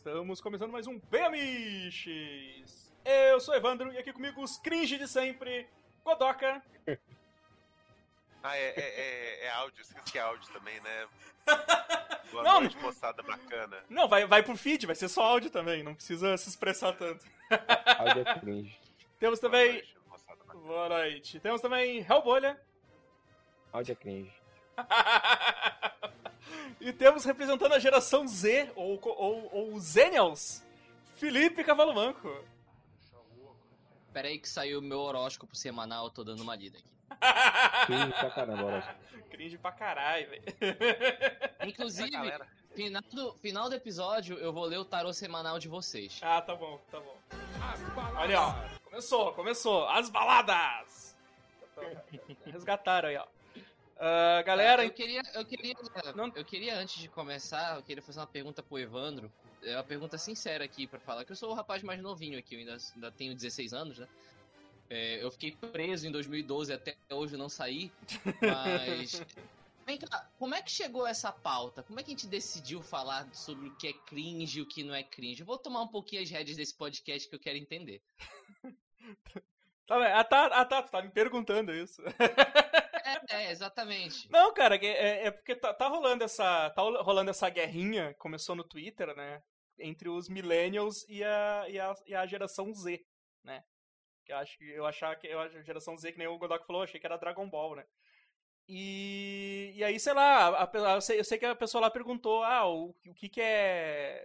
estamos começando mais um Bem Amiches! Eu sou Evandro e aqui comigo os cringe de sempre, Godoka. Ah, é, é, é, é áudio, esqueci que é áudio também, né? Boa Não, noite, moçada bacana. Não, vai, vai pro feed, vai ser só áudio também, não precisa se expressar tanto. Áudio é cringe. Temos Boa também. noite, moçada bacana. Boa noite. Temos também Hellbolha. Áudio é cringe. e temos representando a geração Z, ou, ou, ou Zenials, Felipe Cavalo Manco. Pera aí que saiu o meu horóscopo semanal, eu tô dando uma lida aqui. Cringe pra caramba, horóscopo. Cringe pra caralho, velho. Inclusive, final do, final do episódio, eu vou ler o tarô semanal de vocês. Ah, tá bom, tá bom. Olha, ó. Começou, começou. As baladas! Resgataram aí, ó. Ah, galera, eu queria, eu queria, Não- eu queria antes de começar, eu queria fazer uma pergunta pro Evandro. É uma pergunta sincera aqui pra falar, que eu sou o rapaz mais novinho aqui, eu ainda, ainda tenho 16 anos, né? É, eu fiquei preso em 2012 até hoje não saí, mas Vem cá, como é que chegou essa pauta? Como é que a gente decidiu falar sobre o que é cringe e o que não é cringe? Eu vou tomar um pouquinho as rédeas desse podcast que eu quero entender. Tá bem. Tá, tá, tu tá me perguntando isso. É, exatamente. Não, cara, é, é- porque tá, tá rolando essa. Tá rolando essa guerrinha, começou no Twitter, né? Entre os millennials e a, e a, e a geração Z, né? Que eu acho que eu achava que eu, a geração Z, que nem o Godok falou, achei que era Dragon Ball, né? E, e aí, sei lá, a- a- eu, sei, eu sei que a pessoa lá perguntou, ah, o, o que que é.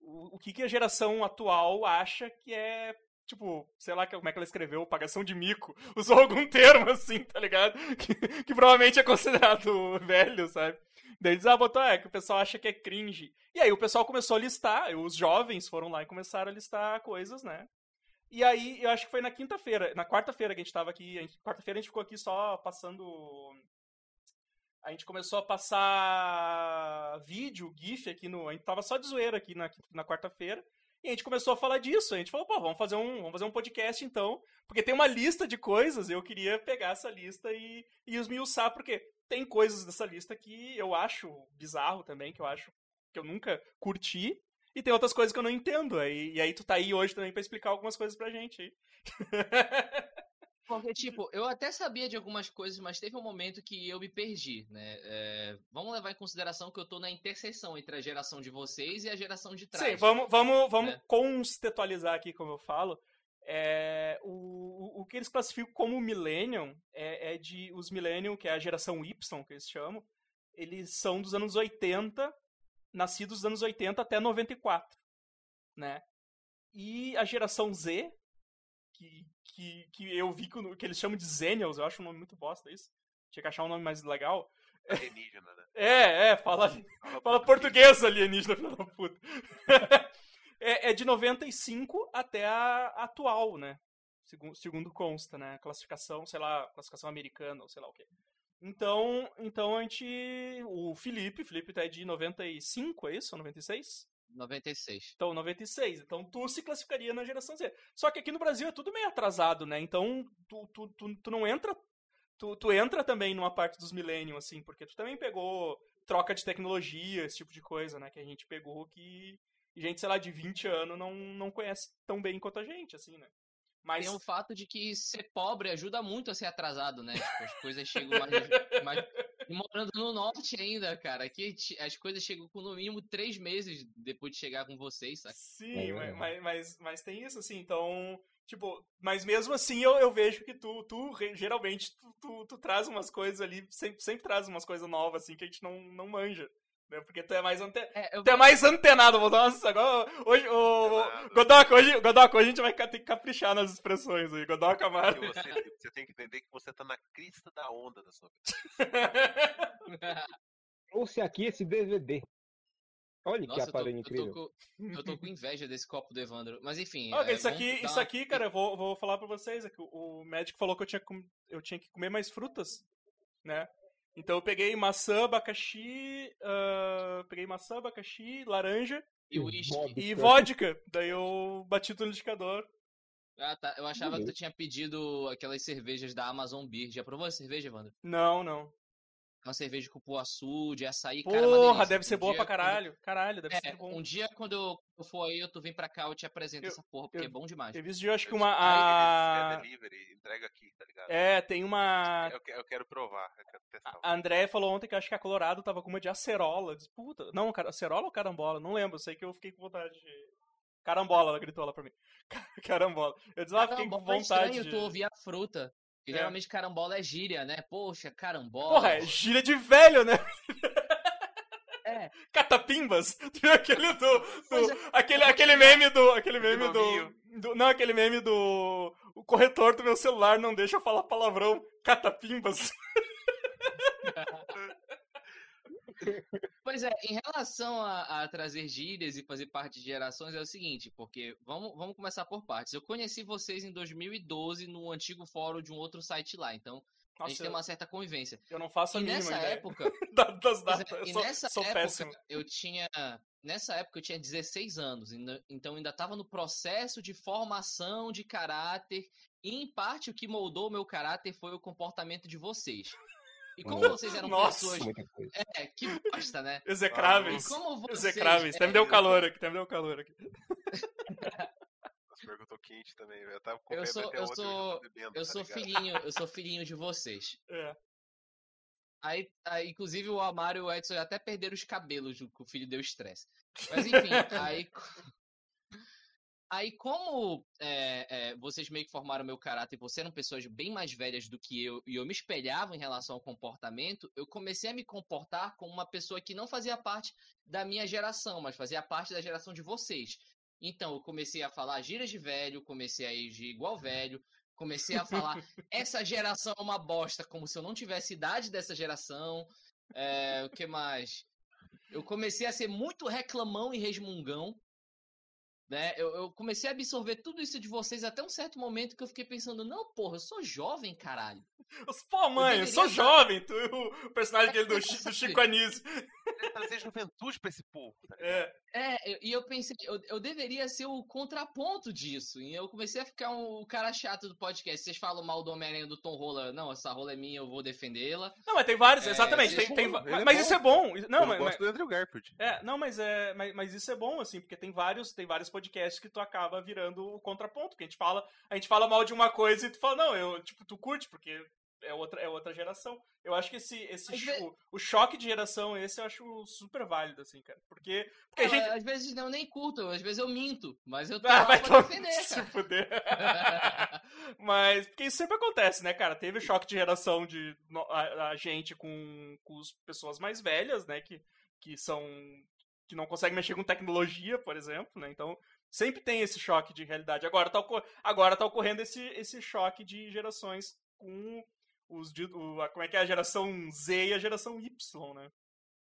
O, o que que a geração atual acha que é tipo, sei lá como é que ela escreveu, pagação de mico, usou algum termo assim, tá ligado? Que, que provavelmente é considerado velho, sabe? Daí eles, ah, botou, é, que o pessoal acha que é cringe. E aí o pessoal começou a listar, os jovens foram lá e começaram a listar coisas, né? E aí, eu acho que foi na quinta-feira, na quarta-feira que a gente tava aqui, quarta-feira a gente ficou aqui só passando... A gente começou a passar vídeo, GIF aqui no... A gente tava só de zoeira aqui na, na quarta-feira. E a gente começou a falar disso. A gente falou, pô, vamos fazer um, vamos fazer um podcast então. Porque tem uma lista de coisas, eu queria pegar essa lista e, e esmiuçar, porque tem coisas dessa lista que eu acho bizarro também, que eu acho que eu nunca curti. E tem outras coisas que eu não entendo. Aí, e aí tu tá aí hoje também pra explicar algumas coisas pra gente. Porque, tipo, eu até sabia de algumas coisas, mas teve um momento que eu me perdi, né? É, vamos levar em consideração que eu tô na interseção entre a geração de vocês e a geração de trás. Sim, vamos, vamos, vamos né? constatualizar aqui, como eu falo. É, o, o- o que eles classificam como Millennium é, é de. Os Millennium, que é a geração Y, que eles chamam, eles são dos anos 80, nascidos dos anos 80 até 94. Né? E a geração Z, que, que, que eu vi que, que eles chamam de Zenials, eu acho um nome muito bosta isso. Tinha que achar um nome mais legal. Alienígena, né? É, é, fala, Fala português, alienígena, filho da puta. é, é de 95 até a atual, né? Segundo, segundo consta, né? Classificação, sei lá, classificação americana, ou sei lá o quê. Então, então a gente. O Felipe, Felipe tá de 95, é isso? 96? 96. Então, 96. Então, tu se classificaria na geração Z. Só que aqui no Brasil é tudo meio atrasado, né? Então, tu, tu, tu, tu não entra. Tu, tu entra também numa parte dos Millennium, assim, porque tu também pegou troca de tecnologia, esse tipo de coisa, né? Que a gente pegou que gente, sei lá, de 20 anos não, não conhece tão bem quanto a gente, assim, né? Mas. Tem o fato de que ser pobre ajuda muito a ser atrasado, né? Tipo, as coisas chegam mais, mais- E morando no norte ainda, cara. Aqui as coisas chegam com no mínimo três meses depois de chegar com vocês, saca? Sim, É mas, mas, mas, mas tem isso, assim, então. Tipo, mas mesmo assim eu, eu vejo que tu, tu geralmente, tu, tu, tu traz umas coisas ali, sempre, sempre traz umas coisas novas, assim, que a gente não, não manja. Né? Porque tu é mais ante... É, eu Tu é mais antenado, vou nossa, agora. Hoje, o. Godoka, hoje, Godoka, hoje a gente vai ter que caprichar nas expressões aí. Godoka. Porque você, você tem que entender que você tá na crista da onda da sua vida. Ouça aqui esse DVD. Olha Nossa, que eu tô, aparelho eu, tô incrível. com, eu tô com inveja desse copo do Evandro. Mas enfim. Olha, é, isso aqui, isso uma- aqui, cara, eu vou, vou falar pra vocês. É que o, o médico falou que eu tinha, com- eu tinha que comer mais frutas, né? Então eu peguei maçã, abacaxi, ah, peguei maçã, abacaxi, laranja E. Bob. e vodka. Daí eu bati no liquidificador. Ah, tá. Eu achava que tu tinha pedido aquelas cervejas da Amazon Beer. Já provou a cerveja, Evandro? Não, não. Uma cerveja de cupuaçu, de açaí, cara, é Porra, delícia. deve ser Um boa pra caralho. Caralho, deve quando- ser É, bom. um dia quando eu, eu for aí, eu tu vem pra cá, eu te apresento Eu- essa porra, porque eu- é bom demais. Teve esse dia, eu acho que Eu uma. "Ah, A... é delivery, entrega aqui, tá ligado? É, tem uma. Eu, eu quero provar, eu quero testar. A André falou ontem que acho que a Colorado tava com uma de acerola. Eu disse, Puta, não, cara, acerola ou carambola? Não lembro, eu sei que eu fiquei com vontade de. Carambola, ela gritou lá pra mim. Carambola. Eu disse, ah, fiquei com é vontade estranho de. tu ouvir a fruta. Porque É. geralmente carambola é gíria, né? Poxa, carambola. Porra, é gíria de velho, né? É. Catapimbas. Tu viu aquele do. do- é. aquele, aquele meme do. Aquele meme do, do. Não, aquele meme do. O corretor do meu celular não deixa eu falar palavrão. Catapimbas. Pois é, em relação a, a trazer gírias e fazer parte de gerações, é o seguinte, porque vamos, vamos começar por partes. Eu conheci vocês em 2012 no antigo fórum de um outro site lá, então a gente Nossa, tem uma certa convivência. eu não faço a E mínima nessa ideia época, da- das é, datas. Eu e sou, nessa sou época péssimo. eu tinha. Nessa época eu tinha 16 anos, então ainda estava no processo de formação de caráter. E em parte o que moldou o meu caráter foi o comportamento de vocês. E como Nossa. vocês eram Nossa. pessoas. Muita coisa. É, que bosta, né? Execráveis. E como vocês. Execráveis. Até me é, deu calor aqui, até me deu calor aqui. Nossa, perguntou quente também, velho. Eu tava com Eu sou- eu sou- bebendo, Eu tá sou ligado? filhinho, eu sou filhinho de vocês. É. Aí, aí, inclusive, o Amaro e o Edson até perderam os cabelos, que o filho deu estresse. Mas enfim, aí. Aí, como é, é, vocês meio que formaram meu caráter e vocês eram pessoas bem mais velhas do que eu, e eu me espelhava em relação ao comportamento, eu comecei a me comportar como uma pessoa que não fazia parte da minha geração, mas fazia parte da geração de vocês. Então, eu comecei a falar gírias de velho, comecei a ir de igual velho, comecei a falar essa geração é uma bosta, como se eu não tivesse idade dessa geração. É, o que mais? Eu comecei a ser muito reclamão e resmungão. Né? Eu, eu comecei a absorver tudo isso de vocês até um certo momento que eu fiquei pensando, não, porra, eu sou jovem, caralho. Pô, mãe, eu, deveria sou estar- jovem. Tu, o personagem aquele do, do? Chico Anísio. Trazer juventude pra esse povo, tá? É. É, eu- e eu pensei, eu, eu deveria ser o contraponto disso. E eu comecei a ficar um, o cara chato do podcast. Vocês falam mal do Homem-Aranha do Tom Rola. Não, essa rola é minha, eu vou defendê-la. Não, mas tem vários, É, exatamente. Tem, é tem mas é mas bom. isso é bom. Não, eu mas, gosto do Andrew Garfield. É, não, mas é, mas, mas isso é bom assim, porque tem vários, tem vários podcasts que tu acaba virando o contraponto, que a gente fala, a gente fala mal de uma coisa e tu fala, não, eu, tipo, tu curte porque é outra, é outra geração. Eu acho que esse, esse Às cho- ve- o choque de geração esse eu acho super válido assim, cara. Porque porque a Não, gente Às vezes eu nem curto, às vezes eu minto. Mas eu tô ah, vai pra defender, se fuder. Mas, porque isso sempre acontece, né, cara? Teve choque de geração de a, a gente com, com as pessoas mais velhas, né? Que, que são. que não conseguem mexer com tecnologia, por exemplo, né? Então, sempre tem esse choque de realidade. Agora tá, agora tá ocorrendo esse, esse choque de gerações com os. o- a- como é que é a geração Z e a geração Y, né?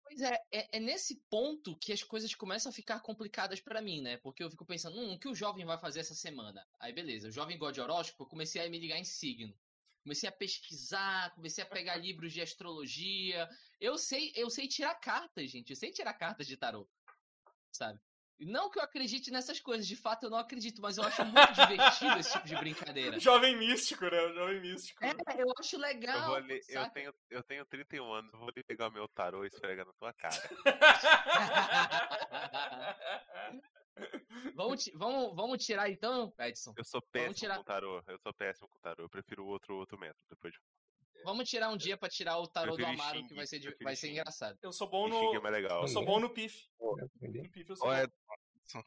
Pois é, é, é nesse ponto que as coisas começam a ficar complicadas pra mim, né? Porque eu fico pensando, hum, o que o jovem vai fazer essa semana? Aí beleza, o jovem gosta de horóscopo, eu comecei a me ligar em signo. Comecei a pesquisar, comecei a pegar livros de astrologia. Eu sei, eu sei tirar cartas, gente. Eu sei tirar cartas de tarô. Sabe? Não que eu acredite nessas coisas, de fato eu não acredito, mas eu acho muito divertido esse tipo de brincadeira. Jovem místico, né? Jovem místico. É, eu acho legal. Eu, vou ali, eu, tenho, eu tenho 31 anos, eu vou ali pegar o meu tarô e esfregar na tua cara. vamos, vamos, vamos tirar então, Edson? Eu sou péssimo tirar- com tarô, eu sou péssimo com tarô. Eu prefiro outro, outro método depois de Vamos tirar um dia pra tirar o tarô do Amaro, Xing, que vai ser, de- vai ser engraçado. Eu sou bom é no. mais legal. Eu sou bom no pif. No pif eu sou Olha, bom.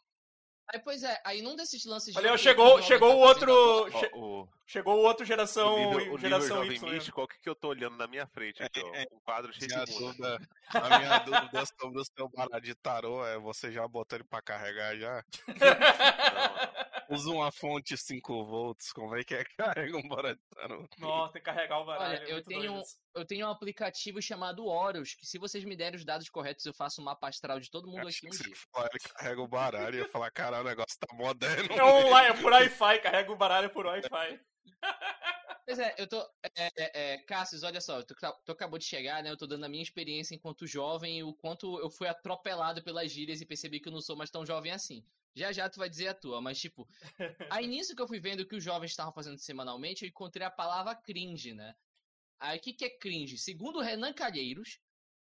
Aí, pois é, aí num desses lances Olha, que chegou- o chegou tá o outro- che- o, Chegou o outro geração, o nível, o nível geração jovem Y. né? místico, qual que, que eu tô olhando na minha frente aqui, ó? É, Um quadro cheio minha de dúvida, a minha dúvida sobre o seu baralho de tarô é você já botou ele pra carregar já? Usa uma fonte 5 volts, como é que é que carrega um baralho? Nossa, tem que carregar o baralho. Olha, é eu tenho- doido. Eu tenho um aplicativo chamado Horus, que se vocês me derem os dados corretos, eu faço um mapa astral de todo mundo Acho aqui um dia. falar, ele carrega o baralho e ia falar, caralho, o negócio tá moderno. É online, é por Wi-Fi, carrega o baralho por Wi-Fi. Pois é, eu tô. É, é, é, Cassius, olha só, tu, tu acabou de chegar, né? Eu tô dando a minha experiência enquanto jovem o quanto eu fui atropelado pelas gírias e percebi que eu não sou mais tão jovem assim. Já já tu vai dizer a tua, mas tipo, a início que eu fui vendo o que os jovens estavam fazendo semanalmente, eu encontrei a palavra cringe, né? Aí o que, que é cringe? Segundo o Renan Calheiros,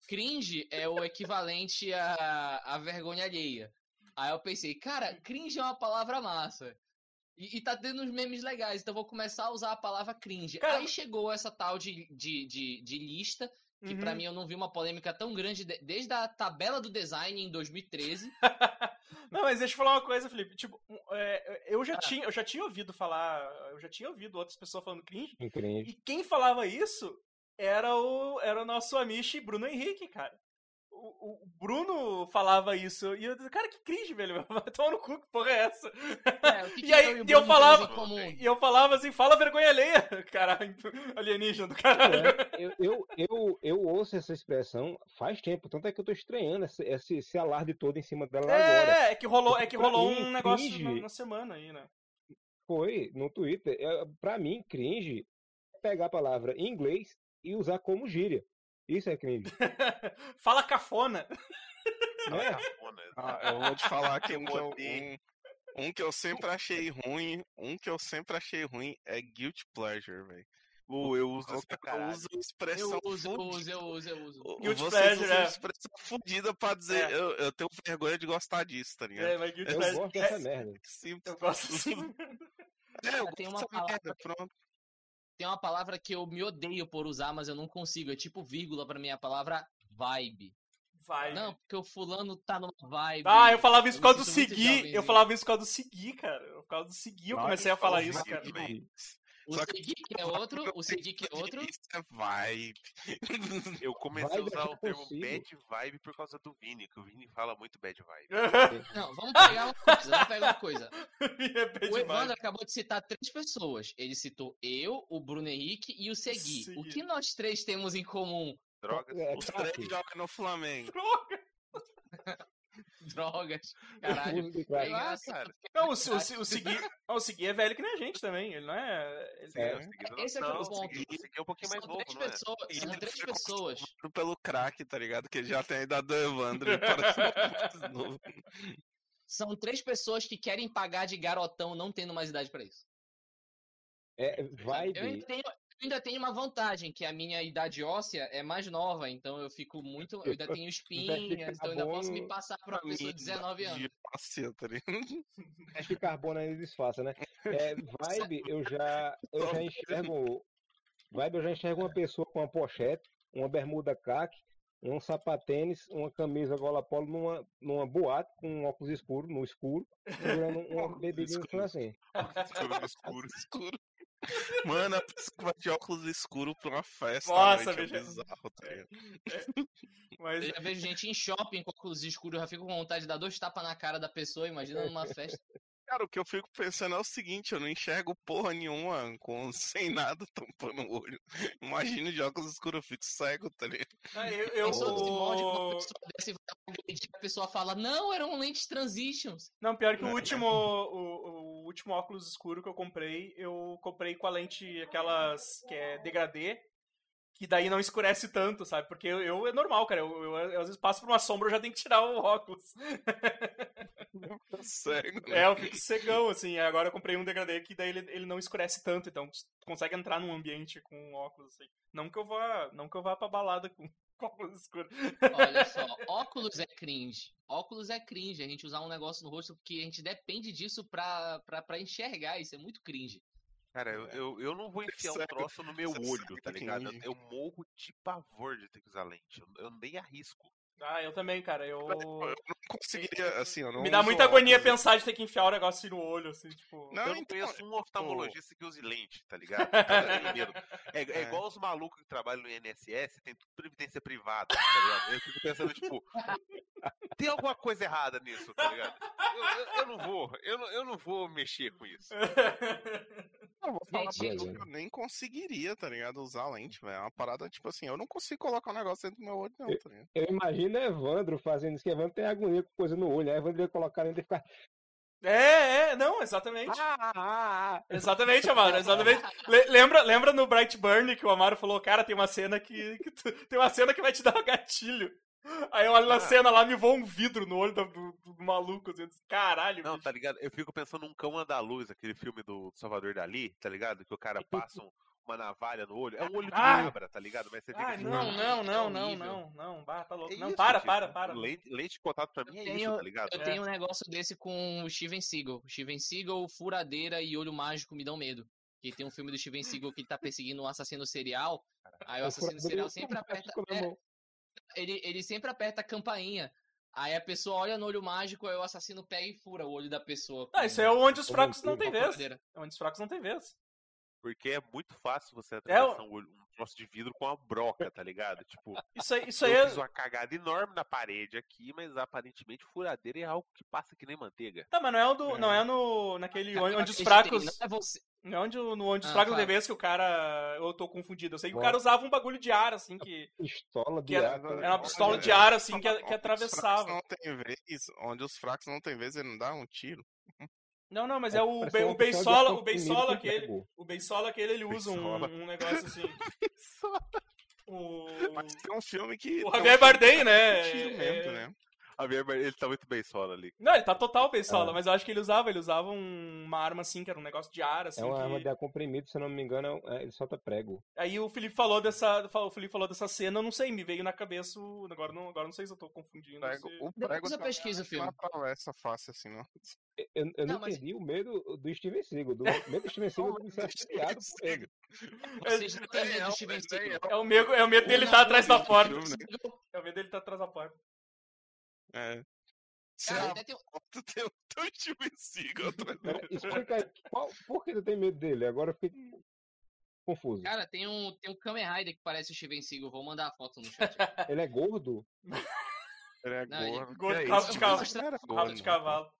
cringe é o equivalente a, a vergonha alheia. Aí eu pensei, cara, cringe é uma palavra massa. E, e tá tendo uns memes legais, então eu vou começar a usar a palavra cringe. Cara- Aí chegou essa tal de, de, de, de lista, que Uhum. pra mim eu não vi uma polêmica tão grande de- desde a tabela do design em 2013. Não, mas deixa eu falar uma coisa, Felipe. Tipo, é, eu, já Ah. tinha, eu já tinha ouvido falar. Eu já tinha ouvido outras pessoas falando cringe. E quem falava isso era o, era o nosso amiche Bruno Henrique, cara. O, o Bruno falava isso. E eu disse, cara, que cringe, velho. Vai tomar no cu, que porra é essa? É, o que E aí, eu e eu falava-? E eu falava assim, fala vergonha alheia, caralho, alienígena do caralho. É, eu, eu, eu, eu ouço essa expressão faz tempo, tanto é que eu tô estranhando esse, esse, esse alarde todo em cima dela agora. É, é que rolou, é que rolou mim, um negócio cringe- na, na semana aí, né? Foi no Twitter. É, pra mim, cringe é pegar a palavra em inglês e usar como gíria. Isso é cringe. Fala cafona. né? Cafona. Ah, eu vou te falar que um que, eu, um, um que eu sempre achei ruim, um que eu sempre achei ruim é guilt pleasure, velho. Uh, eu uso O isso pra cara caralho. usa uma expressão Eu uso, eu fudida. uso, eu uso, eu uso. Guilt Vocês pleasure, usam é. expressão fudida pra dizer É. eu, eu tenho vergonha de gostar disso, tá ligado? É, mas Guilty Eu Pleasure- gosto dessa merda. Simples. Eu gosto. É, eu Tem gosto uma dessa merda, pronto. Tem uma palavra que eu me odeio por usar, mas eu não consigo. É tipo vírgula pra mim, a palavra vibe. Vai. Não, porque o fulano tá numa vibe. Ah, eu falava isso Eu por causa do seguir. Eu falava isso por causa do seguir, cara. Por causa do seguir, eu comecei a falar fala isso, vibe, cara. O Só que- seguir que é outro, o seguir que é outro. Isso é vibe. Eu comecei Vibe a usar eu o termo consigo. bad vibe por causa do Vini, que o Vini fala muito bad vibe. Não, vamos pegar uma coisa, vamos pegar uma coisa. Repete O Evandro acabou de citar três pessoas. Ele citou eu, o Bruno Henrique e o Segui. O Segui. que nós três temos em comum? Drogas. É, Os três jogam no Flamengo. Drogas. Caralho. de crack. Ah, cara. Não, o, o, o, Segui, ah, o Segui é velho que nem a gente também. Ele não é. ele- Sim, É. o seguidor- Esse é que é o não, ponto. o seguidor- o seguidor é um pouquinho mais São novo, três não é? pessoas. São ele três pessoas. pelo crack, tá ligado? Que ele já tem a idade do Evandro. Ele parece mais novo. São três pessoas que querem pagar de garotão não tendo mais idade pra isso. É, Eu ainda, vibe. Ainda tenho uma vantagem, que a minha idade óssea é mais nova, então eu fico muito. Eu ainda tenho espinhas, então eu ainda posso me passar pra uma pessoa de 19 anos. De passeio, tá ligado? Acho que carbono ainda disfarça, né? É, vibe, eu já, eu já enxergo. Vibe, eu já enxergo uma pessoa com uma pochete, uma bermuda caque, um sapatênis, uma camisa gola polo numa, numa boate com um óculos escuro, no escuro, segurando uma Óculos bebidinha escuro. assim. Escuro, escuro. escuro. Mano, a pessoa que vai de óculos escuro pra uma festa. Nossa, bicho. é bizarro, tá ligado? Mas, Eu já vejo gente em shopping com óculos escuros, eu já fico com vontade de dar dois tapas na cara da pessoa, imagina numa festa. Cara, o que eu fico pensando é o seguinte, eu não enxergo porra nenhuma com, sem nada tampando o olho. Imagina de óculos escuros, eu fico cego, tá ligado? ah, eu, eu, morde com uma o- pessoa e a pessoa fala, não, eram lentes transitions. Não, pior que o É. último, o, o último óculos escuro que eu comprei, eu comprei com a lente aquelas que é degradê, que daí não escurece tanto, sabe? Porque eu, eu- é normal, cara. Eu, eu- eu às vezes passo por uma sombra, eu já tenho que tirar o óculos. Tá cego, né? É, eu fico cegão, assim. Agora eu comprei um degradê que daí ele, ele não escurece tanto, então tu consegue entrar num ambiente com óculos, assim. Não que eu vá, não que eu vá pra balada com óculos escuros. Olha só, óculos é cringe. Óculos é cringe, a gente usar um negócio no rosto porque a gente depende disso pra, pra, pra enxergar, isso é muito cringe. Cara, eu, eu, eu não vou enfiar um Sério, troço no meu você olho, tá ligado? Eu morro de pavor de ter que usar lente. Eu, eu nem arrisco. Ah, eu também, cara. Eu. Eu não conseguiria, assim, eu não Me dá muita agonia óculos. pensar de ter que enfiar o negócio assim no olho, assim, tipo. Não, eu não então, conheço um oftalmologista que use lente, tá ligado? Eu. É, é É. igual os malucos que trabalham no INSS, tem tudo previdência privada, tá ligado? Eu fico pensando, tipo, tem alguma coisa errada nisso, tá ligado? Eu, eu- eu não vou, eu não, eu não vou mexer com isso. Eu vou falar pra eu nem conseguiria, tá ligado? Usar lente, velho. É uma parada, tipo assim, eu não consigo colocar um negócio dentro do meu olho, não, tá ligado? Eu imagino Evandro fazendo isso, que Evandro tem agonia com coisa no olho, aí Evandro ia colocar dentro e ficar. É, é, não, exatamente. Ah, ah, ah. Exatamente, Amaro, exatamente. Le- lembra, lembra no Brightburn que o Amaro falou, cara, tem uma cena que, que tu- tem uma cena que vai te dar um gatilho. Aí eu olho na Ah. cena lá, me voa um vidro no olho do, do- do maluco, assim, caralho, Não, bicho. tá ligado? Eu fico pensando num cão andaluz, aquele filme do Salvador Dali, tá ligado? Que o cara passa um, uma navalha no olho. É um olho de Ah! cabra, tá ligado? Mas você fica Ah, tipo, não, não, não, É não, não, não, bah, tá louco. é Não, isso, para, tipo, para, para. Lente, lente de contato pra mim é Eu isso, tenho- tá ligado? Eu É. tenho um negócio desse com o Steven Seagal. Steven Seagal, Furadeira e Olho Mágico me dão medo. Que tem um filme do Steven Seagal que ele tá perseguindo um assassino serial. Aí o assassino serial sempre aperta. é, ele, ele sempre aperta a campainha. Aí a pessoa olha no olho mágico, aí o assassino pega e fura o olho da pessoa. Ah, isso é onde os fracos não a vez. É onde os fracos não tem vez. Porque é muito fácil você É atravessar um, olho, um troço de vidro com uma broca, tá ligado? Tipo, Isso aí, isso aí eu é. fiz uma cagada enorme na parede aqui, mas aparentemente furadeira é algo que passa que nem manteiga. Tá, mas não é, o do, É. não é no, naquele onde, onde os fracos. Não é você. Não é onde, o- no onde os Ah, fracos fala. tem vez que o cara. Eu tô confundido. Eu sei que o Bom. cara usava um bagulho de ar, assim, que. Pistola de Que era- ar. tá Era uma pistola de É. ar, assim, que, Onde que os fracos atravessava. não tem vez, onde os fracos não tem vez, ele não dá um tiro. Não, não, mas é o, Parece Be- o Beisola, o Beisola aquele. O Beisola aquele, ele usa um, um negócio assim. O. Mas tem um filme que. O um Javier Bardem, que né? tiro mesmo, é- né? A minha, ele tá muito bem solo ali. Não, ele tá total Beisola, É. mas eu acho que ele usava, ele usava um- uma arma assim, que era um negócio de ar, assim. É uma que- arma de ar comprimido, se eu não me engano, é um- é- ele solta prego. Aí o Felipe falou dessa. O Felipe falou dessa cena, eu não sei, me veio na cabeça. Agora não, agora não sei se eu tô confundindo. Prego- se- o Depois prego eu também pesquiso o não filme. atravessa fácil assim, não. Eu, eu não, Não, mas- entendi o medo do Steven Seagal. Do medo do Steven Seagal de ser assediado por ele. Vocês não têm medo É, do Steven é, Seagal. É o medo, é o medo dele estar atrás da porta. né? É o medo dele estar atrás da porta. É. Cara, até tem um- foto tem o teu Seagal atrás dele. explica aí, qual- por que tu tem medo dele? Agora eu fiquei confuso. Cara, tem um, tem um Kamen Rider que parece o Steven Seagal. Vou mandar a foto no chat. Ele é gordo? Ele é Não, ele- gordo. Gordo, Que rabo isso, de cavalo. Cara é gordo, de cavalo.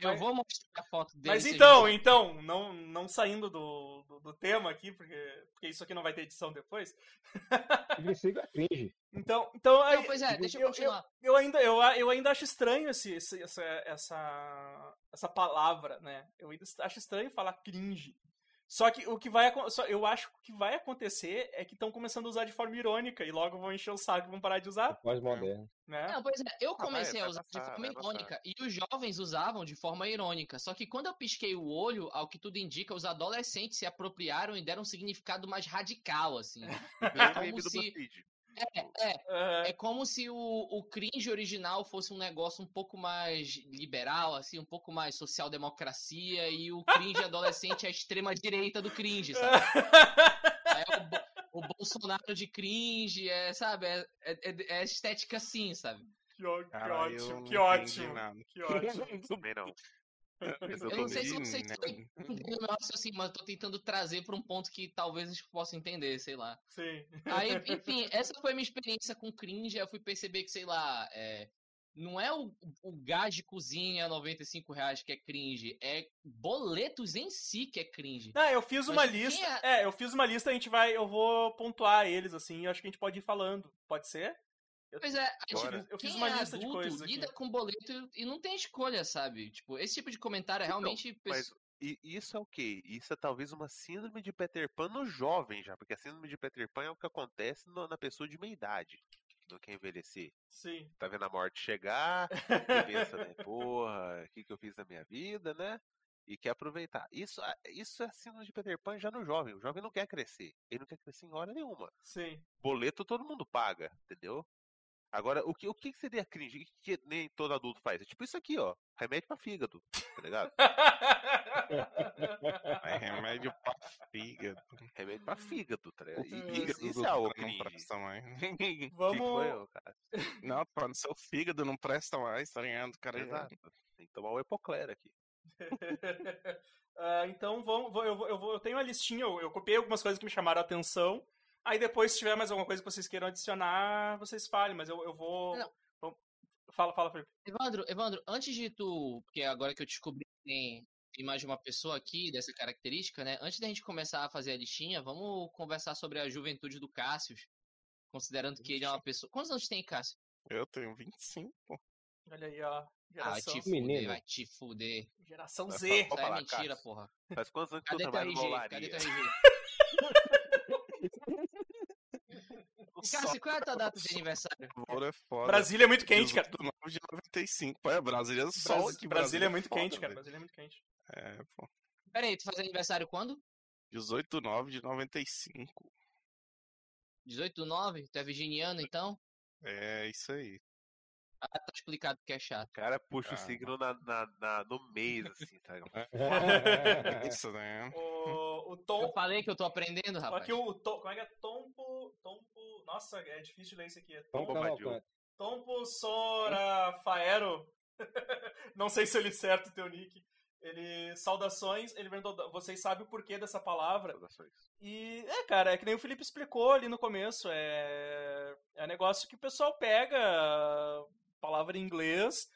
Eu Mas- vou mostrar a foto dele. Mas então, ver. então, não, não saindo do, do, do tema aqui, porque, porque isso aqui não vai ter edição depois. É. Então, então aí, Não, pois é, deixa eu eu- continuar. eu ainda, eu, eu ainda acho estranho esse, esse- essa, essa, essa palavra, né? Eu ainda acho estranho falar cringe. Só que o que vai eu acho que o que vai acontecer é que estão começando a usar de forma irônica e logo vão encher o saco e vão parar de usar, Pós-moderno. né? Não, pois é, eu vai- comecei a vai usar de passar, forma vai passar. irônica. E os jovens usavam de forma irônica. Só que quando eu pisquei o olho, ao que tudo indica, os adolescentes se apropriaram e deram um significado mais radical, assim. Bem como se-. É, é. Aham. É como se o, o cringe original fosse um negócio um pouco mais liberal, assim, um pouco mais social-democracia, e o cringe adolescente é a extrema-direita do cringe, sabe? Aí é o, o Bolsonaro de cringe, é, sabe? É, é, é estética assim, sabe? que, ó- que Cara, eu ótimo, que ótimo, que ótimo. Também não. Eu tô não sei se vocês né? estão entendendo o meu raciocínio, mas eu tô tentando trazer pra um ponto que talvez eles possam entender, sei lá. Sim. Aí, enfim, essa foi a minha experiência com cringe. Eu fui perceber que, sei lá, é, não é o, o gás de cozinha a 95 reais que é cringe, é boletos em si que é cringe. Ah, eu fiz uma lista. é- É, eu fiz uma lista, a gente vai. Eu vou pontuar eles, assim, eu acho que a gente pode ir falando. Pode ser? Eu, Pois é, Bora. eu fiz quem uma é lista de adulto coisas aqui. lida com boleto e não tem escolha, sabe? Tipo, esse tipo de comentário é Então, realmente. Mas pesso- e isso é o quê? Isso é talvez uma síndrome de Peter Pan no jovem já, porque a síndrome de Peter Pan é o que acontece no- na pessoa de meia idade, que não quer envelhecer. Sim. Tá vendo a morte chegar e pensa, né, porra, o que, que eu fiz na minha vida, né? E quer aproveitar. Isso, é- isso é síndrome de Peter Pan já no jovem. O jovem não quer crescer. Ele não quer crescer em hora nenhuma. Sim. Boleto todo mundo paga, entendeu? Agora, o que, o que seria cringe? O que nem todo adulto faz? É tipo isso aqui, ó. Remédio pra fígado, tá ligado? É remédio pra fígado. Remédio pra fígado, tá ligado? E- isso, isso é algo cara não cringe. presta mais. Que Vamos. cara? Não, pô, seu fígado não presta mais, tá ligado? Cara Exato. Tem que tomar o Epocler aqui. Ah, então vamos, vou- eu, vou- eu, vou- eu tenho a listinha, eu, eu copiei algumas coisas que me chamaram a atenção. Aí depois, se tiver mais alguma coisa que vocês queiram adicionar, vocês falem, mas eu, eu vou. Não. Fala, fala, Felipe. Evandro, Evandro, antes de tu. Porque agora que eu descobri que tem, mais de uma pessoa aqui dessa característica, né? Antes da gente começar a fazer a listinha, vamos conversar sobre a juventude do Cássio. Considerando que ele é uma pessoa. Quantos anos tem, Cássio? Eu tenho 25, pô. Olha aí, ó. Ah, vai Geração, te fuder, vai te fuder. geração Z. falar- Isso é mentira, Cássio. porra. Faz quantos anos que tu Cadê teu trabalha RG? Cadê olaria? teu RG? Cássio, qual é a tua data de aniversário? É foda. Brasília é muito quente, cara. 18 de 95. Pô, é Brasília é sol Bras- aqui. Brasília é muito foda, quente, cara. Brasília é muito quente. É, pô. Pera aí, tu faz aniversário quando? 18,9 de 95. 18,9? Tu é virginiano, então? É isso aí. Ah, tá explicado que é chato. O cara puxa Ah. o signo na, na, na- no mês, assim, tá ligado? É isso, né? O, o Eu Tom. falei que eu tô aprendendo, rapaz. Aqui o Tom. Como é que é? Tompo. Tompo. Nossa, é difícil ler isso aqui. É Tom Tom, Bombadil. Tompo Sora Faero. Não sei se eu li certo o teu nick. Ele. Saudações, ele perguntou. Vocês sabem o porquê dessa palavra? Saudações. E é, cara, é que nem o Felipe explicou ali no começo. É, é um negócio que o pessoal pega palavra em inglês,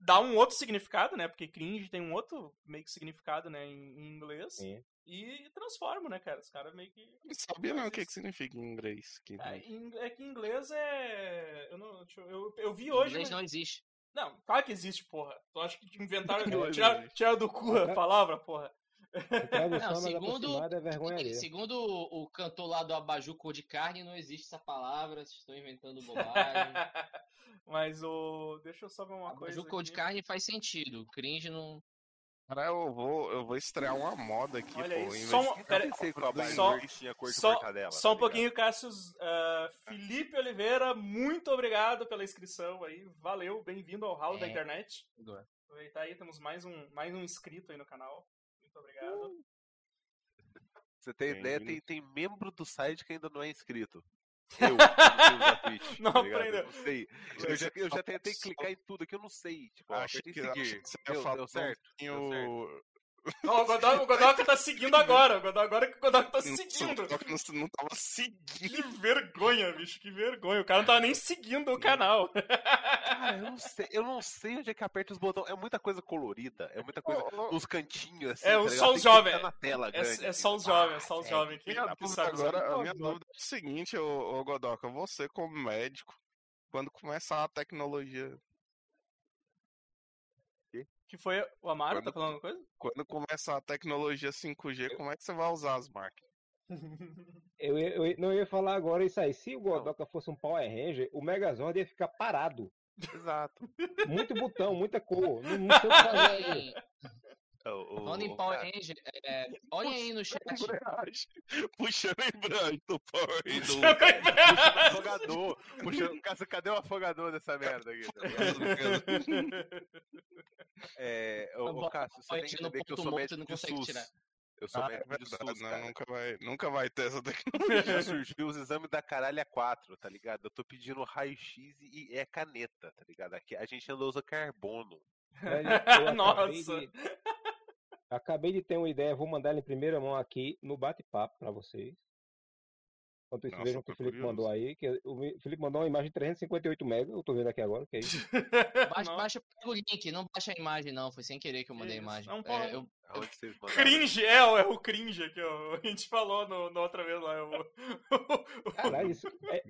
dá um outro significado, né? Porque cringe tem um outro meio que significado, né, em, em inglês. Sim. E transforma, né, cara? Os caras meio que. Não sabia não o que, que significa em inglês. Que... É, em- é que em inglês é. Eu, não, eu, eu, eu vi hoje. Inglês mas- não existe. Não, claro que existe, porra. Tu acha que inventaram. Tiraram, tiraram do cu a palavra, porra. Tradução Não, segundo- é vergonha. Segundo o, o cantor lá do Abaju Cor de Carne, não existe essa palavra, vocês estão inventando bobagem. Mas o. Deixa eu só ver uma coisa. Abaju Cor de. Carne faz sentido. Cringe não. Cara, eu vou, eu vou estrear uma moda aqui, Olha pô. aí, só de- pera- Abaju só- Verde tinha cor de só-. Só tá um pouquinho, Cassius. ah, Felipe Oliveira, muito obrigado pela inscrição aí. Valeu, bem-vindo ao Hall da É. Internet. Aproveitar aí, temos mais um, mais um inscrito aí no canal. Muito obrigado. Você tem ideia, Bem-vindo. tem, tem membro do site que ainda não é inscrito. Eu, não Twitch, tá aprendeu. Eu não sei. Eu já, eu já tentei clicar em tudo aqui, eu não sei. Tipo, apertei que, acho seguir. que você ia Deu, falar deu certo? Deu certo. Ó, o Godoka, o Godoka tá seguindo agora. O Godoka, agora que o Godoka tá seguindo. o Doc não, não tava seguindo. Que vergonha, bicho, que vergonha. O cara não tava nem seguindo o canal. Cara, eu não sei, eu não sei onde é que aperta os botões. É muita coisa colorida, é muita coisa Ô, ô, nos cantinhos, assim. É, tá só os jovens. na tela É, é assim. só os jovens, só os Ah, jovens que, Minha que agora, a minha dúvida é o seguinte, ô, ô Godoka, você como médico, quando começar a tecnologia, Que foi o Amaro, tá Quando- falando alguma coisa? quando começar a tecnologia 5G, como é que você vai usar as máquinas? Eu, ia- eu não ia falar agora isso aí. Se o Godoka fosse um Power Ranger, o Megazord ia ficar parado. Exato. Muito botão, muita cor. Não, não sei o que fazer. Falando em- O- o- Falando em Power Ranger, é, olhem aí no chat. Puxando a embreagem do Power Ranger. afogador. Puxa, Cássio, cadê o afogador dessa merda aqui? tá? É, ô, Não, ô, Cássio, você tem que entender que eu ponto sou morto, médico não consegue SUS. tirar. Eu sou Ah, é médico de verdade, SUS, não, nunca, vai, nunca vai ter essa tecnologia. Já surgiu os exames da caralha 4, tá ligado? Eu tô pedindo raio-x e é caneta, tá ligado? Aqui a gente ainda usa carbono. Velho, Nossa. de- Acabei de ter uma ideia, vou mandar ela em primeira mão aqui no bate-papo pra vocês. Enquanto isso, Nossa, vejam o que o Felipe curioso. mandou aí. Que o Felipe mandou uma imagem de 358 MB, eu tô vendo aqui agora, que é isso. Baixa, baixa pega o link, não baixa a imagem, não. Foi sem querer que eu mandei a imagem. não É, eu- vocês mandaram? Cringe, é, o- é o cringe que ó, a gente falou no, na outra vez lá. é O, Caralho, isso é,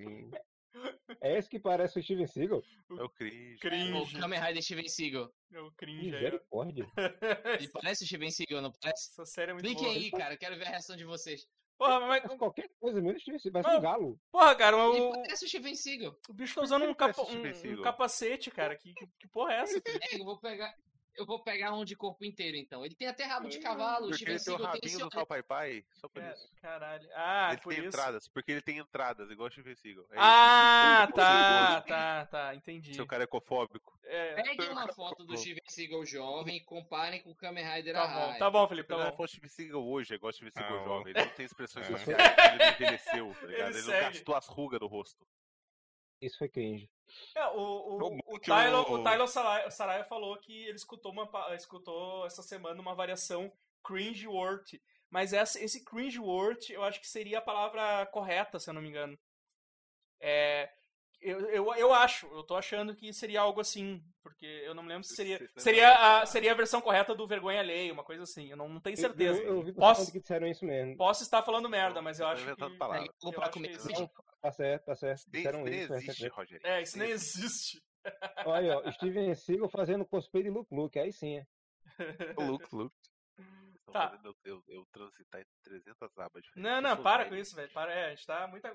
é esse que parece o Steven Seagal? É o cringe. o cringe. Kamen Rider Steven Seagal. É o cringe ó. Misericórdia. Ele parece o Steven Seagal, não parece? Essa série é muito Cliquem aí, cara. eu Quero ver a reação de vocês. Porra, mas, Mas qualquer coisa mesmo, Steven Seagal, parece um galo. porra, cara, Ele o, parece o Steven Seagal. o bicho tá usando um, capa- o um- um capacete, cara. Que, que, porra é essa? É, eu vou pegar. Eu vou pegar um de corpo inteiro, então. Ele tem até rabo de cavalo. O Porque ele tem o tem rabinho esse do tal pai pai, só por Cara, isso. Caralho. Ah, ele por tem isso. entradas, porque ele tem entradas, igual o Steven Seagal. É Ah, isso. tá, tá, tá. Entendi. Seu cara é ecofóbico. É, Peguem uma foto do Steven Seagal jovem e comparem com o Kamen Rider tá Arraia. bom, tá bom, Felipe, tá se bom. fosse o Steven Seagal hoje, é igual o Steven Seagal Ah, jovem. Ele não tem expressões É. sociais, ele não envelheceu, tá ligado? Ele Ele, não gastou as rugas no rosto. Isso foi cringe. É, o, o, o, Tylon, o- Saraya, Saraya falou que ele escutou, uma, escutou essa semana uma variação cringe word. Mas essa, esse cringe word eu acho que seria a palavra correta, se eu não me engano. É, eu, eu, eu acho, eu tô achando que seria algo assim. Porque eu não me lembro se seria. Seria a, seria a versão correta do vergonha alheia, uma coisa assim. Eu não, não tenho Eu- certeza. Eu, eu vi Posso- que disseram isso mesmo. Posso estar falando merda, mas eu acho que. eu pra acho que. Tá certo, tá certo. Isso Disseram nem isso. existe, recentemente. Rogério. É, isso nem existe. Olha, ó, Steven Seagal fazendo cosplay de Luke Luke, aí sim. é. Luke, Luke. Tá. fazendo eu, eu, eu transitar entre 300 abas. Não, não, para velho. com isso, velho. Para, é, a gente tá muito.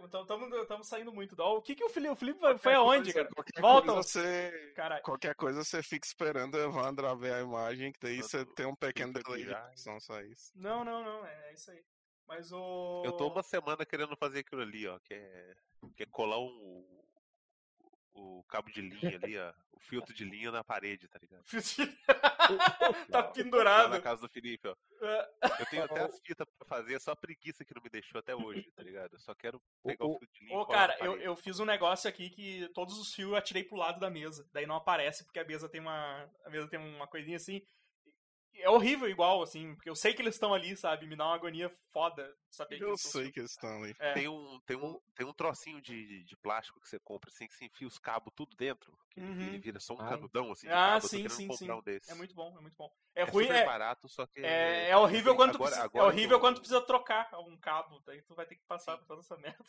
Estamos saindo muito. do- O que, que o Felipe. O Felipe foi, aonde, cara? Volta. você. Qualquer coisa você fica esperando o Evandro abrir a imagem, que daí Eu você tô- tem um pequeno delay produção, só isso. Não, não, não. É, isso aí. Mas o. Eu tô uma semana querendo fazer aquilo ali, ó, que é, que é colar um, o cabo de linha ali, ó, o filtro de linha na parede, tá ligado? tá pendurado. na casa do Felipe, ó. Eu tenho até as fitas pra fazer, é só a preguiça que não me deixou até hoje, tá ligado? Eu só quero pegar o, o- filtro de linha Ô, cara, eu, eu fiz um negócio aqui que todos os fios eu atirei pro lado da mesa. Daí não aparece porque a mesa tem uma. A mesa tem uma coisinha assim. É horrível igual, assim, porque eu sei que eles estão ali, sabe? Me dá uma agonia foda saber Eu sei que eles estão ali. É. Tem um, tem, um, tem um trocinho de, de plástico que você compra, assim, que você enfia os cabos tudo dentro. Que ele- Uhum. ele vira só um Ah. canudão, assim, de Ah, cabo. Sim, querendo sim, comprar sim. um desses. É muito bom, é muito bom. É, É ruim, super é, barato, só que... é, é horrível assim, quando tu agora- precisa, agora é horrível quando tu precisa trocar um cabo, daí tu vai ter que passar por toda essa merda.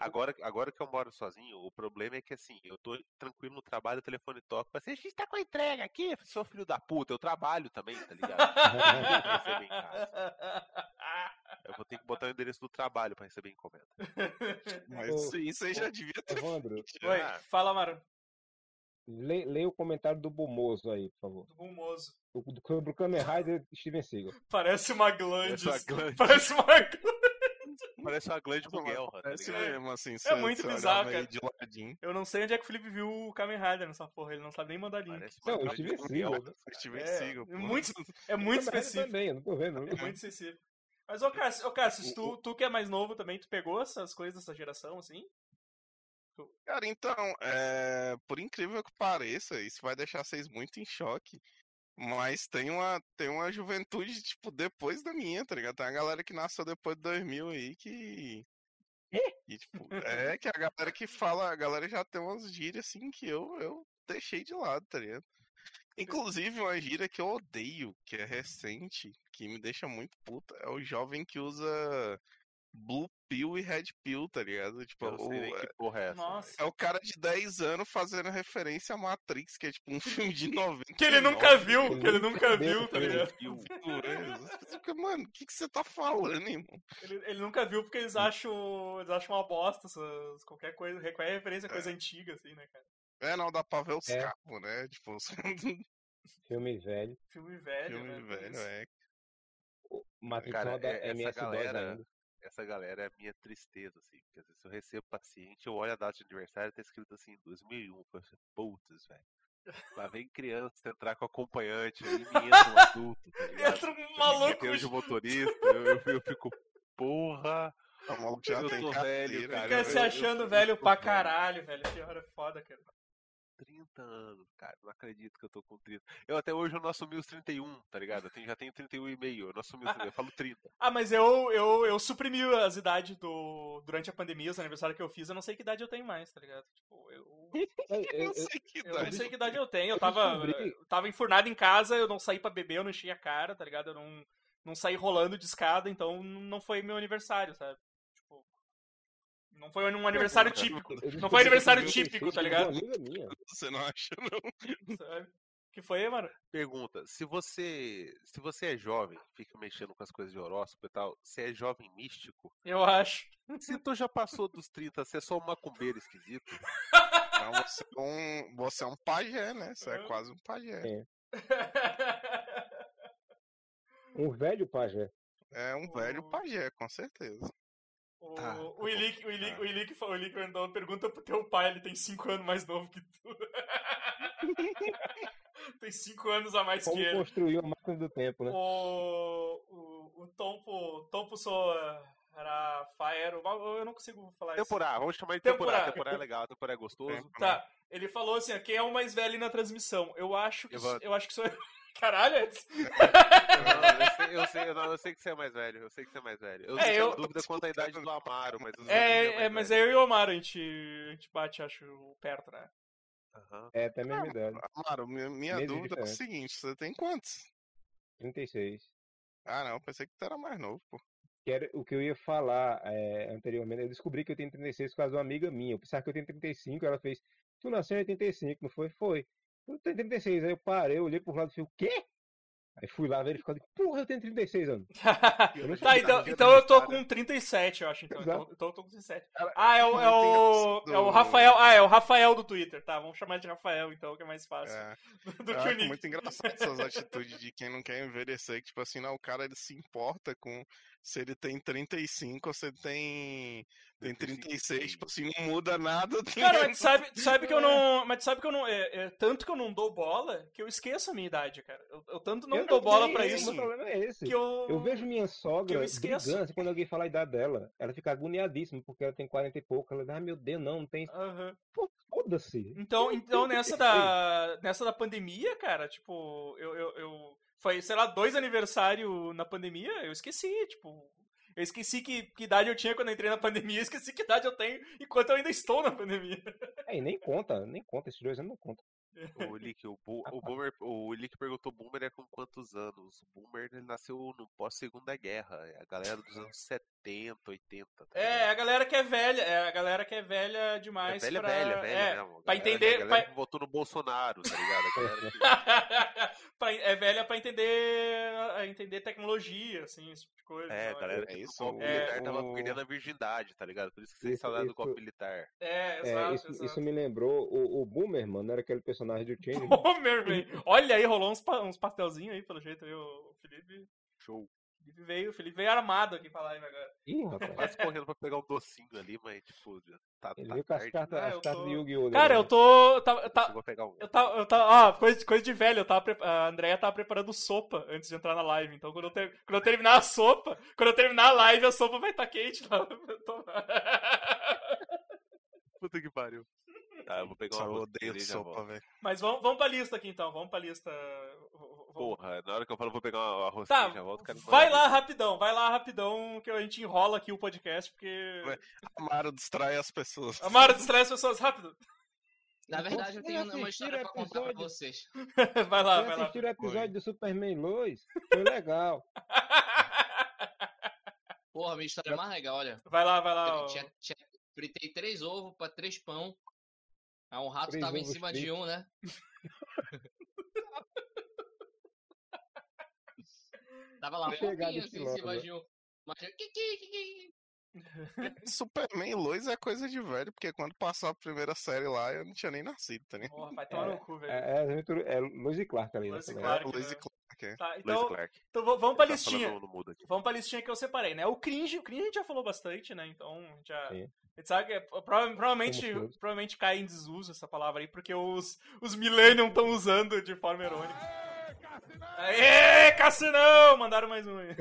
Agora, agora que eu moro sozinho, o problema é que assim, eu tô tranquilo no trabalho, o telefone toca, mas a gente tá com a entrega aqui, seu filho da puta, eu trabalho também, tá ligado? Eu receber em casa. Eu vou ter que botar o endereço do trabalho pra receber encomenda. Mas Ô, isso, isso aí já devia ter Evandro. Oi, fala, Maro. lê, lê o comentário do Bumoso aí, por favor. Do Rumoso. O, do, sobre o Kamen Rider Steven Seagal. Parece uma glande. Parece uma glande, Parece uma glande. glande buguelra, tá Parece ligado? mesmo, assim. você- muito bizarro, cara. De ladinho. Eu não sei onde é que o Felipe viu o Kamen Rider nessa porra, ele não sabe nem mandar link. Parece uma Não, o Steven. Seagal. Steven É, Seagal, pô. muito, é muito específico. Também, eu não tô vendo. É muito específico. Mas, ô Cássio, ô Cássio, tu, tu que é mais novo também, tu pegou essas coisas dessa geração, assim? Cara, então, é, por incrível que pareça, isso vai deixar vocês muito em choque. Mas tem uma, tem uma juventude, tipo, depois da minha, tá ligado? Tem uma galera que nasceu depois de 2000 aí que. E, tipo, é que a galera que fala, a galera já tem umas gírias assim que eu, eu deixei de lado, tá ligado? Inclusive, uma gíria que eu odeio, que é recente, que me deixa muito puta, é o jovem que usa Blue Pill e Red Pill, tá ligado? Tipo, Eu o- que porra é essa. Nossa. é o cara de 10 anos fazendo referência a Matrix, que é tipo um filme de 90. Que ele nunca viu, que ele nunca viu, tá ligado? Mano, o que, que você tá falando, irmão? Ele, ele nunca viu porque eles acham, eles acham uma bosta essas, qualquer coisa, qualquer referência a coisa antiga, assim, né, cara? É, não, dá pra ver os É. cabos, né? Tipo, Filme velho. Filme velho, filme né? velho, é. O Matrix Cara, da é- essa galera- ainda. Essa galera é a minha tristeza, assim. Porque às vezes eu recebo paciente, eu olho a data de aniversário e tá escrito assim, 2001. Eu falo assim, putz, velho. Lá vem criança entrar com acompanhante, aí me entra um adulto, tá ligado? Entra um maluco. De motorista, eu, eu, eu fico, porra. O maluco já Eu tem tô velho, cara, Fica eu- se achando eu- velho pra velho. caralho, velho. Que hora foda, cara. 30 anos, cara. Não acredito que eu tô com 30. Eu até hoje eu não assumi os 31, tá ligado? Eu tenho- já tenho 31 e meio. Eu não assumi os 30, eu falo 30. Ah, mas eu, eu, eu suprimi as idades do, durante a pandemia, os aniversários que eu fiz, eu não sei que idade eu tenho mais, tá ligado? Tipo, eu, Eu- eu- Eu eu- sei que eu não idade. sei que idade eu tenho. Eu tava, eu tava enfurnado em casa, eu não saí pra beber, eu não enchi a cara, tá ligado? Eu não, não saí rolando de escada, então não foi meu aniversário, sabe? Não foi um aniversário cara, típico. Não foi aniversário típico, tá ligado? Você não acha, não? Sabe? Que foi, mano? Pergunta: se você, se você é jovem, fica mexendo com as coisas de horóscopo e tal, você é jovem místico? Eu acho. Se tu já passou dos 30, você é só um macumbeiro esquisito? Não, você, é um, você é um pajé, né? Você é quase um pajé. É. Um velho pajé. É um velho pajé, com certeza. O, Tá, o tá bom. o Ilick, Tá. o Ilick, fa- o mandou uma pergunta pro teu pai, ele tem 5 anos mais novo que tu. tem 5 anos a mais Como que ele. construir uma máquina do tempo, né? O, o, o Tompo, Tompo Soa Rafael, eu não consigo falar isso. Temporá, vamos chamar de Temporá. temporá. É legal, temporá é gostoso. Tá, ele falou assim, quem é o mais velho na transmissão? Eu acho que, Evandro. eu acho que sou eu. Caralho, Edson. Sei, eu, sei, eu, não, eu sei que você é mais velho. Eu sei que você é mais velho. Eu É, tenho eu- dúvida quanto à idade do Amaro, mas É, mais é, mas velho. é eu e o Omar, a gente, a gente bate, acho, perto, né? Aham. É até a mesma idade. Amaro, minha, minha dúvida é o seguinte: você tem quantos? 36. Ah, não, pensei que tu era mais novo, pô. Que era o que eu ia falar é, anteriormente. Eu descobri que eu tenho 36 por causa de uma amiga minha. Eu pensava que eu tenho 35. Ela fez, tu nasceu em 85, não foi? Foi. Eu tenho 36. Aí eu parei, eu olhei pro lado e falei, o quê? Aí fui lá verificar, porra, eu tenho 36 anos. tá, então, então eu tô com 37, eu acho. Então, então, então eu tô com 37. Ah, é o, é o, é o Rafael. Ah, é o Rafael do Twitter. Tá, vamos chamar de Rafael, então, que é mais fácil. É. Do eu que o Nick. muito engraçado essas atitudes de quem não quer envelhecer, que, tipo assim, não, o cara ele se importa com se ele tem 35 ou se ele tem, tem 36, tipo assim, não muda nada. Cara, mas sabe, sabe que eu não. Mas sabe que eu não. É, é, tanto que eu não dou bola que eu esqueço a minha idade, cara. Eu, eu tanto não eu dou bola pra isso. O problema é esse. Que eu, eu vejo minha sogra brigando assim, quando alguém fala a idade dela. Ela fica agoniadíssima porque ela tem 40 e pouco. Ela diz, ah, meu Deus, não, não tem. Uhum. Pô, foda-se. Então, então nessa da. Nessa da pandemia, cara, tipo, eu, eu, eu foi, sei lá, dois aniversários na pandemia, eu esqueci, tipo. Eu esqueci que, que idade eu tinha quando eu entrei na pandemia, esqueci que idade eu tenho enquanto eu ainda estou na pandemia. É, e nem conta, nem conta, esses dois anos não contam. O Lick, o, Bo, o, Boomer, o Lick perguntou Boomer é com quantos anos? O Boomer ele nasceu no pós-segunda guerra. É a galera dos anos 70, 80. Tá é, a galera que é velha, é a galera que é velha demais. É velha, pra... velha, velha é, mesmo. Pra entender. A pra... que votou no Bolsonaro, tá ligado? pra... é velha pra entender, entender tecnologia, assim, esse tipo de coisa. É, então, galera, é isso. O golpe é, militar tava o... perdendo a virgindade, tá ligado? Por isso que vocês falaram do golpe militar. É, exato. É, isso, exato. isso, me lembrou o, o Boomer, mano, era aquele personagem do Change. Homer, velho. Olha aí, rolou uns, uns pastelzinhos aí, pelo jeito, aí, o Felipe. Show. Felipe veio, Felipe veio armado aqui pra live agora. Ih, rapaz. Quase correndo pra pegar um docinho ali, mas, tipo, tá. Ele tá veio com as cartas, Ah, as eu cartas tô- de Yu-Gi-Oh! Cara, né? eu tô. Tá, tá, Vou pegar um. eu tava. Eu tava ah, coisa, coisa de velho, eu tava. pre- A Andrea tava preparando sopa antes de entrar na live. Então, quando eu, ter- quando eu terminar a sopa, quando eu terminar a live, a sopa vai estar quente lá. Eu tô- Puta que pariu. Tá, eu vou pegar Só uma odeio sopa, velho. Mas vamos, vamos pra lista aqui então, vamos pra lista. Vamos- Porra, na hora que eu falo vou pegar uma rosquinha Tá, já volto, o cara vai lá rapidão, vai lá rapidão, que a gente enrola aqui o podcast, porque. Amaro distrai as pessoas. Amaro, distrai as pessoas rápido. Na verdade, eu tenho uma história pra contar pra episódio? vocês. vai lá, vai lá. assistiram o episódio do Superman Lois? Foi legal. Porra, minha história é mais legal, olha. Vai lá, vai lá. Tinha- fritei três ovos pra três pão. Aí um rato Três tava em cima de um, né? tava lá um pouquinho assim em cima né? de um. Mas eu, "Qui, qui, qui, qui". Superman e Lois é coisa de velho, porque quando passou a primeira série lá, eu não tinha nem nascido, tá ligado? Porra, vai tomar no cu, velho. É, é, aventura- é Lois e Clark ali. Lois e né? Clark. Lois né? e Clark, é. Tá, então, Clark. então vamos pra Tá listinha. falando mudo aqui. Vamos pra listinha que eu separei, né? O cringe, o cringe a gente já falou bastante, né? Então, já. Sim. A gente sabe que é- prova- provavelmente, provavelmente cai em desuso essa palavra aí, porque os, os Millennium estão usando de forma irônica. Aê, Cassinão! Mandaram mais um aí.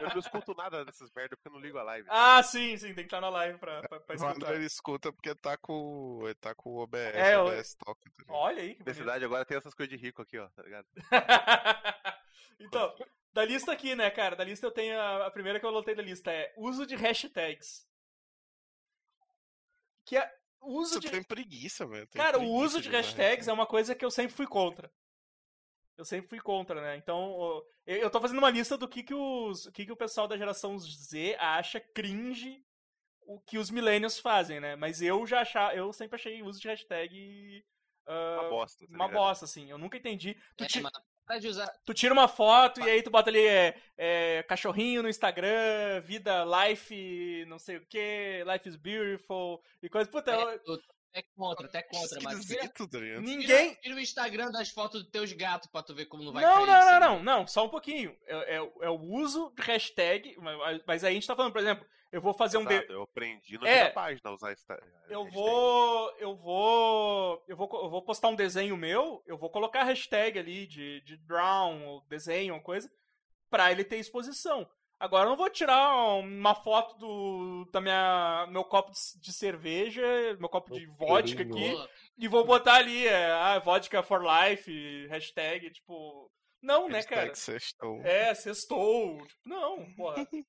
Eu não escuto nada dessas merda porque eu não ligo a live. ah, sim, sim, tem que estar na live pra, pra, pra O André escutar. ele escuta porque tá com, ele tá com o OBS, É, o o- OBS toca. tá? Olha aí que Na cidade agora tem essas coisas de rico aqui, ó, tá ligado? então, da lista aqui, né, cara? Da lista eu tenho. A, a primeira que eu anotei da lista é uso de hashtags. Que é. o Uso Você de. tem preguiça, velho. Cara, o uso de hashtags é uma coisa que eu sempre fui contra. Eu sempre fui contra, né? Então, eu eu tô fazendo uma lista do que, que, os, o que, que o pessoal da geração Z acha cringe o que os millennials fazem, né? Mas eu já achava, eu sempre achei o uso de hashtag ah, Uma bosta, tá uma bosta, assim. Eu nunca entendi. Tu, É, ti- usar. tu tira uma foto e aí tu bota ali é, é, cachorrinho no Instagram, vida, life, não sei o que, life is beautiful e coisa. Puta, eu- É, eu- até contra, até contra, mas ninguém. tira o Instagram das fotos dos teus gatos pra tu ver como não vai Não, cair. não, não, não, não, só um pouquinho. É, é- é o uso de hashtag, mas, mas aí a gente tá falando, por exemplo, eu vou fazer um. de- Exato, Eu aprendi na É. minha página a usar. Eu hashtag. vou, eu vou, eu vou, eu vou postar um desenho meu, eu vou colocar a hashtag ali de, de drown, ou desenho, uma coisa, pra ele ter exposição. Agora eu não vou tirar uma foto do da minha meu copo de- cerveja, meu copo de vodka aqui e vou botar ali, é, ah, vodka for life, hashtag, tipo, não, né, cara? Hashtag sextou. É, sextou. Tipo, não, porra.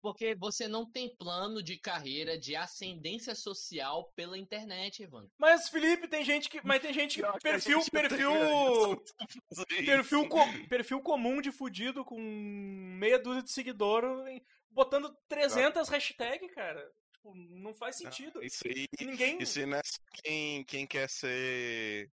Porque você não tem plano de carreira de ascendência social pela internet, Evandro. Mas, Felipe, tem gente que. Mas tem gente que. Perfil, perfil. fazer Perfil, perfil comum de fudido com meia dúzia de seguidor em- botando 300 hashtags, cara. Tipo, não faz sentido. Isso aí, Ninguém. isso aí não é só quem, quem quer ser.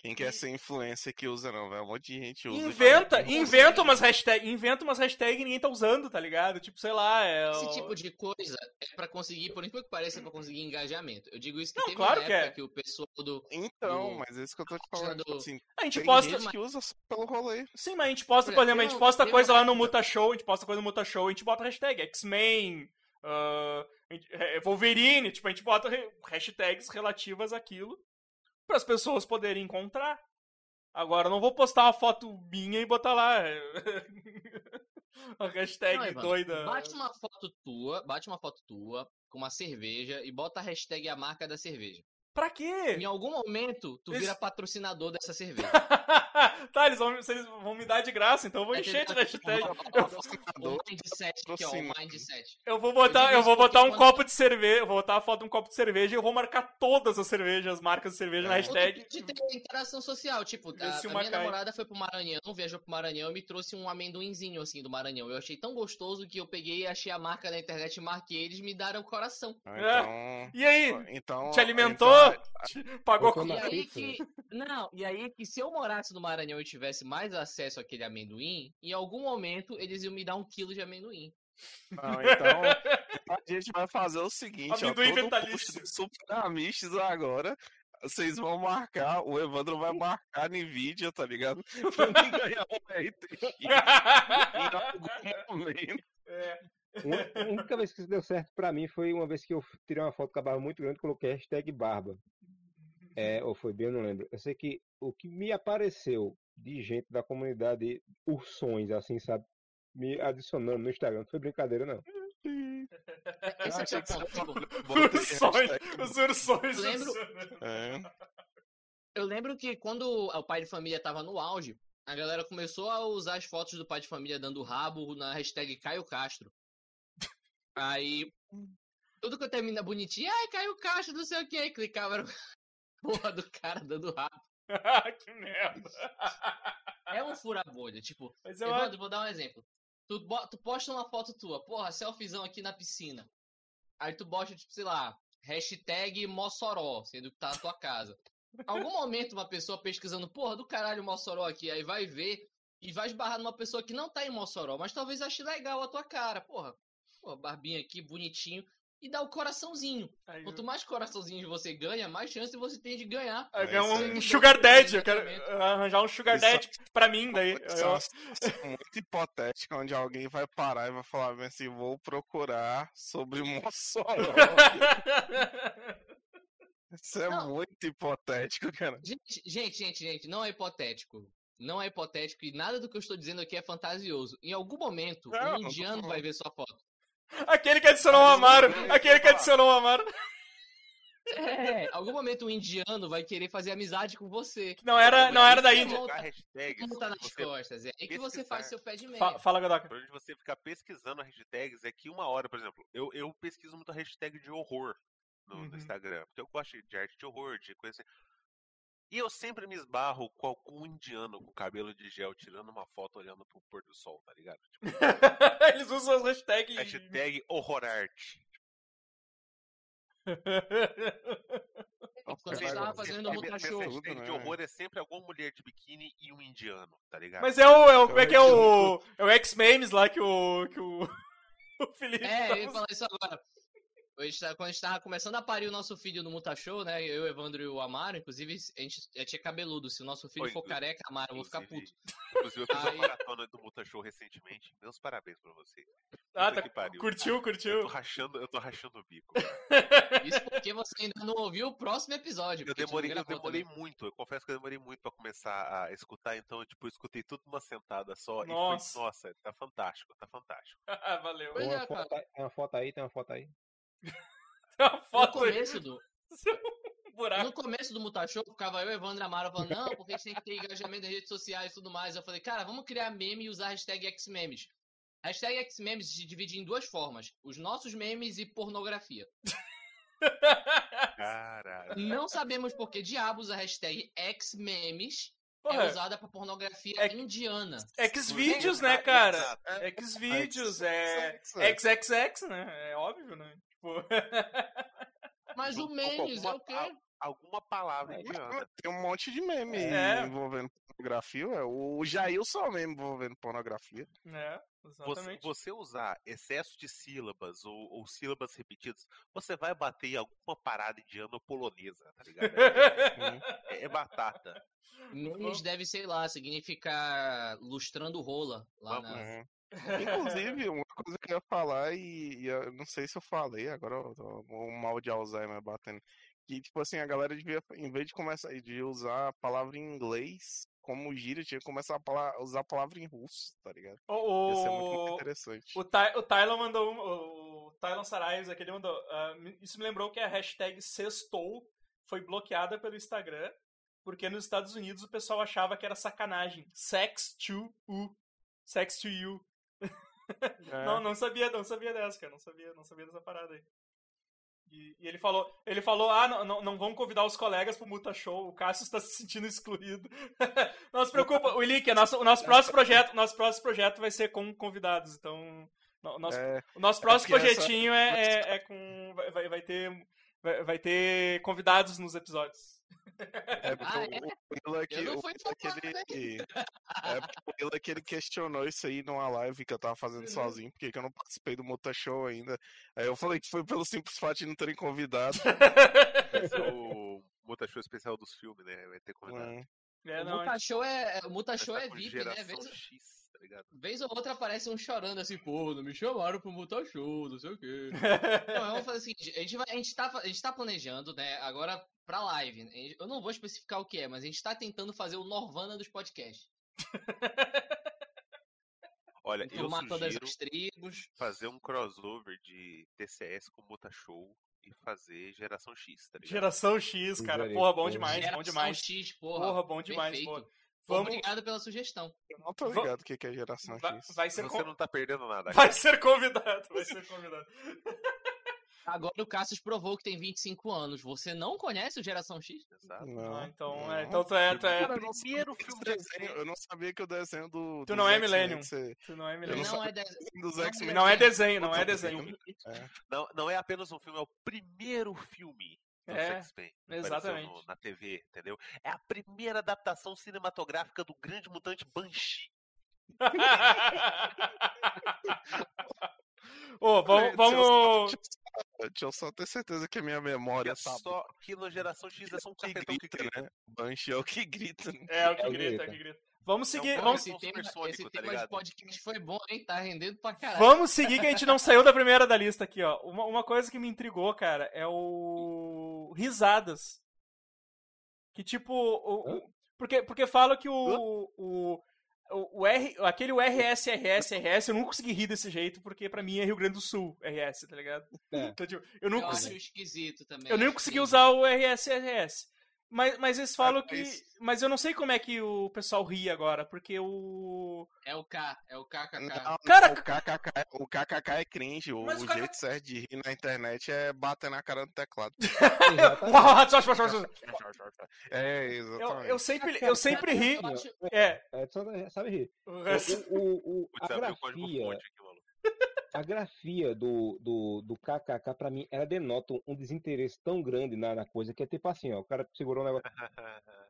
Quem quer ser influencer que usa, não, velho? Um monte de gente usa. Inventa, inventa umas hashtags, inventa umas hashtags e ninguém tá usando, tá ligado? Tipo, sei lá, é. Esse o- tipo de coisa é pra conseguir, por incrível que pareça, é pra conseguir engajamento. Eu digo isso que Não, teve claro uma que época é. que o pessoal do. Então, do- mas é isso que eu tô te falando. do- tipo assim, A gente tem posta. gente que usa só pelo rolê. Sim, mas a gente posta, Por exemplo, a gente posta coisa lá no Muta Show, a gente posta coisa no Muta Show, a gente bota hashtag X-Men, é, Wolverine, tipo, a gente bota hashtags relativas àquilo para as pessoas poderem encontrar. Agora, eu não vou postar uma foto minha e botar lá a hashtag Não, Evandro, doida. Bate uma foto tua, bate uma foto tua com uma cerveja e bota a hashtag a marca da cerveja. Pra quê? Em algum momento, tu Esse- vira patrocinador dessa cerveja. tá, eles vão, eles vão me dar de graça, então eu vou Tá encher de hashtag. O mindset, que é o Patrocina. mindset. Eu vou botar, eu isso vou porque botar um copo de cerveja, eu vou botar a foto de um copo de cerveja e eu vou marcar todas as cervejas, as marcas de cerveja na É. hashtag. Ou de ter interação social, tipo, a, a minha cai. namorada foi pro Maranhão, viajou pro Maranhão e me trouxe um amendoinzinho, assim, do Maranhão. Eu achei tão gostoso que eu peguei, achei a marca na internet, marquei eles, me deram coração. Ah, E aí? Então. então Te alimentou? então, Pagou com... E aí que. Não, e aí que se eu morasse no Maranhão e tivesse mais acesso àquele amendoim, em algum momento eles iam me dar um quilo de amendoim. Não, então, a gente vai fazer o seguinte, ó, Amendoim todo vitalício. Super agora, vocês vão marcar, o Evandro vai marcar vídeo, tá ligado? Pra mim ganhar um RT em algum momento. Uma- A única vez que isso deu certo pra mim foi uma vez que eu tirei uma foto com a barba muito grande e coloquei hashtag barba. É, ou foi bem, eu não lembro. Eu sei que o que me apareceu de gente da comunidade ursões, assim, sabe? Me adicionando no Instagram. Não foi brincadeira, não. Esse achei é Ursões, os ursões. Lembro- É. Eu lembro que quando o pai de família tava no auge, a galera começou a usar as fotos do pai de família dando rabo na hashtag Caio Castro. Aí, tudo que eu termina bonitinho, ai, Caio Castro, não sei o que, clicava era porra do cara dando rabo. que merda. É um fura-bolha, tipo, Mas eu Evandro, vou dar um exemplo. Tu, tu posta uma foto tua, porra, selfiezão aqui na piscina. Aí tu bota, tipo, sei lá, hashtag Mossoró, sendo que tá na tua casa. Algum momento uma pessoa pesquisando, porra, do caralho Mossoró aqui, aí vai ver e vai esbarrar numa pessoa que não tá em Mossoró, mas talvez ache legal a tua cara, porra. Porra, barbinha aqui, bonitinho. E dá o coraçãozinho. Aí, Quanto mais coraçãozinhos você ganha, mais chance você tem de ganhar. Isso um aí. sugar daddy, eu quero arranjar um sugar Isso- daddy pra mim, daí. Isso é uma situação muito hipotética, onde alguém vai parar e vai falar assim, vou procurar sobre Mossoró. Isso é Não. muito hipotético, cara. Gente, gente, gente, gente, não é hipotético. Não é hipotético e nada do que eu estou dizendo aqui é fantasioso. Em algum momento, Não, um não indiano falando. vai ver sua foto. Aquele que adicionou o Amaro, aquele que adicionou o Amaro. É, em algum momento um indiano vai querer fazer amizade com você. Não era, não era da Índia. Colocar hashtags, Como tá nas costas. É aí que você faz seu pé de meia. Fa- fala, Godoka. pra onde você ficar pesquisando hashtags, é que uma hora, por exemplo, eu, eu pesquiso muito hashtag de horror no, no Uhum. Instagram, porque eu gosto de arte de horror, de coisa assim. E eu sempre me esbarro com algum indiano com cabelo de gel tirando uma foto olhando pro pôr do sol, tá ligado? Tipo, Eles usam as hashtags. hashtag horrorarte. Quando Você tava fazendo o tudo, hashtag de né? horror é sempre alguma mulher de biquíni e um indiano, tá ligado? Mas é o, é o. Como é que é o. É o X-Memes lá que o. Que o, o Felipe. É, tá eu ia falar isso agora. A gente tá- Quando a gente tava começando a parir o nosso filho no Muta Show, né? Eu, Evandro e o Amaro, inclusive, a gente já tinha cabeludo. Se o nosso filho Oi, for careca, Amaro, eu vou ficar puto. Inclusive, eu fiz Aí- uma maratona do Muta Show recentemente. Meus parabéns pra você. Ah, Puta tá. que pariu. Curtiu, Eu curtiu. tô rachando, eu tô rachando o bico. Isso porque você ainda não ouviu o próximo episódio. Eu demorei, eu demorei também. muito. Eu confesso que eu demorei muito pra começar a escutar, então eu, tipo, eu escutei tudo numa sentada só. Nossa. E foi, nossa, tá fantástico, tá fantástico. Valeu. Tem é, uma, cara. foto, tem uma foto aí, tem uma foto aí. Tem uma No foto aí. começo do, buraco. No começo do Muta Show, ficava eu e Evandro e Amaro falando, não, porque a gente tem que ter engajamento nas redes sociais e tudo mais. Eu falei, cara, vamos criar meme e usar a hashtag Xmemes. A hashtag Xmemes se divide em duas formas: os nossos memes e pornografia. Caralho. Não sabemos por que diabos a hashtag Xmemes é usada pra pornografia É- indiana. Xvideos, né, cara? Xvideos, é. X- XXX, né? É óbvio, né? Tipo. Mas o memes é o quê? alguma palavra É, indiana. Tem um monte de meme É. envolvendo pornografia. ué. O Jailson mesmo envolvendo pornografia. É, Você, exatamente. você usar excesso de sílabas ou, ou sílabas repetidas, você vai bater em alguma parada indiana ou polonesa, tá ligado? É, é batata. Memes deve, sei lá, significar lustrando rola lá Vamos. na. Inclusive, uma coisa que eu ia falar, e, e eu não sei se eu falei, agora o mal de Alzheimer batendo. Que, tipo assim, a galera devia, em vez de começar de usar a palavra em inglês como gíria, tinha que começar a usar a palavra em russo, tá ligado? O, Ia ser muito mais o, interessante. o, Ty, o Tylon mandou. um- O Tylon Saraios aqui, ele mandou. me- isso me lembrou que a hashtag sextou foi bloqueada pelo Instagram, porque nos Estados Unidos o pessoal achava que era sacanagem. Sex to you. Sex to you. É. Não, não sabia, não sabia dessa, cara. Não sabia, não sabia dessa parada aí. E, e ele falou, ele falou, ah, não, não, não vamos convidar os colegas pro Muta Show, o Cássio está se sentindo excluído. não se preocupa, o Ilick, nosso, o nosso próximo projeto, nosso próximo projeto vai ser com convidados, então no- nosso, É, o nosso próximo porque essa- projetinho é, é, é com, vai, vai ter, vai, vai ter convidados nos episódios. É porque Ah, o- é? Willa que, Eu não o Willa que ele, é porque o Willa que ele questionou isso aí numa live que eu tava fazendo Uhum. sozinho, porque que eu não participei do Muta Show ainda. Aí eu falei que foi pelo simples fato de não terem convidado. Vai ser o Muta Show especial dos filmes, né? Vai ter convidado. É, o Muta Show é, o Muta Vai Show estar é VIP, né? geração Vez, X, tá ligado? vez ou outra aparece um chorando assim, pô, não me chamaram pro Muta Show, não sei o quê. Não, vamos fazer o seguinte, a gente, vai, a, gente tá, a gente tá planejando, né, agora pra live. né, Eu não vou especificar o que é, mas a gente tá tentando fazer o Norvana dos podcasts. Olha, eu Informar todas sugiro as tribos. fazer um crossover de TCS com Muta Show e fazer geração X, tá ligado? Geração X, cara, porra, bom demais, Geração bom demais. X, porra. Porra, bom demais, perfeito. porra. Vamos, Obrigado pela sugestão. Eu não tô ligado o que que é geração vai, X. vai ser Você con- não tá perdendo nada. Vai ser convidado, vai ser convidado. Agora o Cassius provou que tem 25 anos. Você não conhece o Geração X? Exato. Não. Ah, então, não. é, então tu é, tu é, Cara, eu não primeiro sabia que filme desenho- Eu não sabia que o desenho do. Tu não é Millennium. ser- tu não é Ele não milênio. não, é de... não é ser- desenho, não é desenho. É. Não, não é apenas um filme, é o primeiro filme do É, que exatamente. no- na TV, entendeu? É a primeira adaptação cinematográfica do grande mutante Banshee. Ô, vamos, vamos. Deixa eu só- ter certeza que a minha memória Que é tá só que no Geração X é só um que cafetão que grita, grita. né? Banshee é o que grita. né? É o que É o grita, é grita. o que grita. Vamos seguir, É um vamos, Esse tema, esse tá tema de podcast foi bom, hein? Tá rendendo pra caralho. vamos seguir que a gente não saiu da primeira da lista aqui, ó. Uma, uma coisa que me intrigou, cara, é o. Risadas. Que tipo. O, o- porque, porque fala que o. O, o, o R, aquele RS, RS, RS, eu não consegui rir desse jeito, porque pra mim é Rio Grande do Sul, RS, tá ligado? É. Então, tipo, eu não Eu consegui. acho esquisito também. Eu nem consegui que- usar o RSRS. Mas, mas eles falam que. mas- Mas eu não sei como é que o pessoal ri agora, porque o. É o K, é o KKK. Não, Cara, o KKK, é- o KKK é cringe. O, Mas o jeito certo de rir na internet é bater na cara do teclado. Exatamente. É, eu, exatamente. eu sempre, eu sempre ri. Eu É. É, sabe rir. O O, o, a grafia, fonte aqui, maluco. A grafia do, do, do KKK, pra mim, ela denota um desinteresse tão grande na, na coisa que é tipo assim, ó. O cara segurou o negócio.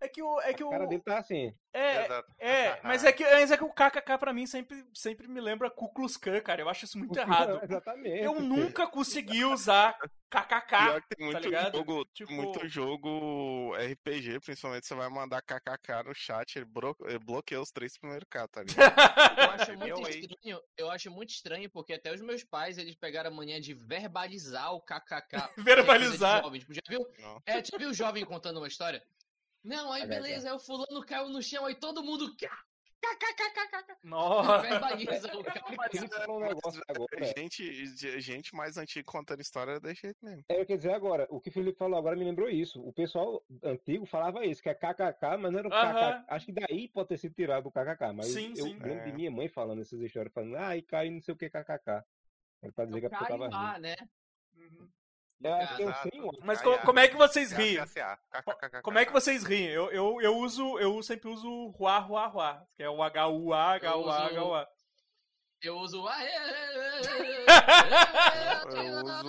É que o. É que O cara dele tá assim. É, Exato. é, mas é que, mas é que o KKK pra mim sempre, sempre me lembra Ku Klux Klan, cara. Eu acho isso muito errado. Exatamente. Eu nunca consegui usar KKK. Pior que tem muito tá ligado? jogo, Tipo- muito jogo RPG, principalmente você vai mandar KKK no chat, ele, bro- ele bloqueia os três primeiros K, tá ligado? Eu acho muito estranho, eu acho muito estranho, porque até os meus pais, eles pegaram a mania de verbalizar o KKK. Verbalizar. é. Tipo, já viu? Não. É, já viu o jovem contando uma história? Não, aí É beleza, aí o fulano caiu no chão, aí todo mundo... KKKKK. Nossa. Verbaliza o agora. Gente, gente mais antiga contando história é desse jeito mesmo. É, quer dizer, agora, o que o Felipe falou agora me lembrou isso. O pessoal antigo falava isso, que é KKK, mas não era o. KKK. Acho que daí pode ter sido tirado o KKK, mas Sim, eu sim. lembro É. de minha mãe falando essas histórias, falando, ah, e caiu não sei o que KKK. Era pra dizer que a pessoa tava rindo. Caiu né? Uhum. Eu acho que eu Exato. sei um Mas como é que vocês riem? Como é que vocês riem? Eu, eu, eu uso, eu sempre uso ruá, ruá, ruá, que é o H-U-A, H-U-A, Eu uso- H-U-A. Eu uso. "Ah, é, é, Eu uso.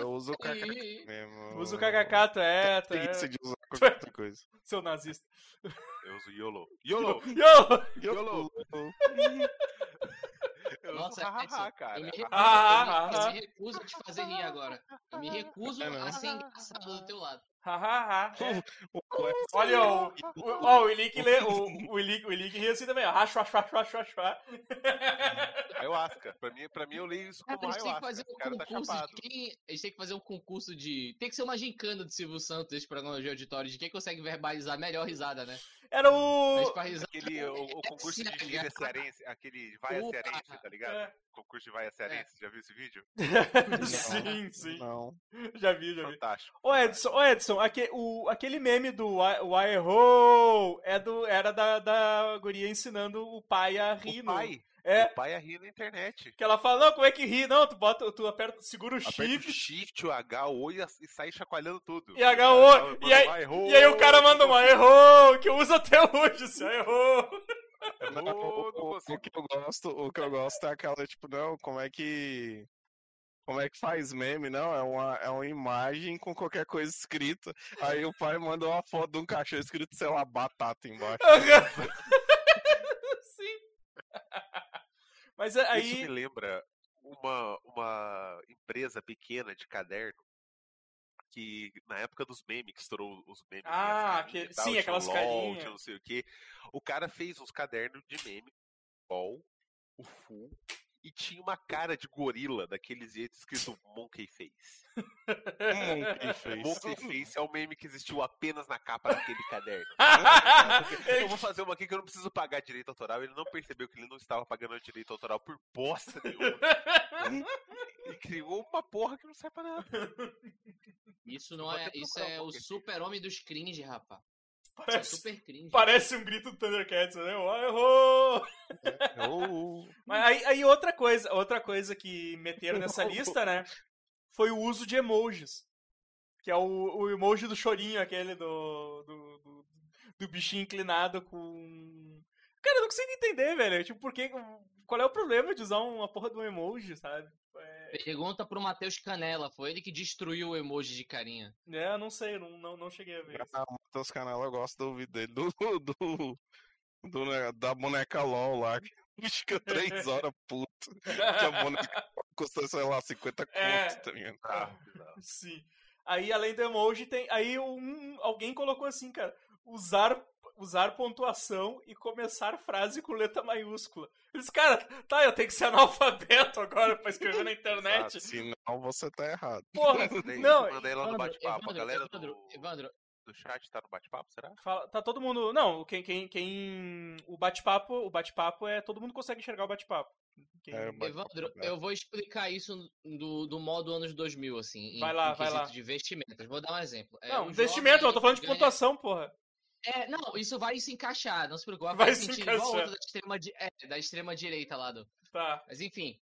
Eu uso o kkk mesmo. Usa o kkk, tu é, tu é, Preguiça de usar qualquer outra coisa. seu nazista. Eu uso YOLO. YOLO! Yo! YOLO! Eu Nossa, uso hahaha, Edson, cara. eu me recuso, Ah, eu me- eu ah, me recuso a te fazer rir agora. Eu me recuso É, a ser engraçado do teu lado. Hahaha. é. O Olha, o, o, Ilick lê, o, o Ilick, o Ilick ri assim também, ó. Racho, racho, racho, racho, racho. Ayahuasca. Pra mim, pra mim, eu leio isso Cara, como a gente tem que fazer ayahuasca. um O cara tá concurso chapado. de quem. A gente tem que fazer um concurso de. Tem que ser uma gincana do Silvio Santos, esse programa de auditório, de quem consegue verbalizar melhor risada, né? Era o... Aquele, o, o concurso de gíria cearense, aquele vai a cearense, tá ligado? É. Concurso de vai a cearense, já viu esse vídeo? sim, sim. Não. Já vi, já vi. Fantástico. Ô Edson, ô Edson, aque, o, aquele meme do Why o Why Errou é do, era da, da guria ensinando o pai a rir. O no- pai, É, o pai a rir na internet. que ela fala, não, como é que ri? Não, tu bota, tu aperta, segura o Aperta o shift shift, o H, o O e, e sai chacoalhando tudo. e H, O O, e aí, errou, e aí o cara manda uma errou, que eu uso até hoje, assim, errou. Não, Errou, o, não o- o consigo. que eu gosto, o que eu gosto é aquela, tipo, não, como é que. Como é que faz meme? Não, é uma, é uma imagem com qualquer coisa escrita. Aí o pai manda uma foto de um cachorro escrito, sei lá, batata embaixo. Sim. Mas é- Isso me aí, lembra uma, uma empresa pequena de caderno que na época dos memes, que estourou os memes. Ah, as carinhas que- e tal, sim, aquelas LOL, carinhas. não sei o quê. O cara fez uns cadernos de meme, LOL, o Full, e tinha uma cara de gorila daqueles jeitos escrito Monkey Face. Monkey face. Monkey Face é o meme que existiu apenas na capa daquele caderno. Eu vou fazer uma aqui que eu não preciso pagar direito autoral. Ele não percebeu que ele não estava pagando direito autoral por bosta nenhuma. E criou uma porra que não serve pra nada. Isso não é. Isso um é o super-homem dos cringe, rapaz. Isso é parece, super cringe. parece um grito do Thundercats, né? Errou! Oh, Mas aí, aí outra coisa, outra coisa que meteram nessa lista, né? Foi o uso de emojis. Que é o, o emoji do chorinho, aquele do, do, do, do bichinho inclinado com. Cara, eu não consigo entender, velho. Tipo, por que. Qual é o problema de usar uma porra de um emoji, sabe? É, Pergunta pro Matheus Canela, foi ele que destruiu o emoji de carinha. é, não sei, não, não, não cheguei a ver isso. ah, Matheus Canela, eu gosto do vídeo dele, do, do, do ne- da boneca LOL lá, que fica três horas puto. Que a boneca custa, sei lá, 50 conto, É. tá ligado? Ah. Sim. Aí, além do emoji, tem. Aí um, alguém colocou assim, cara. Usar, usar pontuação e começar frase com letra maiúscula. Eu disse, cara, tá, eu tenho que ser analfabeto agora pra escrever na internet. Exato, Senão você tá errado. Porra, não, mandei lá no Evandro, bate-papo. A Evandro, galera Evandro, do, Evandro, do chat tá no bate-papo, será? fala- tá todo mundo. Não, quem. quem, quem o bate-papo. O bate-papo é. Todo mundo consegue enxergar o bate-papo. Quem- É, bate- Evandro, É. eu vou explicar isso do, do modo anos 2000, assim, em, Vai lá, em vai lá. de vestimentas. Vou dar um exemplo. É, não, um investimento, eu tô falando de ganha- pontuação, porra. É, não, isso vai se encaixar, não se preocupe. Vai Vai se sentir igual encaixar. outro da extrema, é, da extrema direita lá do. Tá. Mas enfim,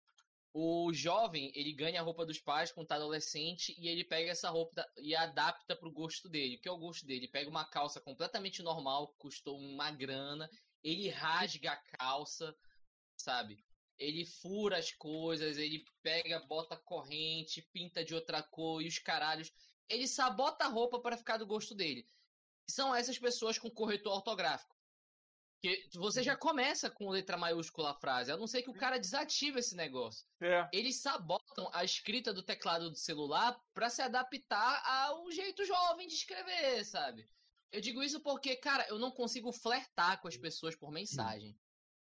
o jovem, ele ganha a roupa dos pais quando tá adolescente e ele pega essa roupa e adapta pro gosto dele. O que é o gosto dele? Ele pega uma calça completamente normal, que custou uma grana, ele rasga a calça, sabe? Ele fura as coisas, ele pega, bota corrente, pinta de outra cor e os caralhos. Ele sabota a roupa para ficar do gosto dele. São essas pessoas com corretor ortográfico. Que você já começa com letra maiúscula a frase, a não ser que o cara desative esse negócio. É. Eles sabotam a escrita do teclado do celular para se adaptar ao jeito jovem de escrever, sabe? Eu digo isso porque, cara, eu não consigo flertar com as pessoas por mensagem.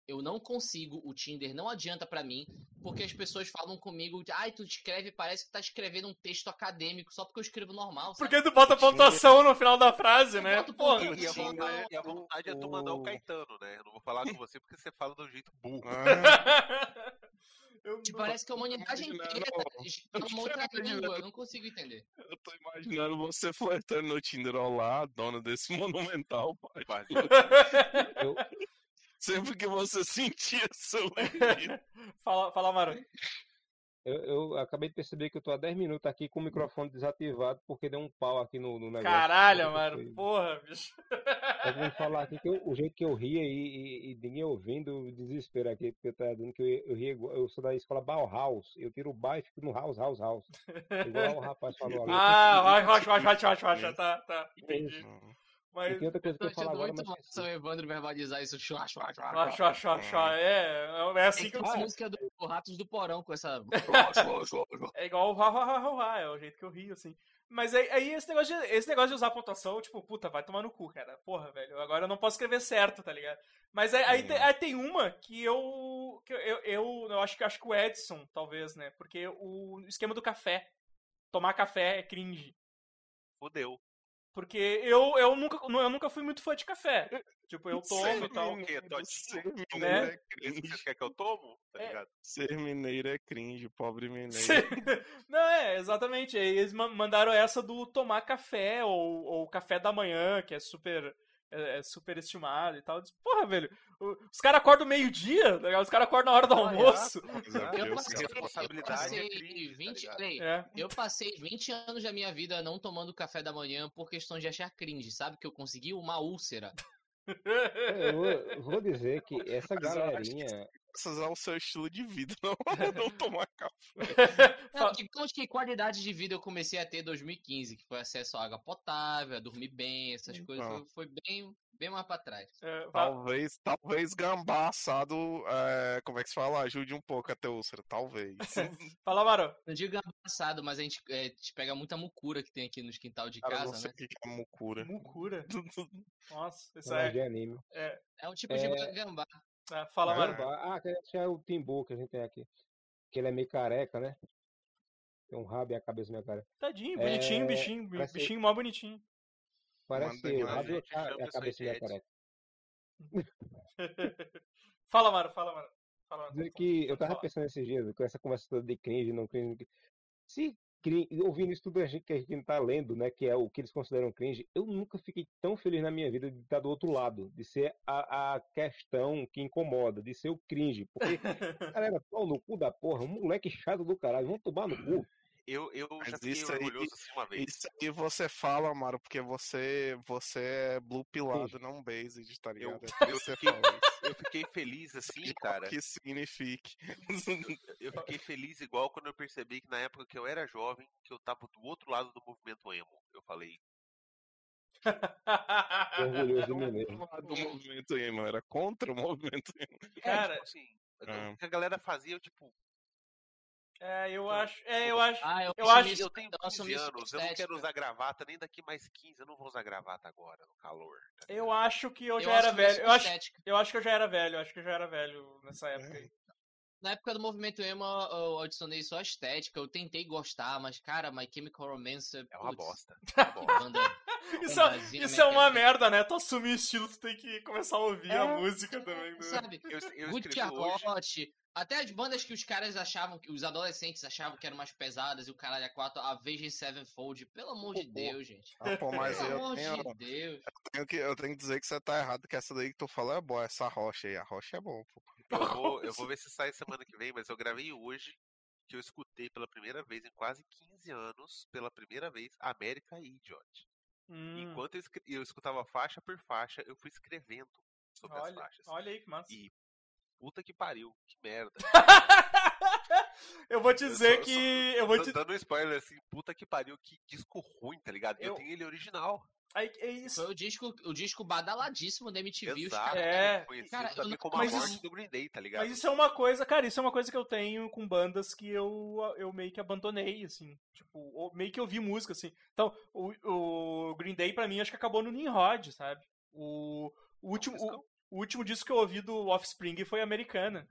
Eu não consigo, o Tinder não adianta pra mim, porque as pessoas falam comigo, ai, tu escreve, parece que tá escrevendo um texto acadêmico só porque eu escrevo normal, sabe? Porque tu bota pontuação no final da frase, Eu né? Porra. E a, vontade, e a vontade é tu mandar o Caetano, né? Eu não vou falar com você porque você fala do jeito burro. Ah, Tipo, parece que a humanidade inteira fala uma outra língua, eu não consigo entender. eu tô imaginando você flertando no Tinder. Olá, dona desse monumental, pai. Eu, Sempre que você sentir seu limite. fala, fala, Maro. Eu, eu acabei de perceber que eu tô há 10 minutos aqui com o microfone desativado porque deu um pau aqui no, no negócio. Caralho, mano. Porra, bicho. Eu vou falar aqui que eu- o jeito que eu ria e, e- e ninguém ouvindo, o desespero aqui, porque eu tava dizendo que eu, eu ria igual- eu sou da escola Bauhaus, eu tiro o baixo e fico no house, house, house. Igual o rapaz falou ali. Ah, rocha, rocha, rocha, rocha, rocha. Tá, tá. Entendi. Hum. E Mas. tem outra coisa que Eu eu falo agora, muito mas massa o Evandro verbalizar isso. Chua, chua, chua, Rocha, chua. rocha, rocha. É, é assim que eu. Essa música do Ratos do Porão com essa. É igual o ha, ha, ha, ha, ha, é o jeito que eu rio, assim. Mas aí, aí esse, negócio de, esse negócio de usar pontuação, tipo, puta, vai tomar no cu, cara. Porra, velho. Agora eu não posso escrever certo, tá ligado? Mas aí, aí, tem, aí tem uma que eu. Que eu, eu, eu, eu acho que acho que o Edson, talvez, né? Porque o esquema do café. Tomar café é cringe. Fudeu. Porque eu, eu, nunca, eu nunca fui muito fã de café. Tipo, eu tomo Ser e tal. O quê? Todinho? Ser Né? mineiro é Esse que cringe. você quer que eu tomo? Tá É. ligado? Ser mineiro é cringe, pobre mineiro. Não, é, exatamente. Eles ma- mandaram essa do tomar café, ou, ou café da manhã, que é super. É, é super estimado e tal. Porra, velho, o- os caras acordam meio-dia, tá os caras acordam na hora do Ah, almoço. Exato. Eu Eu passei, sei. eu passei é cringe, tá 20, ligado? olha aí, É. eu passei 20 anos da minha vida não tomando café da manhã por questão de achar cringe, sabe? Que eu consegui uma úlcera. eu vou, eu vou dizer que essa galerinha. Graças ao seu estilo de vida, não, não tomar café. Não, digamos que qualidade de vida eu comecei a ter em 2015, que foi acesso à água potável, a dormir bem, essas coisas. Então. Foi, foi bem, bem mais pra trás. É, Talvez, talvez gambá assado, é, como é que se fala? Ajude um pouco a ter úlcera, talvez. Fala, Maro. Não digo passado, mas a gente, é, a gente pega muita mucura que tem aqui nos quintal de Cara, eu não casa, sei né? o que é mucura. Mucura. Nossa, isso é é. de anime. é, É um tipo de É. gambá. É, fala, Maro. Ah, que esse é o Timbu que a gente tem aqui. Que ele é meio careca, né? Tem um rabo e a cabeça meio careca. Tadinho, É, bonitinho, bichinho. bi- parece- Bichinho mó bonitinho. Parece eu, o rabo e gente, a, cabeça meio careca. fala, Maro, fala, Maro. Fala. Dizer que eu tava pensando esses dias, com essa conversa toda de cringe, não cringe. Se cringe, ouvindo isso tudo que a gente tá lendo, né, que é o que eles consideram cringe, eu nunca fiquei tão feliz na minha vida de estar do outro lado, de ser a, a questão que incomoda, de ser o cringe. Porque, galera, pau no cu da porra, um moleque chato do caralho, vamos tomar no cu. Eu, eu já fiquei isso aí- orgulhoso assim uma vez. Isso aí você fala, Amaro, porque você, você é blue pilado, não based, tá ligado? É eu isso que você fiquei-. Eu fiquei feliz assim, cara. que signifique. Eu fiquei feliz igual quando eu percebi que na época que eu era jovem, que eu tava do outro lado do movimento emo. Eu falei, orgulhoso mim mesmo. do movimento emo, era contra o movimento emo. é, Cara, tipo assim, É. o que a galera fazia, eu tipo, É, eu acho. É, eu acho. Ah, eu, Eu acho- isso- eu tenho eu 15 assumi isso anos, eu não quero usar gravata nem daqui mais 15, eu não vou usar gravata agora, no calor. tá Eu acho que eu Eu já era isso velho. Eu acho, eu acho que eu já era velho. Eu acho que eu já era velho nessa É. época aí. Na época do movimento emo, eu adicionei só a estética. Eu tentei gostar, mas, cara, My Chemical Romance... É uma putz, bosta. que banda- Isso, é- bandazinha isso é uma merda, né? Tu assumir estilo, tu tem que começar a ouvir a É, música também. né? Sabe? Eu, eu Good hoje, Charlotte, até as bandas que os caras achavam, que os adolescentes achavam que eram mais pesadas e o caralho a 4, a Avenged Sevenfold, pelo amor de Pô, Deus, gente. Ah, pô, mas Pelo eu amor tenho, de Deus. tenho que, eu tenho que dizer que você tá errado, que essa daí que tu falou é boa, essa rocha aí. A rocha é bom, pô. eu vou, eu vou ver se sai semana que vem, mas eu gravei hoje que eu escutei pela primeira vez em quase 15 anos, pela primeira vez, América Idiot. Hum, Enquanto eu, eu escutava faixa por faixa, eu fui escrevendo sobre as olha, faixas. olha aí que massa. E puta que pariu, que merda. eu vou te Eu dizer só- que. só- Eu vou te. Dando um spoiler assim, puta que pariu, que disco ruim, tá ligado? Eu, Eu- tenho ele original. Aí, é isso. Foi o disco, o disco badaladíssimo da MTV. Os Exato. caras É. Cara, eu também não- como a mas morte isso- do Green Day, tá ligado? Mas isso é uma coisa, cara, isso é uma coisa que eu tenho com bandas que eu, eu meio que abandonei, assim. Tipo, meio que eu vi música, assim. Então, o, o Green Day, pra mim, acho que acabou no Nimrod, sabe? O, o último, o, o último disco que eu ouvi do Offspring foi Americana.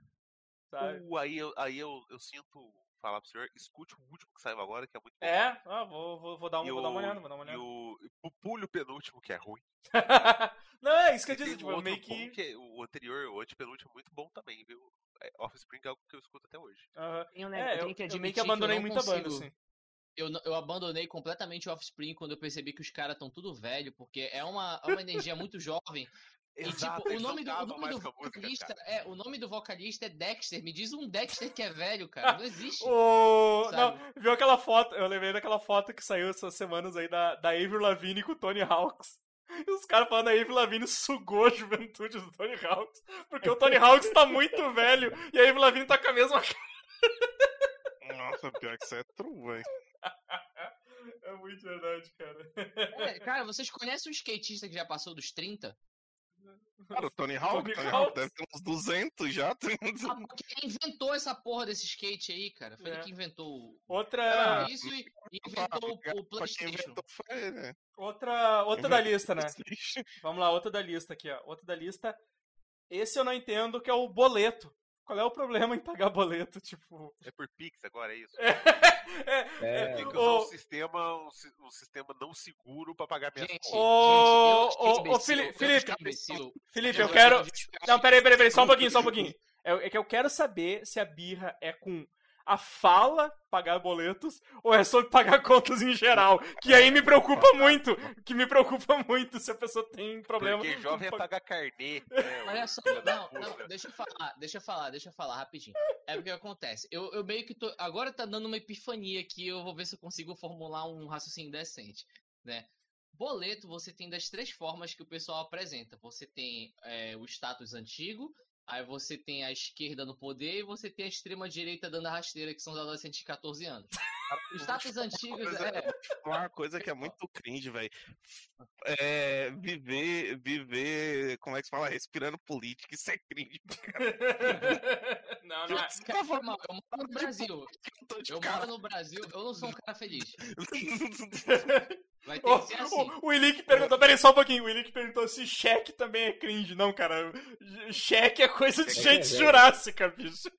Sabe? Uh, aí eu, aí eu, eu sinto falar pro senhor, escute o último que saiu agora, que é muito bom. É? Ah, vou, vou, vou, dar uma, E vou dar uma olhada, vou dar uma E olhada. o, e o penúltimo, que é ruim. Não, é isso que eu disse, um tipo, outro meio que. que é o anterior, o antepenúltimo, muito bom também, viu? É, Offspring é algo que eu escuto até hoje. Aham. Tenho, né, É, eu eu, eu meio que eu abandonei não muita banda, assim. Eu, eu abandonei completamente o Offspring quando eu percebi que os caras estão tudo velho, porque é uma, é uma energia muito jovem. E Exato, tipo, o nome do, o nome do música, vocalista cara. é, o nome do vocalista é Dexter. Me diz um Dexter que é velho, cara. Não existe. O... Não, viu aquela foto? Eu lembrei daquela foto que saiu essas semanas aí da, da Avril Lavigne com o Tony Hawks. E os caras falando que a Avril Lavigne sugou a juventude do Tony Hawks. Porque o Tony Hawks tá muito velho e a Avril Lavigne tá com a mesma cara. Nossa, pior que isso é true, velho. É muito verdade, cara. É, cara, vocês conhecem um skatista que já passou dos 30? Cara, o Tony Hawk, Tony Tony Hawk. Deve ter uns 200 já. tem Ah, Quem inventou essa porra desse skate aí, cara? Foi É. ele que inventou o- Outra. isso e e inventou o, o PlayStation. inventou foi ele, né? Outra, outra da lista, né? Vamos lá, outra da lista aqui, ó. Outra da lista. Esse eu não entendo, que é o boleto. Qual é o problema em pagar boleto? Tipo. É por Pix agora, é isso? É, É, Tem que o- usar um sistema, um, um sistema não seguro pra pagar minhas Gente, contas. Ô, ô, é ô, Felipe, é. Felipe, Eu quero. Não, peraí, peraí, peraí, só um pouquinho, só um pouquinho. É, é que eu quero saber se a birra é com a fala pagar boletos ou é sobre pagar contas em geral. Que aí me preocupa muito. Que me preocupa muito se a pessoa tem problema. Porque jovem é pagar carnê. né, Olha só, não, não, deixa eu falar, deixa eu falar, deixa eu falar rapidinho. É porque acontece. Eu, eu meio que tô. Agora tá dando uma epifania aqui, eu vou ver se eu consigo formular um raciocínio decente, né? Boleto você tem das três formas que o pessoal apresenta. Você tem é, o status antigo, aí você tem a esquerda no poder e você tem a extrema direita dando a rasteira, que são os adolescentes de 14 anos. Os status antigos coisa- é. Uma coisa que é muito cringe, velho. É viver, viver, como é que se fala? Respirando política, isso é cringe. Não, não é. Cara, eu moro no Brasil. eu cara. moro no Brasil, eu não sou um cara feliz. Vai ter O, que ser assim. o, o Ilick perguntou, peraí, só um pouquinho. O Ilick perguntou se cheque também é cringe. Não, cara. Cheque é coisa de Cheque é gente velho. jurássica, bicho.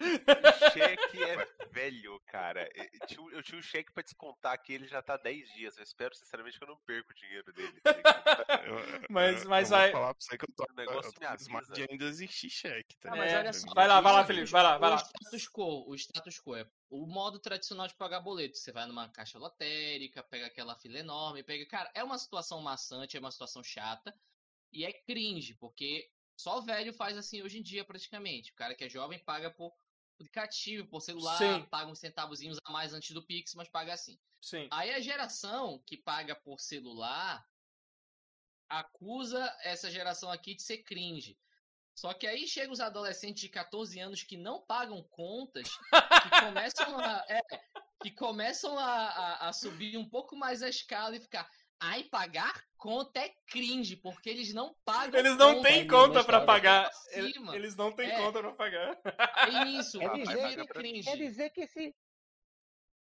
cheque é velho, cara. Eu tinha, eu um cheque pra descontar que ele já tá 10 dias. Eu espero, sinceramente, que eu não perca o dinheiro dele. tá? Eu- Mas- eu- mas eu vou vai- falar pra você que eu tô, O negócio eu tô me avisa. ainda existir cheque, tá Ah, mas É, olha só. vai lá, vai lá, o- Felipe, vai lá, vai o lá. status quo, o status quo é o modo tradicional de pagar boleto. Você vai numa caixa lotérica, pega aquela fila enorme, pega. Cara, é uma situação maçante, é uma situação chata. E é cringe, porque só velho faz assim hoje em dia, praticamente. O cara que é jovem paga por aplicativo, por celular, Sim. paga uns centavozinhos a mais antes do Pix, mas paga assim. Sim. Aí a geração que paga por celular acusa essa geração aqui de ser cringe. Só que aí chegam os adolescentes de 14 anos que não pagam contas, que começam a, é, que começam a, a, a subir um pouco mais a escala e ficar. Ai, pagar conta é cringe, porque eles não pagam Eles não têm conta sabe. pagar. Eles não têm É. conta pra pagar. É isso, Quer aí dizer- cringe. Quer dizer que esse.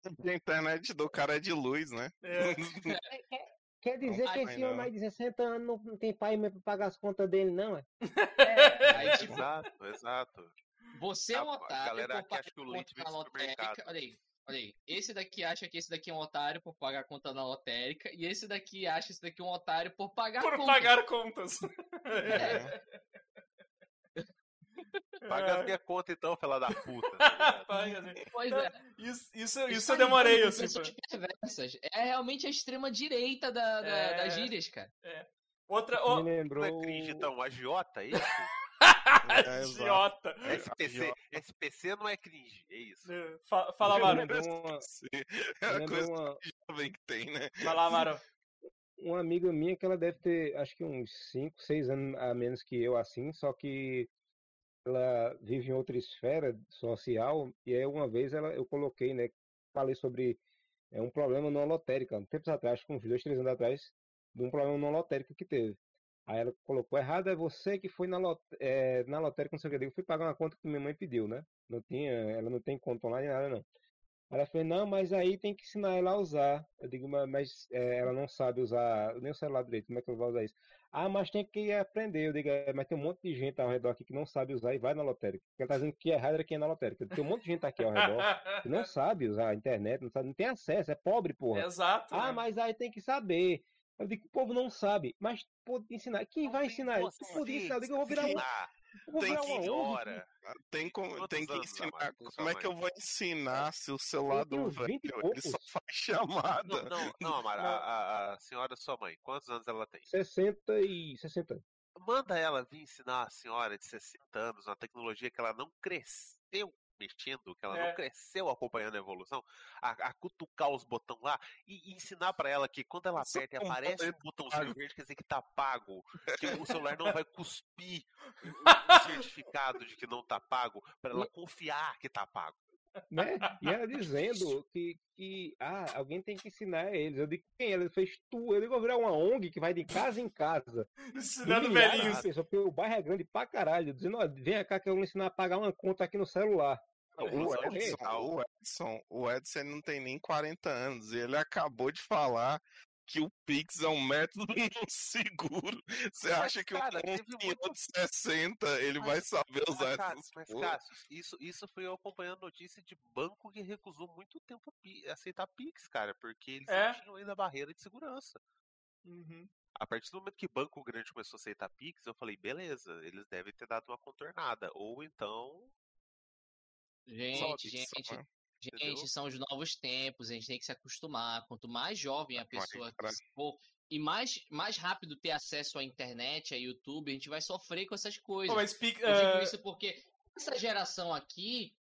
A internet do cara é de luz, né? É. Quer dizer Não que esse homem de 60 anos não, não tem pai mesmo pra pagar as contas dele, não, é? É, aí, tipo, Exato, exato. Você é A- um a otário galera por aqui pagar acha que o leite vem supermercado. Olha aí, olha aí. Esse daqui acha que esse daqui é um otário por pagar conta na lotérica. E esse daqui acha esse daqui um otário por pagar Por conta. pagar contas. É. Paga as minhas contas então, fela da puta. Pois é. Isso, isso, isso eu demorei, assim. perversas. É realmente a extrema direita da, da- É. das gírias, cara. Outra. Me Oh, lembrou. Não é cringe, então, agiota, é isso? É, idiota. SPC, agiota. SPC não é cringe, é isso. É, fa- Fala, Maro. lembrou uma, É a coisa uma, jovem que tem, né? Vai lá, Maro. uma amiga minha que ela deve ter, acho que uns 5, 6 anos a menos que eu, assim, só que ela vive em outra esfera social, e aí uma vez ela, eu coloquei, né, falei sobre é, um problema na lotérica, um tempos atrás, acho que uns 2, 3 anos atrás, de um problema na lotérica que teve. Aí ela colocou errado, é você que foi na, lot, é, na lotérica, não sei o que, eu fui pagar uma conta que minha mãe pediu, né? Não tinha, ela não tem conta online, nada não. Ela falou, não, mas aí tem que ensinar ela a usar. Eu digo, "Ma- mas eh, ela não sabe usar nem o celular direito, como é que ela vai usar isso? Ah, mas tem que aprender. Eu digo, "É, mas tem um monte de gente ao redor aqui que não sabe usar e vai na lotérica. Porque ela tá dizendo que errado era quem é na lotérica. Tem um monte de gente aqui ao redor que não sabe usar a internet, não, sabe, não tem acesso, é pobre, porra. Exato. Ah, né? mas aí tem que saber. Eu digo, o povo não sabe, mas pode ensinar. Quem vai ensinar? Tu pode ensinar? Eu digo, eu vou virar um. Ah, eu vou tem virar que senhora. Tem, como, Quantos tem que ensinar. Com Como é que eu vou ensinar se o celular do 20 velho ele só faz chamada? Não, não, não, Amara, Não. A, a, a senhora sua mãe, quantos anos ela tem? 60 e 60. manda ela vir ensinar a senhora de 60 anos uma tecnologia que ela não cresceu mexendo, que ela É. não cresceu acompanhando a evolução, a, a cutucar os botões lá e, e ensinar pra ela que quando ela aperta e aparece botão um botãozinho verde, quer dizer que tá pago, que o celular não vai cuspir o, certificado de que não tá pago, pra ela confiar que tá pago. né? E ela dizendo que, que ah, alguém tem que ensinar eles. Eu digo, quem? Ela fez tu. Eu digo, vou virar uma ONG que vai de casa em casa. Ensinando velhinhos. porque o bairro é grande pra caralho. Dizendo, ó, vem cá que eu vou ensinar a pagar uma conta aqui no celular. O Edson, o Edson, o Edson não tem nem 40 anos e ele acabou de falar que o Pix é um método não seguro. Você Mas, acha que cara, um senhor muito- de 60 ele vai Mas- saber usar Mas, essas mas, coisas? Cássio, isso, isso foi eu acompanhando notícia de banco que recusou muito tempo a aceitar Pix, cara, porque eles É? não tinham ainda barreira de segurança. Uhum. A partir do momento que banco grande começou a aceitar Pix, eu falei, beleza, eles devem ter dado uma contornada. Ou então. Gente, gente? Entendeu? gente, são os novos tempos, a gente tem que se acostumar. Quanto mais jovem a pessoa for e mais, mais rápido ter acesso à internet, a YouTube, a gente vai sofrer com essas coisas. Mas Pix, Eu digo eh, isso porque essa geração aqui,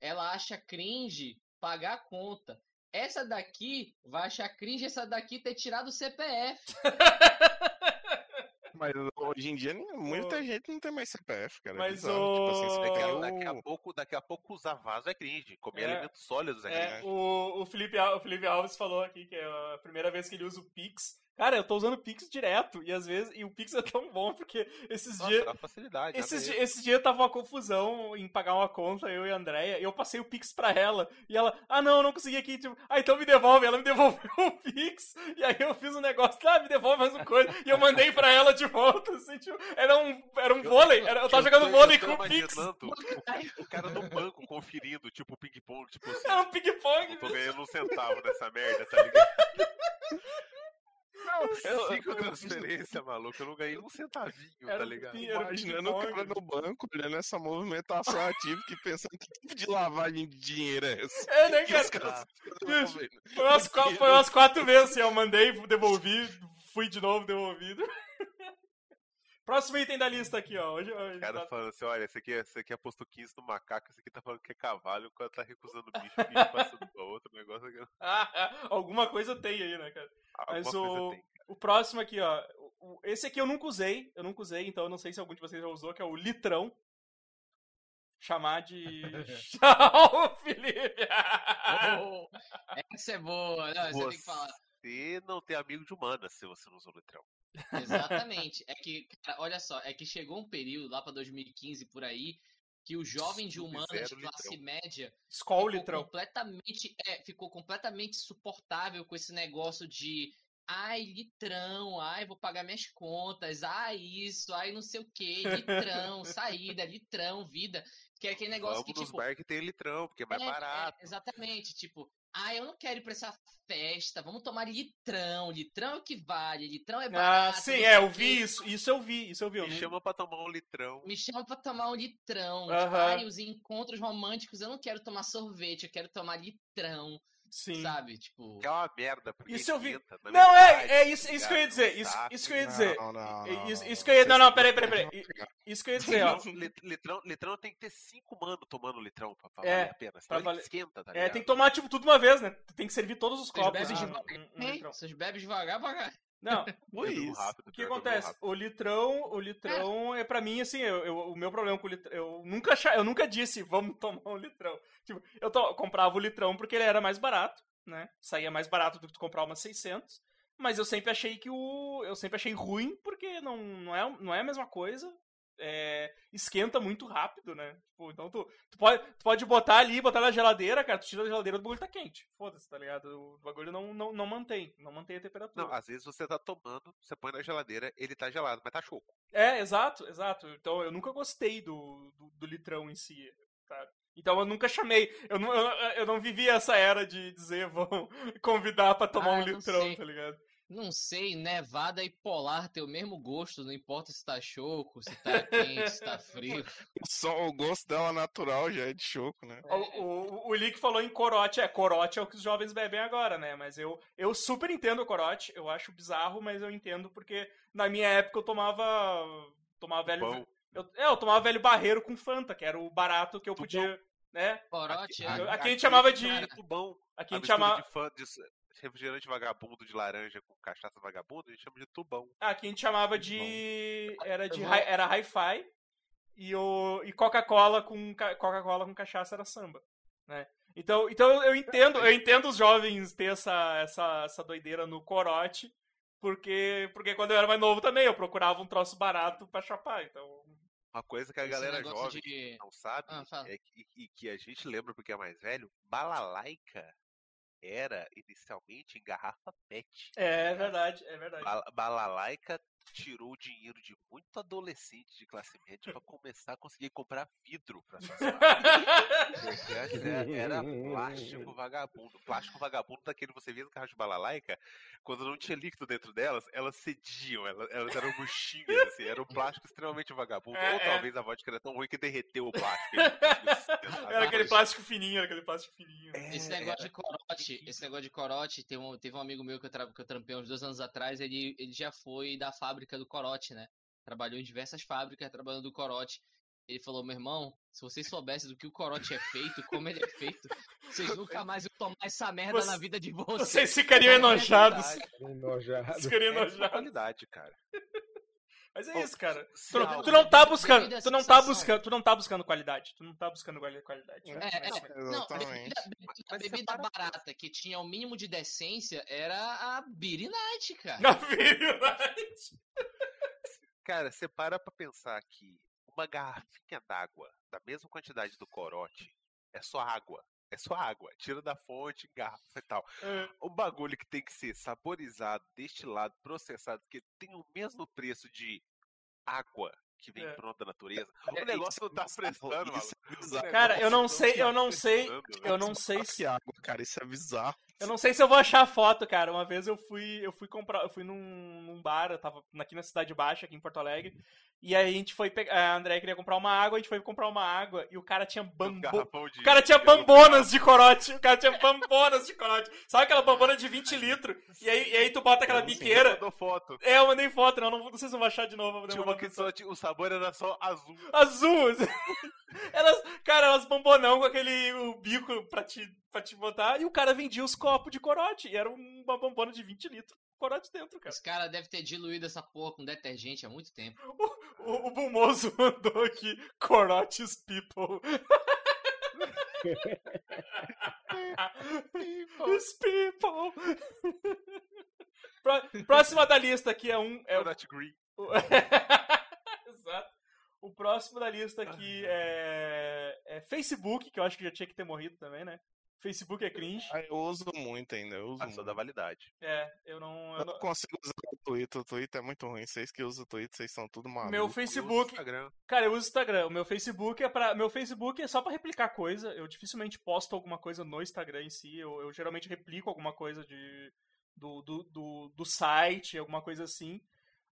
ela acha cringe pagar a conta. Essa daqui vai achar cringe essa daqui ter tirado o CPF. Mas hoje em dia muita gente não tem mais CPF, cara. é Mas bizarro. Tipo assim, Daqui, o- a- daqui a pouco, daqui a pouco usar vaso é cringe. Comer É. alimentos sólidos é É, cringe. o, o, Felipe, o Felipe Alves falou aqui que é a primeira vez que ele usa o Pix. Cara, eu tô usando o Pix direto. E às vezes. E o Pix é tão bom, porque esses Nossa, dias. dá facilidade. Esses, di- esses dias tava uma confusão em pagar uma conta, eu e a Andrea, e eu passei o Pix pra ela. E ela, ah não, eu não consegui aqui. Tipo, ah, então me devolve. Ela me devolveu o Pix. E aí eu fiz um negócio, ah, me devolve mais uma coisa. E eu mandei pra ela de volta, assim, tipo, era um, era um vôlei. Era, eu tava jogando tô- vôlei com o Pix. o, o cara no banco conferindo, tipo, ping-pong, tipo assim. Era um ping-pong. Tô ganhando um centavo nessa merda, tá ligado? eu- Cinco transferência, maluco. Eu não ganhei um centavinho, Era tá ligado? pi- era um Imaginando o cara no banco olhando essa movimentação ativa que pensando que tipo de lavagem de dinheiro é essa. É, né, Que cara? Bicho, velho. Foi umas, foi umas quatro vezes assim, eu mandei, devolvi, fui de novo, devolvido. Próximo item da lista aqui, ó. Hoje, hoje O cara tá- falando assim, olha, esse aqui, é- esse aqui apostou 15 no macaco, esse aqui tá falando que é cavalo, o cara tá recusando bicho, bicho passando pra outro negócio aqui. alguma coisa tem aí, né, cara? Alguma Mas coisa o, tem. o próximo aqui, ó. Esse aqui eu nunca usei, eu nunca usei, então eu não sei se algum de vocês já usou, que é o litrão. Chamar de. Tchau, Felipe! Oh, essa é boa. Não, você tem que falar. Você não tem amigo de humanas se você não usou o litrão. Exatamente. É que, cara, olha só, é que chegou um período lá pra 2015 por aí que o jovem de Sub humanas, zero classe litrão. média, ficou litrão. completamente, é, ficou completamente suportável com esse negócio de ai, litrão, ai, vou pagar minhas contas, ai, isso, ai, não sei o que, litrão, saída, litrão, vida. Que é aquele negócio Vamos que, nos tipo, bar que tem litrão, porque é mais é, barato. é, exatamente, tipo, ah, eu não quero ir pra essa festa, vamos tomar litrão, litrão é o que vale, litrão é Ah, barato. sim, não é, eu vi isso, isso eu vi, isso eu vi. Eu Me não- chama pra tomar um litrão. Me chama pra tomar um litrão. Tipo, Aham. ai, os encontros românticos, eu não quero tomar sorvete, eu quero tomar litrão, Sim. sabe? Tipo, Que é uma merda, porque Isso eu vi. esquenta, na Não, verdade, é, é isso, isso que eu ia dizer. Não Isso, isso que eu ia dizer. Não, não, É não, Isso, não, isso que eu ia. Não, não, peraí, peraí, peraí. Isso que eu ia dizer, ó. Lit- Litrão, litrão tem que ter cinco mano tomando litrão pra, pra É, valer a pena. Senão valer- esquenta, tá É, ligado? tem que tomar, tipo, tudo uma vez, né? Tem que servir todos os vocês copos. bebem ah, devagar. um- um hein? litrão. Vocês bebem devagar, devagar. Não, Foi isso. rápido, o que acontece? O litrão, o litrão é pra mim, assim, eu, eu- o meu problema com o litrão, eu nunca, eu nunca disse, vamos tomar um litrão. Tipo, eu to- comprava o litrão porque ele era mais barato, né? Saía mais barato do que tu comprar umas 600. Mas eu sempre achei que o. Eu sempre achei ruim, porque não, não, é, não é a mesma coisa. É, esquenta muito rápido, né? Tipo, então tu, tu, pode, tu pode botar ali, botar na geladeira, cara, tu tira da geladeira, o bagulho tá quente. Foda-se, tá ligado? O bagulho não, não, não mantém, não mantém a temperatura. Não, às vezes você tá tomando, você põe na geladeira, ele tá gelado, mas tá choco. É, exato, exato. Então eu nunca gostei do, do, do litrão em si, sabe? Então eu nunca chamei, eu não, eu, eu não vivi essa era de dizer vão convidar pra tomar Ah, um litrão, sei. tá ligado? Não sei, nevada e polar tem o mesmo gosto, não importa se tá choco, se tá quente, se tá frio. Só o gosto dela natural já é de choco, né? O, o, o Lick falou em corote. É, corote é o que os jovens bebem agora, né? Mas eu, eu super entendo o corote. Eu acho bizarro, mas eu entendo porque na minha época eu tomava. Tomava velho. Pão. Eu, é, eu tomava velho barreiro com Fanta, que era o barato que eu Tubão. podia. Né? Corote aqui- é. aqui a gente chamava de- bom. Aqui a A gente chamava. de, fã, de refrigerante vagabundo de laranja com cachaça vagabundo, a gente chama de tubão. Aqui a gente chamava de. Era de Eu hi- era hi-fi e, o, e Coca-Cola com ca- Coca-Cola com cachaça era samba, né? Então, então eu- entendo, eu entendo os jovens ter essa, essa, essa doideira no corote, porque porque quando eu era mais novo também eu procurava um troço barato pra chapar, então Uma coisa que a Esse galera jovem de- não sabe Ah, é que, e que a gente lembra porque é mais velho, balalaica era inicialmente em garrafa PET. é verdade, é verdade. Bala- Balalaica tirou o dinheiro de muito adolescente de classe média pra começar a conseguir comprar vidro. Porque antes era, era plástico vagabundo. Plástico vagabundo daquele que você via no carro de balalaica, quando não tinha líquido dentro delas, elas cediam, elas, elas eram murchinhas, assim, era um plástico extremamente vagabundo. É, Ou é. talvez a vodka era tão ruim que derreteu o plástico. Era aquele plástico fininho, era aquele plástico fininho. É, Esse negócio de corote, esse negócio de corote, tem um, teve um amigo meu que eu, tra que eu trampei uns dois anos atrás, ele, ele já foi da fábrica do corote, né? Trabalhou em diversas fábricas trabalhando do corote. Ele falou, meu irmão, se vocês soubessem do que o corote é feito, como ele é feito, vocês nunca mais iam tomar essa merda Você- na vida de vocês. Vocês ficariam enojados. Enojado. Vocês ficariam É de enojados. qualidade, cara. Mas é isso, cara. Tu, não- tu não tá Devido buscando, tu não tá buscando, tu não tá buscando qualidade. Tu não tá buscando quali- qualidade. É, né? é, Mas- não, a Exatamente. bebida, a bebida barata que tinha o mínimo de decência era a Night, cara. Na verdade. Cara, você para pra pensar que uma garrafinha d'água, da mesma quantidade do corote, é só água. É só água. Tira da fonte, garrafa e tal. É. O bagulho que tem que ser saborizado, destilado, processado, que tem o mesmo preço de água que vem É. pronta da natureza. É, O negócio não tá é prestando, isso é bizarro. O Cara, eu não sei, eu não sei, eu não sei se Que água, cara, isso é bizarro. Eu não sei se eu vou achar a foto, cara. Uma vez eu fui, eu fui comprar, eu fui num, num bar, eu tava aqui na Cidade Baixa, aqui em Porto Alegre. E aí a gente foi pegar, a André queria comprar uma água, a gente foi comprar uma água e o cara tinha bambo, de- o cara tinha bambonas de corote, o cara tinha bambonas de corote. Sabe aquela bambona de 20 litros? E aí, e aí tu bota aquela biqueira. mandou foto. É, eu mandei foto, não, não, não sei se eu vou achar de novo. Tinha uma que só o sabor era só azul. azul. Elas, cara, elas bombonão com aquele o bico pra te, pra te botar. E o cara vendia os copos de corote. E era uma bombona de 20 litros. com Corote dentro, cara. Os caras devem ter diluído essa porra com detergente há muito tempo. O, o Bumoso mandou aqui Corotes People. Os people. Pró- Próxima da lista aqui é um. É o- Donut green. o- Exato. O próximo da lista aqui é, é Facebook, que eu acho que já tinha que ter morrido também, né? Facebook é cringe. Ah, Eu uso muito ainda, eu uso Passou muito. da validade. É, eu não. eu Eu não- não consigo usar o Twitter, o Twitter é muito ruim. Vocês que usam o Twitter, vocês são tudo malucos. Meu Eu Facebook. Instagram. Cara, eu uso o Instagram. O meu Facebook é para meu Facebook é só pra replicar coisa. Eu dificilmente posto alguma coisa no Instagram em si. Eu, eu geralmente replico alguma coisa de do, do, do, do site, alguma coisa assim.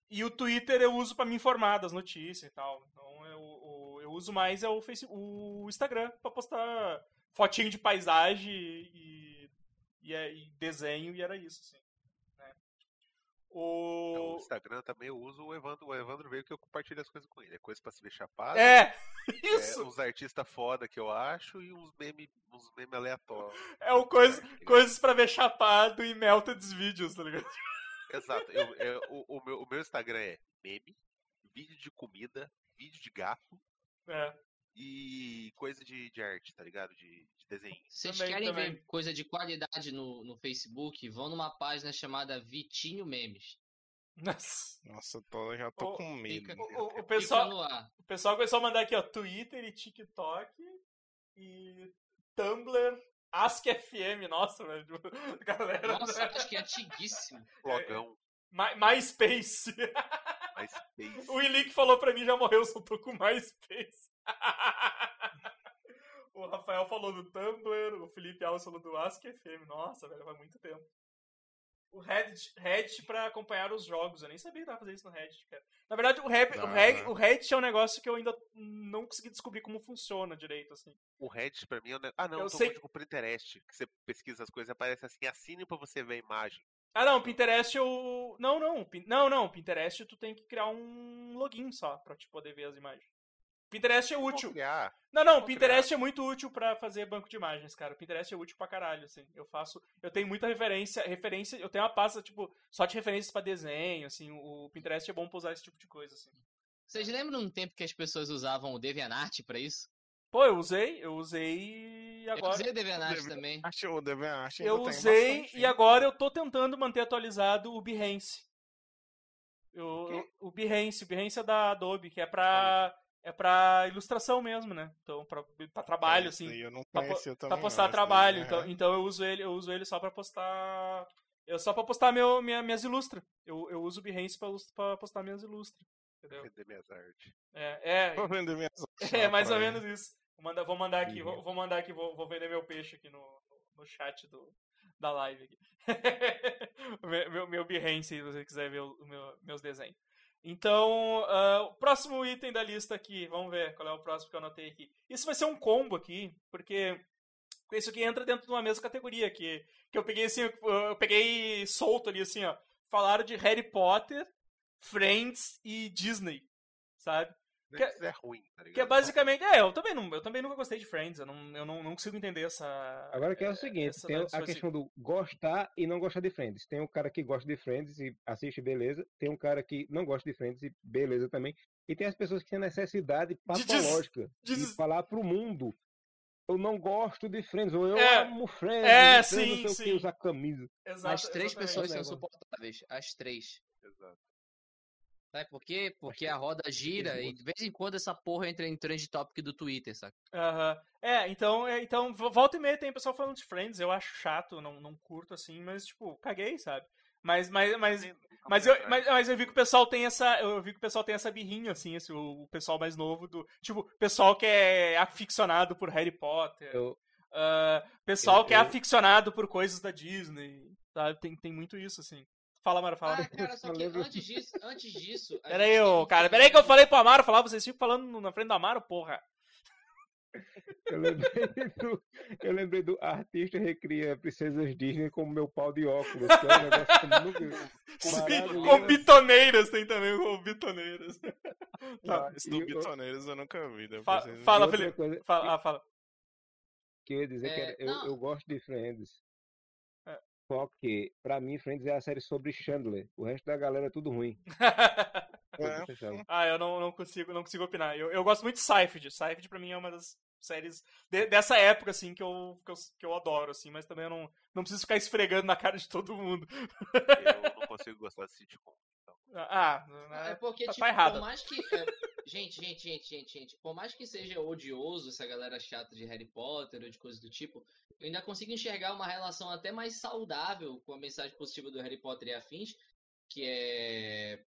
E o Twitter eu uso pra me informar das notícias e tal. Então eu, eu, eu uso mais é o Facebook, o Instagram pra postar fotinho de paisagem e, e, é- e desenho e era isso, assim. né? Então, O Instagram também eu uso o Evandro. O Evandro veio que eu compartilho as coisas com ele. É coisa pra se ver chapado. é é, isso. uns artistas foda que eu acho e uns memes uns meme aleatórios. É o coisa, ligado? coisas pra ver chapado e melted vídeos, tá ligado? Exato. Eu, eu- o, o meu, o meu Instagram é meme, vídeo de comida, vídeo de gato É. e coisa de, de arte, tá ligado? De, de desenho. Vocês Também, querem também. ver coisa de qualidade no, no Facebook? Vão numa página chamada Vitinho Memes. Nossa. Nossa, eu tô- já tô O- com medo. fica- O, o- pessoal, o pessoal começou a mandar aqui, ó, Twitter e TikTok e Tumblr, AskFM, nossa, velho. Galera. Nossa, acho que é antiguíssimo. Blogão, My, MySpace. MySpace. o Ilick falou pra mim, já morreu, só tô com MySpace. o Rafael falou do Tumblr, o Felipe Alves falou do AskFM. Nossa, velho, faz muito tempo. o Reddit, Reddit pra acompanhar os jogos. Eu nem sabia que dava pra fazer isso no Reddit, cara. Na verdade, o, Rap, o, Dá, Reg- dá. o Reddit é um negócio que eu ainda não consegui descobrir como funciona direito, assim. O Reddit pra mim é um... ne- Ah, não, Eu eu tô sei- falando tipo Pinterest, que você pesquisa as coisas e aparece assim, assine pra você ver a imagem. Ah, não, Pinterest eu... Não, não, Pin- não, não, Pinterest tu tem que criar um login só pra te poder ver as imagens. Pinterest é útil. criar. Não, não, Vou Pinterest é muito útil pra fazer banco de imagens, cara. Pinterest é útil pra caralho, assim. Eu faço, eu tenho muita referência, referência, eu tenho uma pasta tipo só de referências pra desenho, assim. O Pinterest é bom pra usar esse tipo de coisa, assim. Vocês lembram um tempo que as pessoas usavam o DeviantArt pra isso? Pô, eu usei, eu usei e Eu agora usei o DeviantArt também. Acho o DeviantArt eu usei bastante, e agora eu tô tentando manter atualizado o Behance. Eu- o Behance, o Behance é da Adobe, que é pra é para ilustração mesmo, né? Então, pra, pra trabalho, Esse assim. Eu não pra, conhecia pra também, postar não, trabalho. é. Então, então eu uso ele, eu uso ele só pra postar. Eu só pra postar meu, minha, minhas ilustras. Eu, eu uso o Behance pra, pra postar minhas ilustras. Entendeu? Vender minhas artes. É, é, Vou vender minhas é mais ou pra menos isso. Vou mandar, vou mandar aqui, vou, Uhum. vou mandar aqui, vou, vou vender meu peixe aqui no, no chat do, da live. Aqui. meu, meu, meu Behance, se você quiser ver o, meu- meus desenhos. Então, ah, o próximo item da lista aqui, vamos ver qual é o próximo que eu anotei aqui. Isso vai ser um combo aqui, porque isso aqui entra dentro de uma mesma categoria, que, que eu peguei assim, eu peguei solto ali assim, ó. Falaram de Harry Potter, Friends e Disney, sabe? Nem Que- é ruim, tá ligado? Que é basicamente. É, eu também, não, eu também nunca gostei de Friends. Eu não, eu não, não consigo entender essa. Agora que é o seguinte, essa tem a questão do gostar e não gostar de Friends. Tem um cara que gosta de Friends e assiste beleza, tem um cara que não gosta de Friends e beleza também, e tem as pessoas que têm necessidade De des- patológica de, des- falar pro mundo eu não gosto de Friends, ou eu É, amo Friends, é, e Friends sim, não sei o sim. que, usar camisa. Exato, As três pessoas são negócio. insuportáveis. As três. Exato. Sabe por quê? Porque a roda gira e de vez em quando essa porra entra em trend topic do Twitter, saca? Aham. É, então, é, então, vo- volta e meia tem pessoal falando de Friends, eu acho chato, não, não curto assim, mas, tipo, caguei, sabe? Mas, mas, mas, mas, eu, mas, mas eu vi que o pessoal tem essa. Eu vi que o pessoal tem essa birrinha, assim, esse, o, o pessoal mais novo do. Tipo, pessoal que é aficionado por Harry Potter. Eu, ah, pessoal Eu- que é aficionado por coisas da Disney. Sabe? Tem, tem muito isso, assim. Fala, Mara, fala. Ah, cara, só que antes disso, antes disso. a Pera gente cara. Pera aí que eu falei pro Amaro falar, vocês ficam falando na frente do Amaro, porra. eu lembrei do, eu lembrei do artista recria princesas Disney como meu pau de óculos, que é um negócio que. Sim, com bitoneiras tem também, com bitoneiras. Tá. Esse do E eu- eu nunca vi. fala, outra Felipe. coisa Fala, ah, fala. que eu ia dizer que É, era- eu, eu gosto de Friends. É. Só que, pra mim, Friends é a série sobre Chandler. O resto da galera é tudo ruim. É. Ah, eu não, não, consigo, não consigo opinar. Eu, eu gosto muito de Seinfeld. Seinfeld pra mim é uma das séries de- dessa época, assim, que eu, que eu, que eu adoro, assim, mas também eu não, não preciso ficar esfregando na cara de todo mundo. Eu não consigo gostar de sitcom. Ah, É porque, tá- tá tipo, errado. por mais que. é, gente, gente, gente, gente, gente. Por mais que seja odioso essa galera chata de Harry Potter ou de coisas do tipo, eu ainda consigo enxergar uma relação até mais saudável com a mensagem positiva do Harry Potter e afins, que é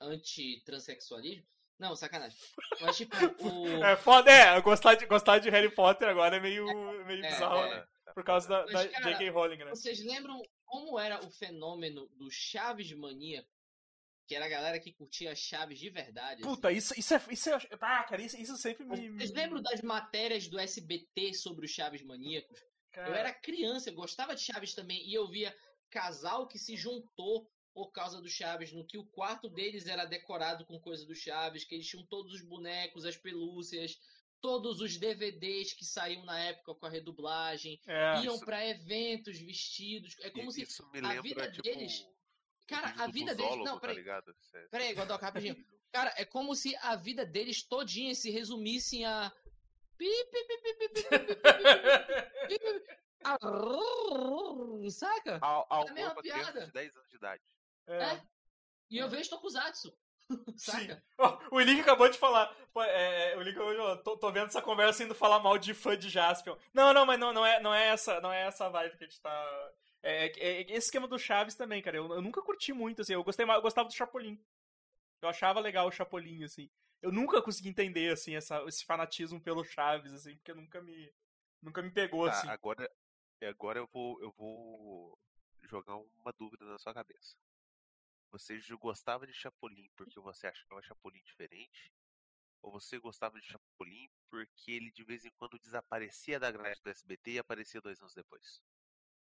anti-transexualismo. Não, sacanagem. Mas, tipo, o. É foda, é, gostar de, gostar de Harry Potter agora é meio, meio É, bizarro, é. né? Por causa da, Mas, da cara, J.K. Rowling, né? Vocês lembram como era o fenômeno do Chaves Mania? Que era a galera que curtia Chaves de verdade. assim? Puta, isso, isso é. Isso é ah, cara, isso, isso sempre me. Vocês lembram das matérias do SBT sobre os Chaves maníacos? Cara, Eu era criança, eu gostava de Chaves também, e eu via casal que se juntou por causa do Chaves, no que o quarto deles era decorado com coisa do Chaves, que eles tinham todos os bonecos, as pelúcias, todos os DVDs que saíam na época com a redublagem, é, iam isso- pra eventos vestidos. É como E se. a lembra, vida tipo, deles- Cara, a vida deles. Não, peraí. Tá ligado? peraí, Godoca, rapidinho. Cara, é como se a vida deles todinha se resumissem a. Saca? Ao, ao a mesma piada. De 10 anos de idade. É. é. E eu vejo Tokusatsu. Saca? Oh, o Link acabou de falar. Pô, é, o Link acabou de falar. Tô, tô, vendo essa conversa indo falar mal de fã de Jaspion. Não, não, mas não, não, é, não, é, essa, não é essa vibe que a gente tá. É, é- é esse esquema do Chaves também, cara. Eu, eu nunca curti muito, assim. Eu, gostei, mais- eu gostava do Chapolin. Eu achava legal o Chapolin, assim. Eu nunca consegui entender, assim, essa, esse fanatismo pelo Chaves, assim, porque nunca me. Nunca me pegou, Tá, assim. agora, agora eu vou, eu vou jogar uma dúvida na sua cabeça. Você gostava de Chapolin porque você achava Chapolin diferente? Ou você gostava de Chapolin porque ele de vez em quando desaparecia da grade do SBT e aparecia dois anos depois?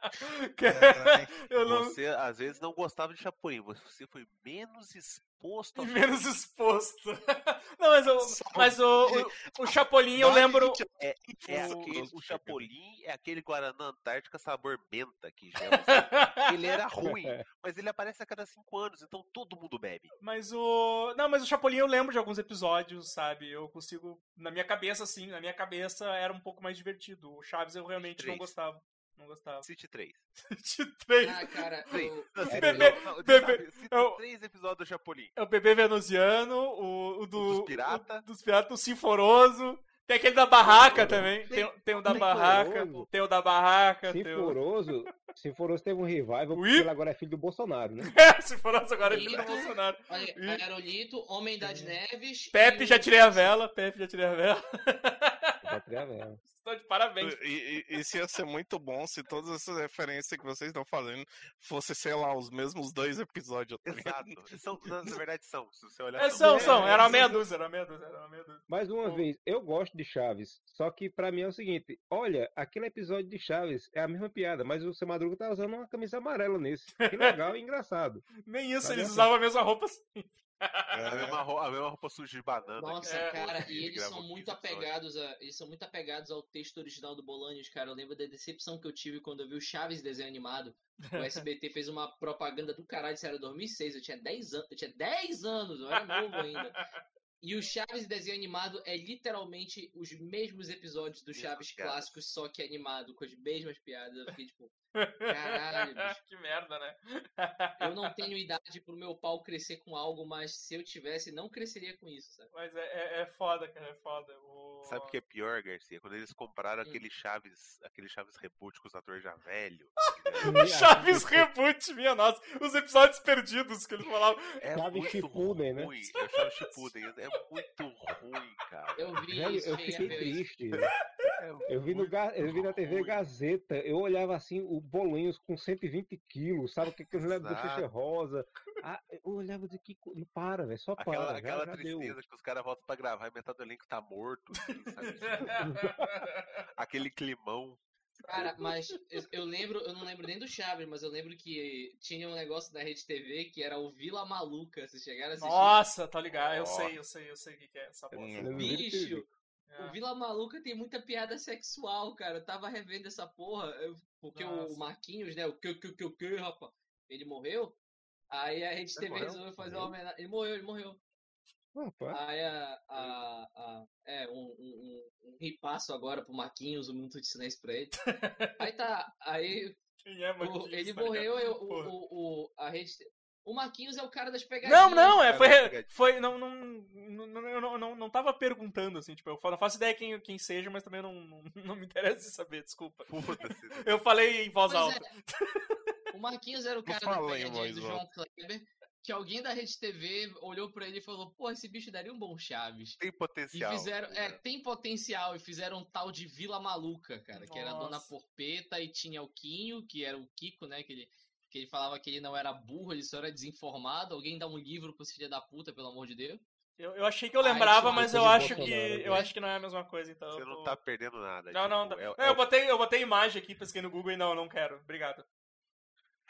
Eu não. Você às vezes não gostava de Chapolin, você foi menos exposto ao Menos exposto. Não, mas, o, Só mas o, o, o Chapolin, eu lembro. É, é o- aquele, o o- Chapolin é aquele Guaraná Antártica sabor menta que gela. assim. ele era ruim, mas ele aparece a cada cinco anos, então todo mundo bebe. Mas o. Não, mas o Chapolin eu lembro de alguns episódios, sabe? Eu consigo. Na minha cabeça, sim, na minha cabeça era um pouco mais divertido. O Chaves eu realmente não gostava. Não gostava. Cite três. De três. Ah, cara, Três. eu- cite Bebê- não, bebê- cita eu- três episódios do Chapolin. É o bebê venusiano, o, o do. dos pirata. o dos piratas, o Sinforoso. Tem aquele da barraca também. Tem, tem o da Sinforoso. barraca. Tem o da barraca. Tem o... Sinforoso, Sinforoso teve um revival porque Ui. ele agora é filho do Bolsonaro, né? É, Sinforoso agora é filho do. Bolsonaro. Olha. Aerolito, Homem das Neves. Pepe, e já o- tirei a vela. Pepe, já tirei a vela. Vela. Estou de parabéns. E, e- isso ia ser muito bom se todas essas referências que vocês estão falando fossem, sei lá, os mesmos dois episódios. tá? Exato. São, na, na verdade são. Se você olhar É, são, é, são. é, Era uma meia dúzia, era uma meia dúzia, era uma meia dúzia. Mais uma Bom. vez, eu gosto de Chaves, só que pra mim é o seguinte, olha, aquele episódio de Chaves é a mesma piada, mas o seu Madruga tá usando uma camisa amarela nesse. Que legal e engraçado. Nem isso, Tá eles vendo? usavam a mesma roupa. A É, mesma, ro- a mesma roupa suja de banana. Nossa, É, cara, e eles são muito 15 episódios. apegados a. Eles são muito apegados ao texto original do Bolanios, cara. Eu lembro da decepção que eu tive quando eu vi o Chaves desenho animado. O SBT fez uma propaganda do caralho, isso era 2006, eu tinha 10 anos, eu tinha 10 anos, eu era novo ainda. E o Chaves desenho animado é literalmente os mesmos episódios do Chaves piadas. clássicos, só que animado, com as mesmas piadas. Eu fiquei tipo, caralho, bicho. que merda, né? Eu não tenho idade pro meu pau crescer com algo, mas se eu tivesse, não cresceria com isso, sabe? Mas é, é, é foda, cara, é foda. O... Sabe o que é pior, Garcia? Quando eles compraram Hum. aquele Chaves, aquele Chaves Reboot com os atores já velho. O Chaves Reboot, minha nossa. Os episódios perdidos que eles falavam. É Chaves muito Shippuden, né? ruim. É o Chaves Shippuden. É muito ruim, cara. Eu vi Velho, isso, eu fiquei triste. É Eu vi, no, eu vi na TV ruim. Gazeta, eu olhava assim, o Bolinhos com 120 quilos, sabe? Que aquele do. Xuxa Rosa. Ah, eu olhava e dizia que. Não para, velho, só para. Aquela, já- aquela já deu. tristeza que os caras voltam pra gravar e metade do elenco tá morto, assim, sabe? Aquele climão. Cara, mas eu, eu lembro, eu não lembro nem do Chaves, mas eu lembro que tinha um negócio da Rede TV que era o Vila Maluca. Vocês chegaram a assistir? Nossa, tá ligado? Eu Nossa. sei, eu sei, eu sei o que que é essa bosta. Ele Bicho. É. o Vila Maluca tem muita piada sexual, cara. Eu tava revendo essa porra, eu- porque Nossa. o Marquinhos, né, o que, que, que, que, rapaz, ele morreu. Aí a Rede TV morreu? resolveu fazer uma homenagem. Ele morreu, ele morreu. Rapaz, Aí a, a, a- é, um, um, um, um ripasso agora pro Marquinhos, um minuto de silêncio pra ele. Aí tá, aí Quem é o- ele tá morreu, eu, o, o, o, a rede. O Marquinhos é o cara das pegadinhas. Não, não, é, foi, foi, não, não, não, não, eu não, não, não tava perguntando, assim, tipo, eu não faço ideia quem, quem seja, mas também não, não, não me interessa saber, desculpa. Né? Eu falei em voz Pois alta. é. O Marquinhos era o cara da pegadinha do João Kleber, que alguém da Rede TV olhou pra ele e falou, pô, esse bicho daria um bom Chaves. Tem E potencial. fizeram, é, né? tem potencial, e fizeram um tal de Vila Maluca, cara, que era a Dona Nossa. Porpeta e tinha o Quinho, que era o Kiko, né, que ele, que ele falava que ele não era burro, ele só era desinformado. Alguém dá um livro pro filho da puta, pelo amor de Deus. Eu, eu achei que eu lembrava, Thiago, mas eu acho que Bolsonaro, eu né? acho que não é a mesma coisa, então. Você eu não tô- tá perdendo nada. Não, não, tipo, não. é- Não, é eu botei, eu botei imagem aqui, pesquei no Google e não, não quero. Obrigado.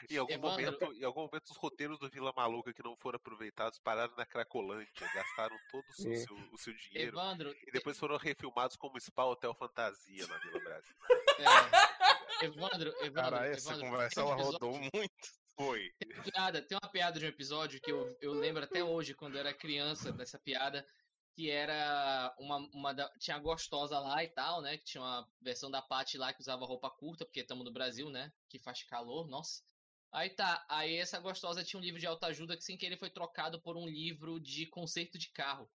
Em algum, Evandro- momento, em algum momento, os roteiros do Vila Maluca que não foram aproveitados pararam na Cracolândia, gastaram todo o seu, É. seu- o seu dinheiro Evandro, e depois foram refilmados como Spa Hotel Fantasia na Vila Brasil. é, Evandro, Evandro, Cara, essa Evandro, conversa tem ela episódio- rodou muito. Foi. piada, tem uma piada de um episódio que eu, eu lembro até hoje, quando eu era criança, dessa piada, que era uma, uma da, tinha a gostosa lá e tal, né, que tinha uma versão da Paty lá que usava roupa curta, porque estamos no Brasil, né, que faz calor, nossa. Aí tá, aí essa gostosa tinha um livro de autoajuda que sem querer foi trocado por um livro de conserto de carro.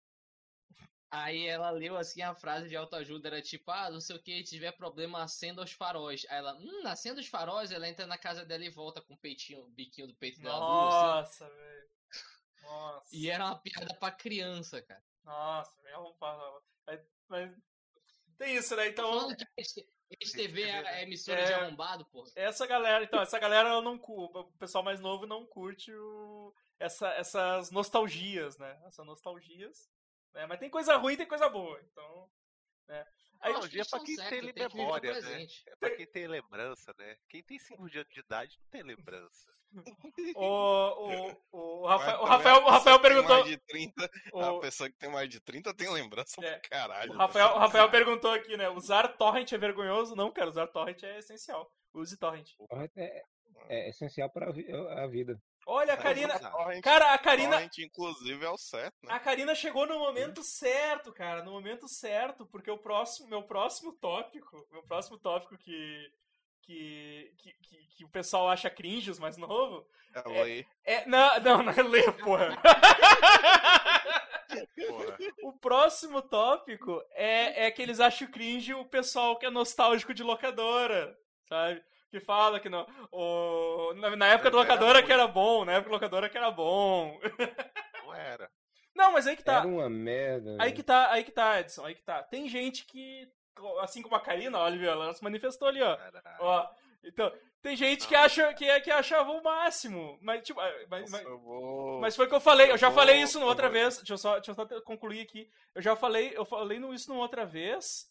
Aí ela leu assim a frase de autoajuda, era tipo, ah, não sei o que, tiver problema, acenda os faróis. Aí ela, hum, acenda os faróis, ela entra na casa dela e volta com o peitinho, o biquinho do peito dela assim. Nossa, velho. Nossa. E era uma piada pra criança, cara. Nossa. Vamos falar. Mas, mas tem isso, né? Então. falando que TV é, é emissora É. de arrombado, porra. Essa galera, então, essa galera não o pessoal mais novo não curte o- essa- essas nostalgias, né? Essas nostalgias. Né? Mas tem coisa ruim e tem coisa boa. Então. Né? Que eles é pra tão quem certos, tem tem que o memória, né? presente. É pra quem tem lembrança, né? Quem tem 5 anos de idade não tem lembrança. o, o, o, Rafael, o Rafael, a o Rafael que perguntou. Mais de 30, A O, pessoa que tem mais de 30 tem lembrança É. pra caralho. o Rafael, o Rafael perguntou aqui, né? Usar torrent é vergonhoso? Não, cara, usar torrent é essencial. Use torrent. É, é essencial para a vida. Olha, a Karina. Torrent, Cara, a Karina. torrent, inclusive, é o certo, né? A Karina chegou no momento certo, cara, no momento certo, porque o próximo, meu próximo tópico, meu próximo tópico que que, que, que, que o pessoal acha cringe, os mais novo, Ela aí. é não, não, não é ler, porra. Porra. O próximo tópico é, é que eles acham cringe o pessoal que é nostálgico de locadora, sabe? Que fala que não. O, na, na época Era locadora que era bom, na época da locadora que era bom. Não era. Não, mas aí que tá. Era uma merda. Aí que tá, aí que tá, Edson, aí que tá. Tem gente que, assim como a Karina, olha, ela se manifestou ali, ó. Caralho. ó então, tem gente que acha que, que achava o máximo. Mas, tipo, mas, Nossa, mas, vou... mas foi o que eu falei, eu já eu falei vou- isso outra vou- vez. Deixa eu só, deixa eu só concluir aqui. Eu já falei, eu falei isso outra vez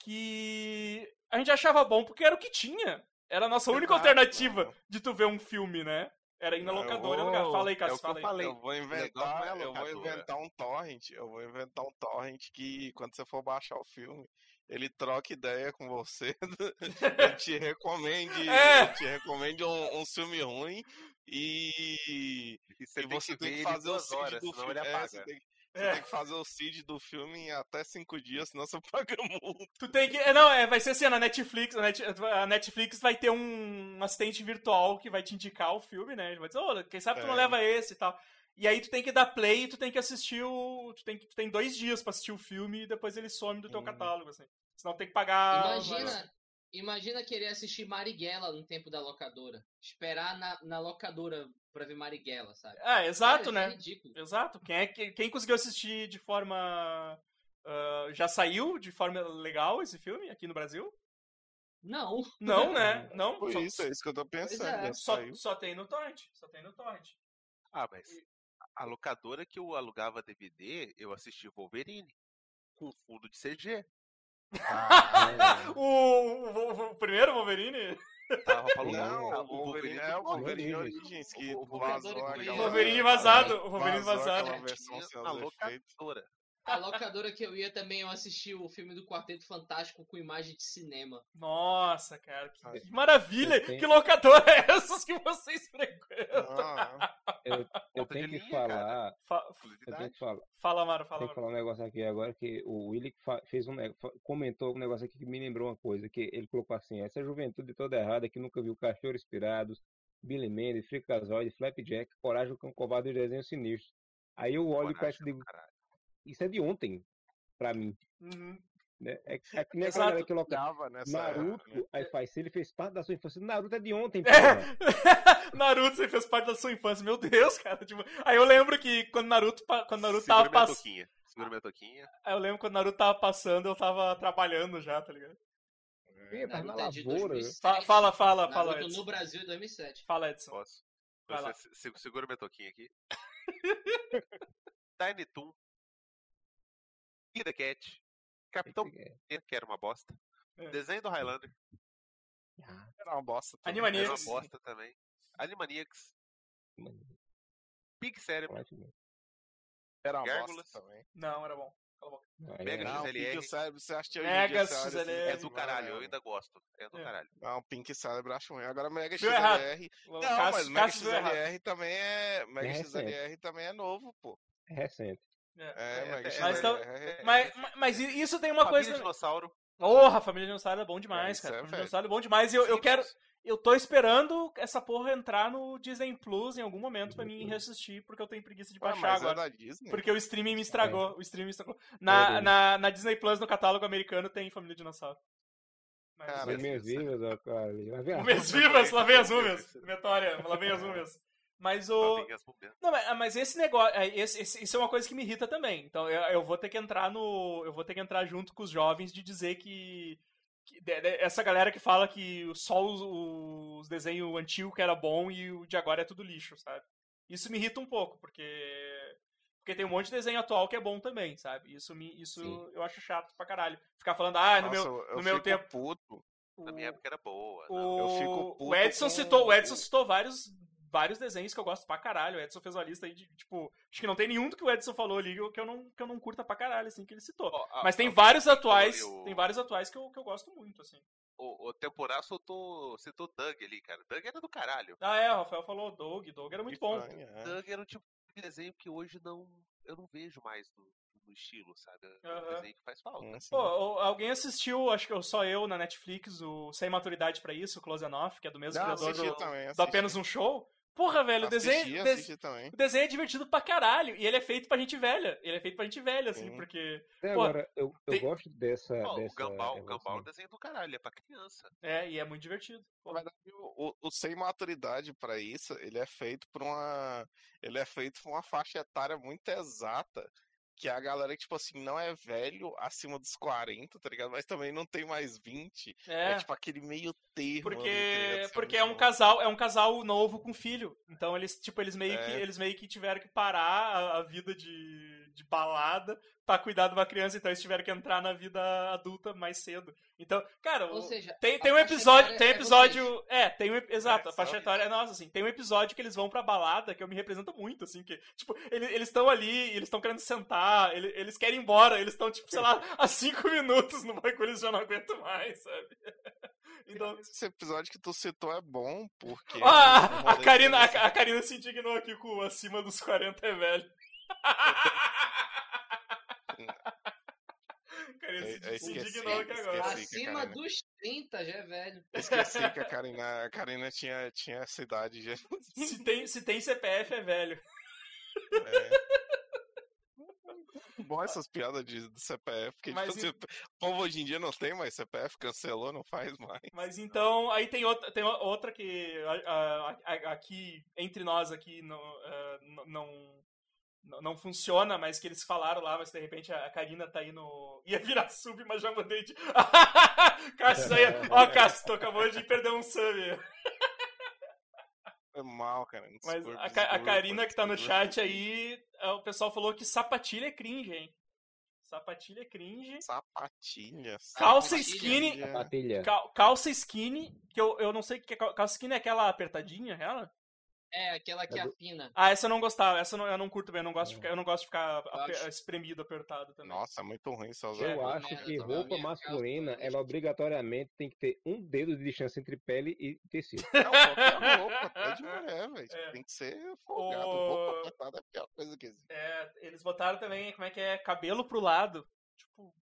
que a gente achava bom porque era o que tinha. Era a nossa única Exato, alternativa mano. de tu ver um filme, né? Era ir na eu locadora. vou- lugar. Fala aí, é Cássio, que eu fala aí. falei. Eu vou legal não é inventar, eu vou locadora. inventar um torrent. Eu vou inventar um torrent que quando você for baixar o filme, ele troca ideia com você. ele te recomende, É. ele te recomende um, um filme ruim e, E você, e tem você que tem que fazer o horas, do filme. ele É, você tem, você É. tem que fazer o seed do filme em até cinco dias, senão você paga multa. Tu tem que. é, Não, é, vai ser assim, na Netflix. A, Net- a Netflix vai ter um assistente virtual que vai te indicar o filme, né? Ele vai dizer, ô, quem sabe tu não É. leva esse e tal. E aí tu tem que dar play e tu tem que assistir o. Tu tem, que- tu tem dois dias pra assistir o filme e depois ele some do teu Hum. catálogo, assim. Senão tem que pagar. Imagina, imagina querer assistir Marighella no tempo da locadora. Esperar na, na locadora pra ver Marighella, sabe? Ah, exato, Cara, né? isso É ridículo. Exato. Quem, é, que- quem conseguiu assistir de forma. ah, já saiu de forma legal esse filme aqui no Brasil? Não. Não, né? Não. Por Só, isso, é isso que eu tô pensando. é, só, só tem no Torrent. Só tem no Torrent. Ah, mas a locadora que eu alugava DVD, eu assisti Wolverine. Com fundo de CG. Ah, O, o- o primeiro Wolverine? Não, o Wolverine é o do Wolverine. Origins, que O- o vazou Wolverine vazado, o Wolverine vazado. versão Tinha sem na os efeitos. A locadora que eu ia também, eu assisti o filme do Quarteto Fantástico com imagem de cinema. Nossa, cara, que, Ai. que maravilha! Tenho- Que locadora é essas que vocês frequentam? Ah, eu, eu tenho que linha, falar. Fa- Eu tenho que falar. fala, Maro, fala, Tem que falar um negócio aqui agora que o Willi fa- fez um comentou um negócio aqui que me lembrou uma coisa, que ele colocou assim, essa juventude toda errada que nunca viu Cachorro Inspirados, Billy Mendes, Freakazoid, Flapjack, Coragem, o Cão Covarde e Desenho Sinistro. Aí eu olho isso e Coragem, digo, caralho. Isso é de ontem, pra mim, Uhum. né? É, é que nem a Exato. galera que coloca nessa era, Naruto, né? aí faz, se ele fez parte da sua infância, Naruto é de ontem, É. Naruto, você fez parte da sua infância, meu Deus, cara. Tipo, aí eu lembro que quando Naruto, quando Naruto Segura tava minha passando. toquinha. Segura minha toquinha. Aí eu lembro quando Naruto tava passando, eu tava trabalhando já, tá ligado? Ih, tá na Naruto é de lavoura. 2007. Fa- Fala, fala, fala, Naruto Edson. no Brasil é 2007. Fala, Edson. Posso? Vai. Você, se- segura minha toquinha aqui. Tiny Toon. Kid Cat. Capitão Pena, que era uma bosta. É. Desenho do Highlander. Era uma bosta. também. Animaniacs. Era uma Animaniacs. bosta também. Animaniacs. Pig Cérebro. Era uma Gárgulas. bosta também. Não, era bom. Mega Não, XLR. Pink Cérebro, você acha que Mega olha assim, XLR. É do caralho, eu ainda gosto. É do É. caralho. Não, Pink Cérebro eu acho ruim. Agora Mega. XLR. Não, Cássio- mas Mega Cássio. XLR também é. Mega É. XLR também é novo, pô. É recente. É, É, é, mas então- é- Mas, mas- mas isso tem uma Família coisa. Dinossauro. Porra, Família Dinossauro é bom demais, cara. é Família. Dinossauro é bom demais. E eu, eu quero. Eu tô esperando essa porra entrar no Disney Plus em algum momento pra mim reassistir, porque eu tenho preguiça de Ué, baixar mas é agora. da Disney? Porque o streaming me estragou. O streaming me estragou. Na, É. na, na Disney Plus, no catálogo americano, tem Família Dinossauro. Mas- Cara, minhas vivas, ó, cara. Lá vem a- Múmias vivas, lá vem as múmias. Vitória, lá vem as múmias. Mas o. Não, mas, mas esse negócio, é, esse, esse- isso é uma coisa que me irrita também. Então eu, eu vou ter que entrar no, eu vou ter que entrar junto com os jovens de dizer que que- de- de- essa galera que fala que só os, os desenhos antigos que era bom e o de agora é tudo lixo, sabe? Isso me irrita um pouco, porque porque tem um monte de desenho atual que é bom também, sabe? Isso me isso Sim. eu acho chato pra caralho. Ficar falando, ah, no Nossa, meu eu no meu fico tempo puto. Na o- minha época era boa. o, não. Eu fico o puto Edson com- citou, o Edson citou vários, vários desenhos que eu gosto pra caralho. O Edson fez uma lista aí de, tipo, acho que não tem nenhum do que o Edson falou ali que eu não, que eu não curta pra caralho, assim, que ele citou. Ó, a- Mas tem alguém vários citou atuais, tem vários atuais que eu, que eu gosto muito, assim. O, o Temporá soltou, citou Doug ali, cara. Doug era do caralho. Ah, é, o Rafael falou Doug, Doug era muito bom. Estranho, é. Doug era um tipo de desenho que hoje não eu não vejo mais no, no estilo, sabe? É um desenho que faz falta. Assim. Pô, alguém assistiu, acho que eu- só eu, na Netflix, o Sem Maturidade pra Isso, o Close Enough, que é do mesmo Não, criador assisti do, também, do. Apenas Um Show. Porra, velho, o Assisti, desenho, des- assisti também. o desenho é divertido pra caralho. E ele é feito pra gente velha. Ele é feito pra gente velha, assim, Sim. porque... Até Pô, agora, eu, eu tem- gosto dessa. O dessa Gambal, o relação. Gambal é um desenho do caralho, é pra criança. É, e é muito divertido. Pô. Na verdade, o, o- o sem maturidade pra isso, ele é feito por uma. Ele é feito por uma faixa etária muito exata. Que é a galera que, tipo assim, não é velho acima dos 40, tá ligado? Mas também não tem mais 20. É, É, tipo aquele meio termo. tá porque, porque é um casal, é um casal novo com filho. Então eles, tipo, eles meio que É. eles meio que tiveram que parar a, a vida de, de balada pra cuidar de uma criança, então eles tiveram que entrar na vida adulta mais cedo. Então, cara, seja, tem, a tem um episódio, tem é episódio, é, tem um, exato, É, a faixa etária é nossa, assim, tem um episódio que eles vão pra balada que eu me represento muito, assim, que, tipo, ele- eles estão ali, eles estão querendo sentar, ele- eles querem ir embora, eles estão, tipo, sei lá, há cinco minutos no bagulho, eles já não aguentam mais, sabe? Então, Esse episódio que tu citou é bom, porque. ah, é a, rolê Karina, a, a Karina se indignou aqui com o acima dos 40 é velho. Karina Eu- eu esqueci, indignou aqui agora. esqueci. acima Karina. dos 30 já é velho. Esqueci que a Karina, a Karina tinha, tinha essa idade já. Se tem, se tem CPF é velho. É. Bom essas piadas de, do CPF, porque Mas tipo, e- assim, o povo hoje em dia não tem mais CPF, cancelou, não faz mais. Mas então, aí tem outra, tem outra que aqui, entre nós aqui, não, n- não, não, não funciona, mas que eles falaram lá, mas de repente a Karina tá aí no... Ia virar sub, mas já mudei de... Cássio, aí, ó, Cássio, tu acabou de perder um sub. Foi mal, cara. Mas a, Ca- a Karina que tá no chat aí, ah, o pessoal falou que sapatilha é cringe, hein? Sapatilha é cringe. Sapatilha. Calça Sapatilha. skinny, Sapatilha. cal- calça skinny, que eu, eu não sei o que é cal- calça skinny, é aquela apertadinha, ela? É, aquela que É do- afina. Ah, essa eu não gostava, essa eu não, eu não curto bem, eu não gosto de É. ficar, eu não gosto de ficar acho- espremido, apertado também. Nossa, é muito ruim só usar. É. Eu acho que roupa masculina, calça- ela obrigatoriamente tem que ter um dedo de distância entre pele e tecido. Não, qualquer roupa, até de mulher, velho. É. Tem que ser folgado. O- Roupa apertada é a pior coisa que existe. É, eles botaram também, como é que é, cabelo pro lado. Tipo,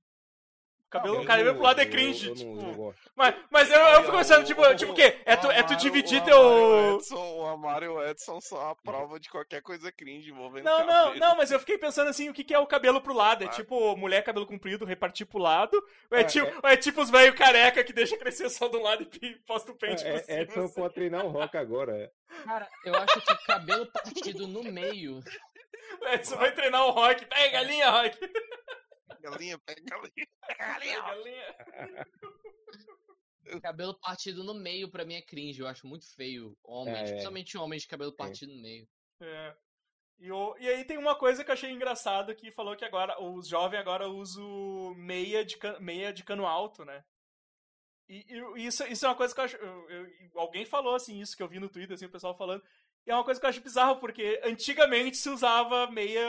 cabelo, Eu cabelo não pro lado é cringe, eu, eu tipo... não, não. Mas, mas eu, eu fico pensando, tipo, tipo o quê? É tu, é tu dividir o teu... Amaro Edson, o Amaro e o Edson são a prova de qualquer coisa cringe envolvendo Não, não, cabelo. não, mas eu fiquei pensando assim, o que, que é o cabelo pro lado? É Ah. tipo mulher cabelo comprido, repartir pro lado? Ou é, É, tipo, ou é tipo os velhos careca que deixa crescer só de um lado e posta o pente por É, cima? Edson assim? pode treinar o rock agora. é. Cara, eu acho que cabelo partido no meio. Edson vai treinar o rock. Pega galinha, rock. Galinha, pega galinha. Pega galinha. Cabelo partido no meio, pra mim, é cringe. Eu acho muito feio. Homens, É, é. principalmente homens de cabelo partido no meio. É. E, o- e aí tem uma coisa que eu achei engraçado que falou que agora os jovens agora usam meia de, can- meia de cano alto, né? E, e isso, isso é uma coisa que eu acho. eu- eu- alguém falou assim, isso que eu vi no Twitter, assim, o pessoal falando. E é uma coisa que eu acho bizarro, porque antigamente se usava meia.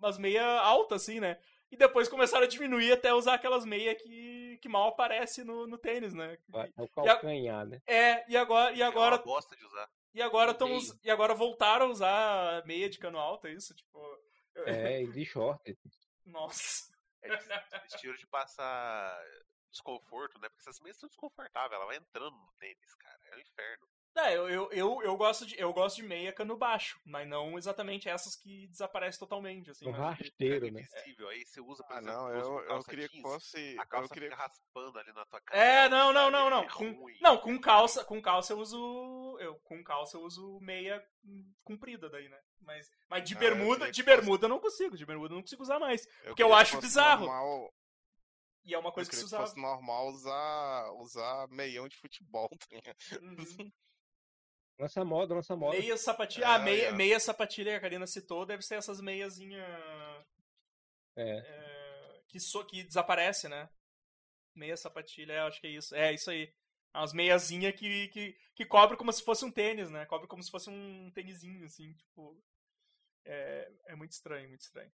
umas meia alta, assim, né? E depois começaram a diminuir até usar aquelas meia que, que mal aparece no, no tênis, né? Vai- É o calcanhar, né? É, e agora, e É agora uma bosta de usar. e agora, tão, e agora voltaram a usar meia de cano alto, é isso? Tipo. É, e de short. Nossa. Estilo de passar desconforto, né? Porque essas meias são desconfortáveis, ela vai entrando no tênis, cara. É um inferno. É, eu, eu, eu, eu, gosto de, eu gosto de meia cano baixo, mas não exatamente essas que desaparecem totalmente, assim. Um mas- rasteiro, é né? invisível. Aí você usa, por Ah, exemplo, não, eu, eu queria que jeans, fosse. A Eu calça queria fica raspando ali na tua cara. É, não, não, não, não. É Com, não, com calça, com calça eu uso. Eu, com calça eu uso meia comprida daí, né? Mas, mas de Ah, eu bermuda, de que fosse- bermuda eu não consigo, de bermuda eu não consigo usar mais. Eu porque eu que acho bizarro. normal- E é uma Eu coisa que queria se que usava. fosse normal usar, usar meião de futebol. Tá? Uhum. Lança moda, lança moda. Meia sapatilha. É, ah, meia, é. meia sapatilha que a Karina citou deve ser essas meiazinha É. é, que, so, que desaparece, né? Meia sapatilha, é, acho que é isso. É, isso aí. Umas meiazinha que, que, que cobre como se fosse um tênis, né? Cobre como se fosse um tênisinho, assim, tipo. É, é muito estranho, muito estranho.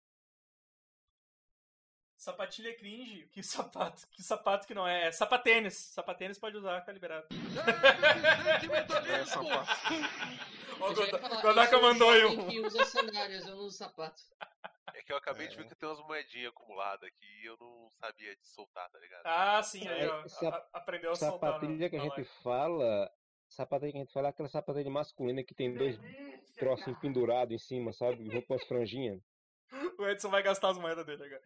Sapatilha cringe, que sapato, que sapato que não é. é sapatênis. Sapatênis pode usar, tá liberado. É, sapato. Ó, Godaka mandou aí um. que usa sandálias, eu não uso sapato. É que eu acabei de ver É. que tem umas moedinhas acumuladas aqui e eu não sabia de soltar, tá ligado? Ah, sim, aí, É, ó. sap- a- a- aprendeu a soltar. na- Sapatilha que a gente fala. Sapatilha que a gente fala é aquela sapatilha masculina que tem dois trocinhos pendurados em cima, sabe? Com as franjinhas. O Edson vai gastar as moedas dele agora.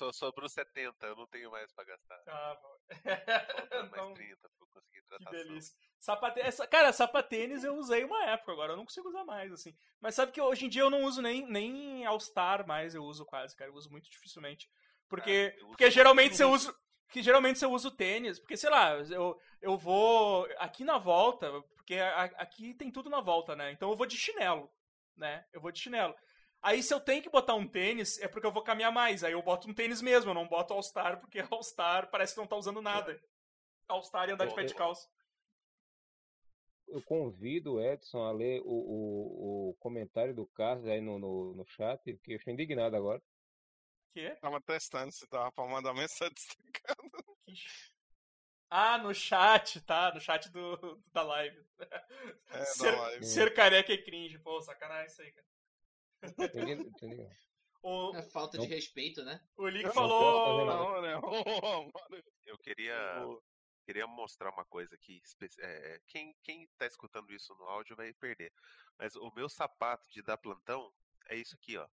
Eu sobrou 70, eu não tenho mais pra gastar. Ah, bom. Mais Então, 30 pra eu conseguir que tratar delícia. Sapate... essa- Cara, sapatênis eu usei uma época, agora eu não consigo usar mais, assim. Mas sabe que hoje em dia eu não uso nem, nem All-Star mais, eu uso quase, cara. Eu uso muito dificilmente. Porque, eu uso porque geralmente você usa. Que geralmente você usa o tênis, porque sei lá, eu, eu vou aqui na volta, porque a- aqui tem tudo na volta, né? Então eu vou de chinelo, né? Eu vou de chinelo. Aí se eu tenho que botar um tênis, é porque eu vou caminhar mais. Aí eu boto um tênis mesmo, eu não boto All-Star, porque All-Star parece que não tá usando nada. All-Star e andar de pé de calça. Eu convido o Edson a ler o, o, o comentário do Carlos aí no, no, no chat, que eu estou indignado agora. Quê? Tava testando se dava pra mandar mensagem destacada. Que ch- Ah, no chat, tá? No chat do, da live. É, ser, da live. ser careca é cringe. Pô, sacanagem isso aí, cara. O, É falta Não. de respeito, né? o Lick Não falou. Não, né? Eu queria, queria mostrar uma coisa aqui. espe- é, quem, quem tá escutando isso no áudio vai perder. Mas o meu sapato de dar plantão é isso aqui, ó.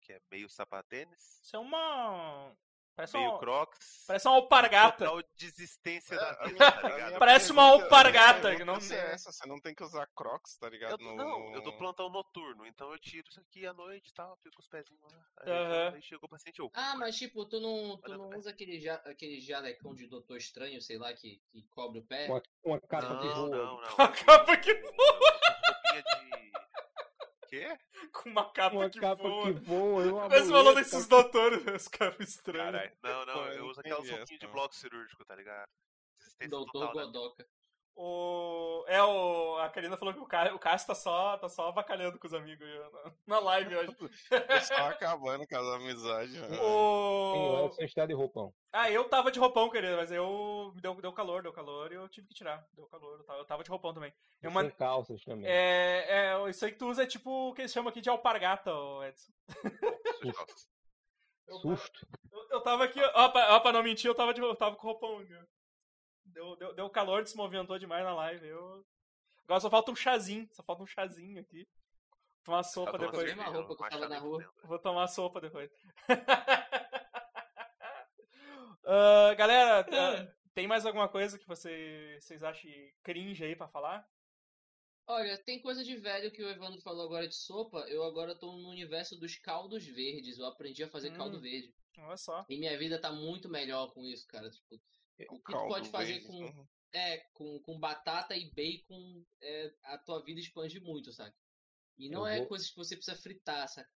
Que é meio sapatênis, Isso é uma. Parece meio uma, crocs. parece uma alpargata. Total desistência da É, vida, a tá ligado? Parece uma alpargata, que não- é essa, você não tem que usar crocs, tá Eu, ligado? dou- No- não, eu dou no- plantão noturno, então eu tiro isso aqui à noite e tal, fico com os pezinhos lá. Aí, aí chega o paciente, eu. Ah, mas tipo, tu não, tu não usa aquele, ja, aquele jalecão de doutor estranho, sei lá, que, que cobre o pé? Uma, uma capa não, que voa. não, não. A capa que Eu roupinha de. Quê? Com uma capa Uma que capa voa. que voa. uma Mas falou desses doutores, os caras estranhos. Caralho. Não, não, eu uso entendi roupinhas de bloco cirúrgico, tá ligado? Doutor total, né? O... É, o... a Karina falou que o, Ca... o Cássio tá só, tá só avacalhando com os amigos na- na live hoje. Tô só acabando com as amizades. né? O. Edson está de roupão. Ah, eu tava de roupão, querido, mas eu. Deu, deu calor, deu calor e eu tive que tirar. Deu calor, eu tava, eu tava de roupão também. Eu Sem man... calças também. é, é, isso aí que tu usa é tipo o que eles chamam aqui de alpargata, Edson. Eu, Susto. eu, eu tava aqui, ó, pra, ó, pra não mentir, eu tava, de, eu tava com roupão. Viu? Deu, deu, deu calor, se movimentou demais na live. Eu... Agora só falta um chazinho, só falta um chazinho aqui. Tomar sopa Tá depois. mesma roupa que eu tava na rua. Vou tomar sopa depois. Ah, galera, ah, tem mais alguma coisa que você, vocês acham cringe aí pra falar? Olha, tem coisa de velho que o Evandro falou agora de sopa. Eu agora tô no universo dos caldos verdes. Eu aprendi a fazer Hum. caldo verde. Olha só. E minha vida tá muito melhor com isso, cara. Tipo, o que tu pode fazer verde, com, uhum. é, com, com batata e bacon, é, a tua vida expande muito, sabe? E não Eu é vou- coisas que você precisa fritar, sabe?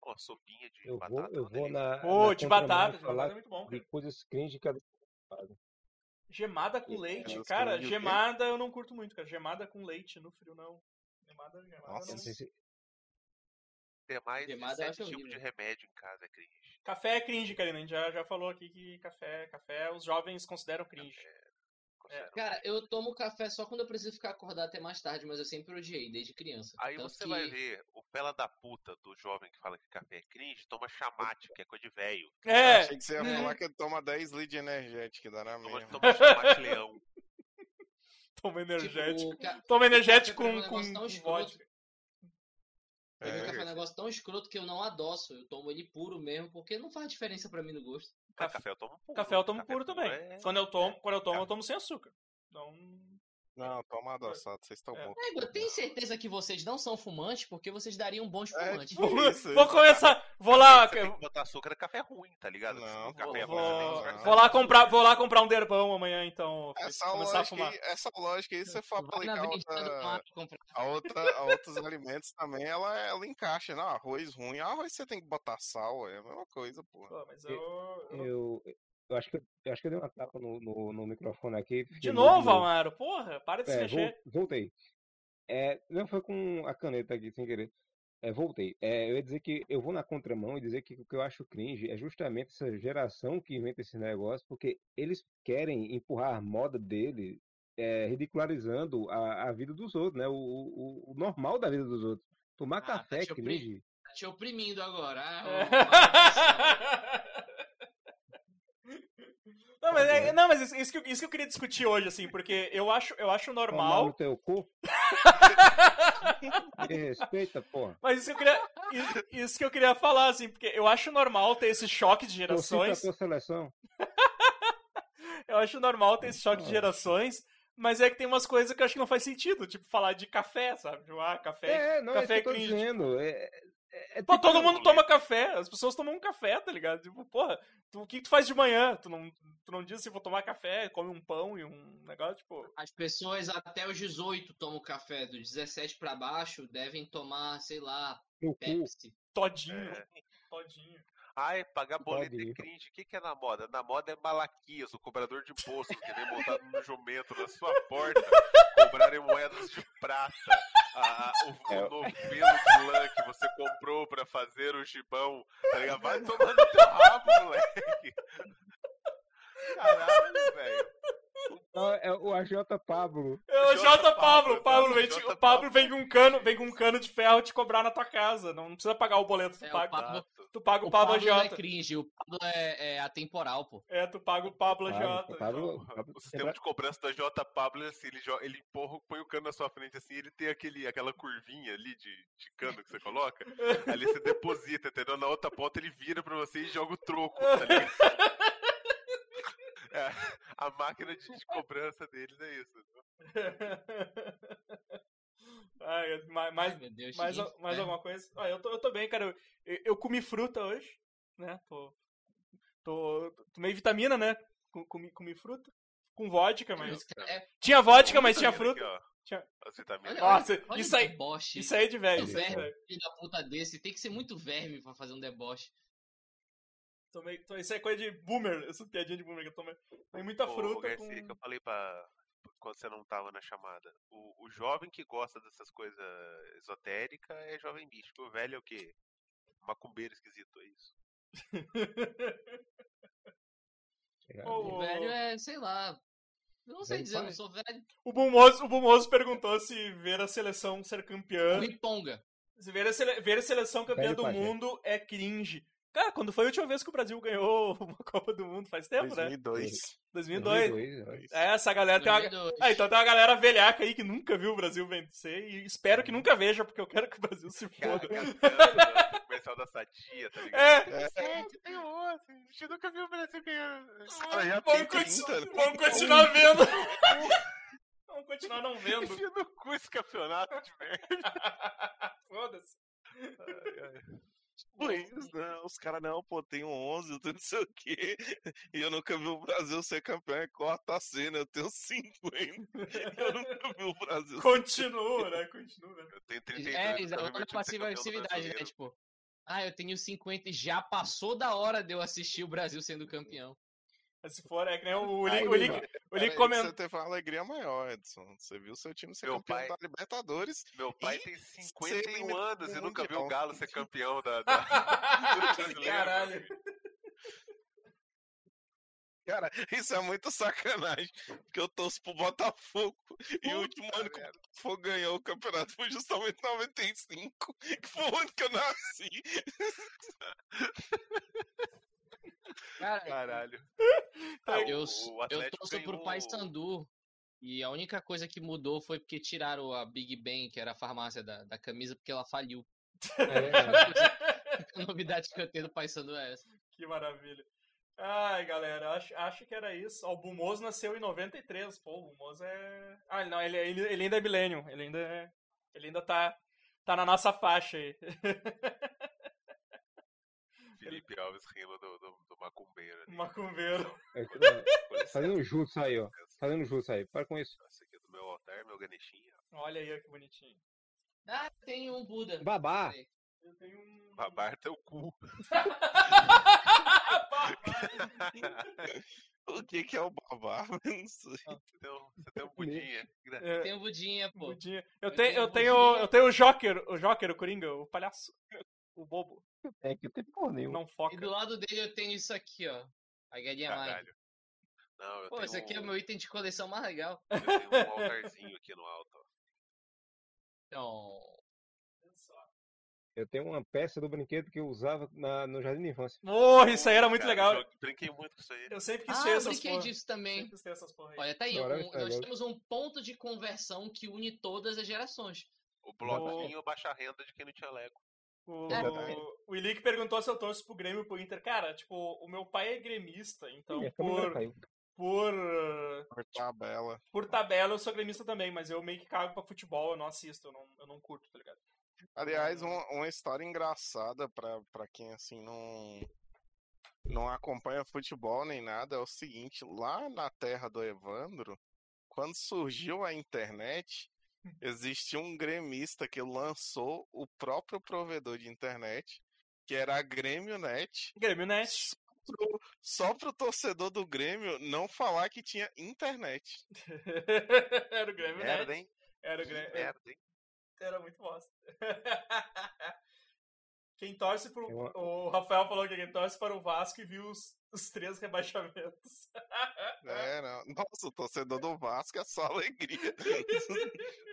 Pô, sopinha de Eu batata. vou, é eu vou na. Pô, na de batata, de batata é muito bom, de cara. coisas cringe que a Gemada com É, leite. Cara, gemada eu não curto muito, cara. Gemada com leite no frio, não. Gemada, gemada Nossa, não. não sei se- Ter mais de sete tipos de remédio em casa é cringe. Café é cringe, Karina. A gente já, já falou aqui que café, café os jovens consideram cringe. Considero. Cara, eu tomo café só quando eu preciso ficar acordado até mais tarde, mas eu sempre odiei, desde criança. Aí Tanto você que- vai ver o fela da puta do jovem que fala que café é cringe, toma chamate, que é coisa de velho. É, Achei que você ia É. falar que ele toma 10 litros de energético, dá na Toma, mesma. toma chamate leão. toma tipo, energético. o ca- Toma energético café com, é um com, com escroto. vodka. É, café é um negócio tão escroto que eu não adoço. Eu tomo ele puro mesmo, porque não faz diferença pra mim no gosto. Mas café eu tomo puro. Café eu tomo Café puro também. é- Quando eu tomo, quando eu tomo, eu tomo sem açúcar. Então, Não, toma adoçado, vocês estão É. bons. É, eu tenho certeza que vocês não são fumantes porque vocês dariam bons É, fumantes. tipo Vou, isso, vou começar. Vou lá. Você tem que botar açúcar é café ruim, tá ligado? Não, Se café Vou, ruim, você tem vou, vou lá comprar, vou lá comprar um derbão amanhã, então. Essa começar a lógica, fumar. aí, essa lógica aí, se você for aplicar do outra, a, outra, a outros alimentos também, ela, ela encaixa. Não, arroz ruim, arroz você tem que botar sal, é a mesma coisa, pô. Pô, mas eu. eu- Eu, eu, acho que, eu acho que eu dei uma tapa no, no, no microfone aqui. De novo, Amaro? Porra, para de se É, mexer. vol- voltei. É, não foi com a caneta aqui, sem querer. É, voltei. É, eu ia dizer que eu vou na contramão e dizer que o que eu acho cringe é justamente essa geração que inventa esse negócio, porque eles querem empurrar a moda dele, é, ridicularizando a, a vida dos outros, né? O, o, o normal da vida dos outros. Tomar Ah, tá café é te cringe. Tá te oprimindo agora. Ah, Não, mas, é- não, mas isso, isso que, eu- isso que eu queria discutir hoje, assim, porque eu acho, eu acho Tomar no normal. teu cu. Me respeita, porra. Mas isso que eu queria. Isso, isso que eu queria falar, assim, porque eu acho normal ter esse choque de gerações. tua seleção. Eu acho normal ter esse choque de gerações. Mas é que tem umas coisas que eu acho que não faz sentido. Tipo, falar de café, sabe? Tipo, ah, café. É, não, é café isso que eu tô cringe. dizendo. É, é, é Pô, todo mundo toma café. As pessoas tomam um café, tá ligado? Tipo, porra, tu- o que tu faz de manhã? Tu não, tu não diz se vou tomar café, come um pão e um negócio, tipo. As pessoas até os 18 tomam café, dos 17 pra baixo devem tomar, sei lá. Pepsi. Todinho. É. Todinho. Ai, pagar boleto é cringe. O que, que é na moda? Na moda é Malaquias, o cobrador de imposto que vem montado no jumento na sua porta, cobrarem moedas de prata. A- o, É. o novelo de lã que você comprou pra fazer o gibão, tá ligado? Vai tomar no teu rabo, moleque. Caralho, velho. Não, é o AJ Pablo. É o J. J. Pablo, Pablo, o Pablo, vem, o Pablo Pablo. vem com um cano, vem com um cano de ferro te cobrar na tua casa. Não, não precisa pagar o boleto, tu É, o paga, Pablo- Exato. tu paga o, O Pablo, Pablo não é cringe, o Pablo é, é atemporal, pô. É, tu paga o Pablo Pablo, J. Pablo, Pablo O sistema de cobrança da J Pablo é assim, ele, ele empurra, põe o cano na sua frente assim, ele tem aquele, aquela curvinha ali de, de cano que você coloca, ali você deposita, entendeu? Na outra ponta ele vira pra você e joga o troco, tá ligado? É, a máquina de, de cobrança deles é isso. Ai, mais, mais, Ai, meu Deus. mais, mais inferno. alguma coisa? Ah, eu, tô, eu tô bem, cara. Eu, eu- comi fruta hoje, né? Tô, tô, tomei vitamina, né? Com- Comi, comi fruta. Com vodka, mas. É- Tinha vodka, mas tinha fruta. aqui. Tinha- As vitaminas. Olha, Nossa, olha, isso aí- deboche. Isso aí é de é velho. filho da puta desse. Tem que ser muito verme pra fazer um deboche. Tomei, to- isso é coisa de boomer, essa piadinha de boomer que eu tomei. Tomei muita fruta Garcia, com... que eu falei pra. Quando você não tava na chamada. O, o jovem que gosta dessas coisas esotéricas é jovem bicho. O velho é o quê? Macumbeiro esquisito, é isso. Ô, O velho é, sei lá. Eu não sei Velho dizer, não pai. sou velho. O Bumoso, o Bumoso perguntou se ver a seleção ser campeã. Riponga. Se ver a, sele- ver a seleção campeã Velho do pajé. mundo é cringe. Cara, quando foi a última vez que o Brasil ganhou uma Copa do Mundo? Faz tempo, né? 2002. 2002. 2002, É, essa galera tem uma. 2002. Ah, então tem uma galera velhaca aí que nunca viu o Brasil vencer e espero que nunca veja, porque eu quero que o Brasil se Cara, foda. cantando o comercial da Sadia, tá ligado? É, Sete, tem osso, a gente nunca viu o Brasil ganhando. Os caras já vamos, tem continu- 30. vamos continuar vendo. vamos continuar não vendo. Enfia no cu esse campeonato de merda. Foda-se. Tipo isso, né? Os caras, não, pô, tem um 11, eu tenho não sei o quê. E eu nunca vi o Brasil ser campeão. É corta a cena, eu tenho 5 ainda. Eu nunca vi o Brasil ser Continua, né? Continua. né? Eu tenho 32 É, exato. Olha a passiva agressividade, né? Tipo, ah, eu tenho 50 e já passou da hora de eu assistir o Brasil sendo campeão. Se for, é que nem o Link, o Link, o Link comentou. Você teve uma alegria maior, Edson. Você viu seu time ser Meu campeão pai- da Libertadores. Meu pai tem ser 51 eliminado anos e nunca viu o. Galo ser campeão da, da. Caralho. Cara, isso é muito sacanagem. Porque eu torço pro Botafogo. E o último ano que o. Botafogo ganhou o campeonato foi justamente 95. Que foi o ano que eu nasci. Cara, Caralho. Tá, eu, o eu Atlético torço pro ganhou- Paysandu. E a única coisa que mudou foi porque tiraram a Big Ben, que era a farmácia da, da camisa, porque ela faliu. É, A novidade que eu tenho do Paysandu é essa. Que maravilha. Ai, galera, acho, acho que era isso. O Bumoso nasceu em 93. Pô, o Bumoso é. Ah, ele não, ele, ele, ele ainda é Millennium. Ele ainda, é... ele ainda tá, tá na nossa faixa aí. Felipe Alves rindo do, do, do macumbeiro. ali. Macumbeiro. É, é, Fazendo jutsu aí, ó. Fazendo jutsu aí. Para com isso. Esse aqui é do meu altar, meu Ganeshinha. Olha aí, ó, que bonitinho. Ah, tem um Buda. Babá. Eu tenho um. Babar teu cu. O que que é o babá? Eu não sei. Você tem um, você tem um budinha. É, Tem um Budinha, pô. budinha. Eu, Eu tenho, tenho eu, tenho, budinha. eu tenho o Joker, o Joker, o Coringa, o palhaço. O bobo. É que eu tenho porra nenhuma. Não E foca. do lado dele eu tenho isso aqui, ó. A Mine. Caralho. Não, eu Pô, tenho esse aqui é o um- meu item de coleção mais legal. Eu tenho um altarzinho aqui no alto. ó. Então. Eu tenho uma peça do brinquedo que eu usava na, no jardim de infância. Porra, isso aí era muito Cara, legal. eu Brinquei muito com isso aí. Eu sempre quis Ah, ter eu essas brinquei porra. disso também. Sempre quis ter essas porra aí. Olha, tá aí. Um- nós agora. temos um ponto de conversão que une todas as gerações. O bloquinho baixa a renda de quem não tinha Lego. O, o Ilick perguntou se eu torço pro Grêmio e pro Inter. Cara, tipo, o meu pai é gremista, então Minha câmera por, por, Por tabela. por tabela eu sou gremista também, mas eu meio que cago pra futebol, eu não assisto, eu não, eu não curto, tá ligado? Aliás, uma, uma história engraçada pra, pra quem assim não não acompanha futebol nem nada é o seguinte, lá na terra do Evandro, quando surgiu a internet, existia um gremista que lançou o próprio provedor de internet, que era a Grêmio Net, Grêmio Net. pro- só pro torcedor do Grêmio não falar que tinha internet. era o Grêmio Merda, Net. hein? Era o Grêmio. merda, hein? Era muito bosta. Quem torce pro. Eu- O Rafael falou que quem torce para o Vasco e viu os, os três rebaixamentos. É, não. Nossa, o torcedor do Vasco é só alegria.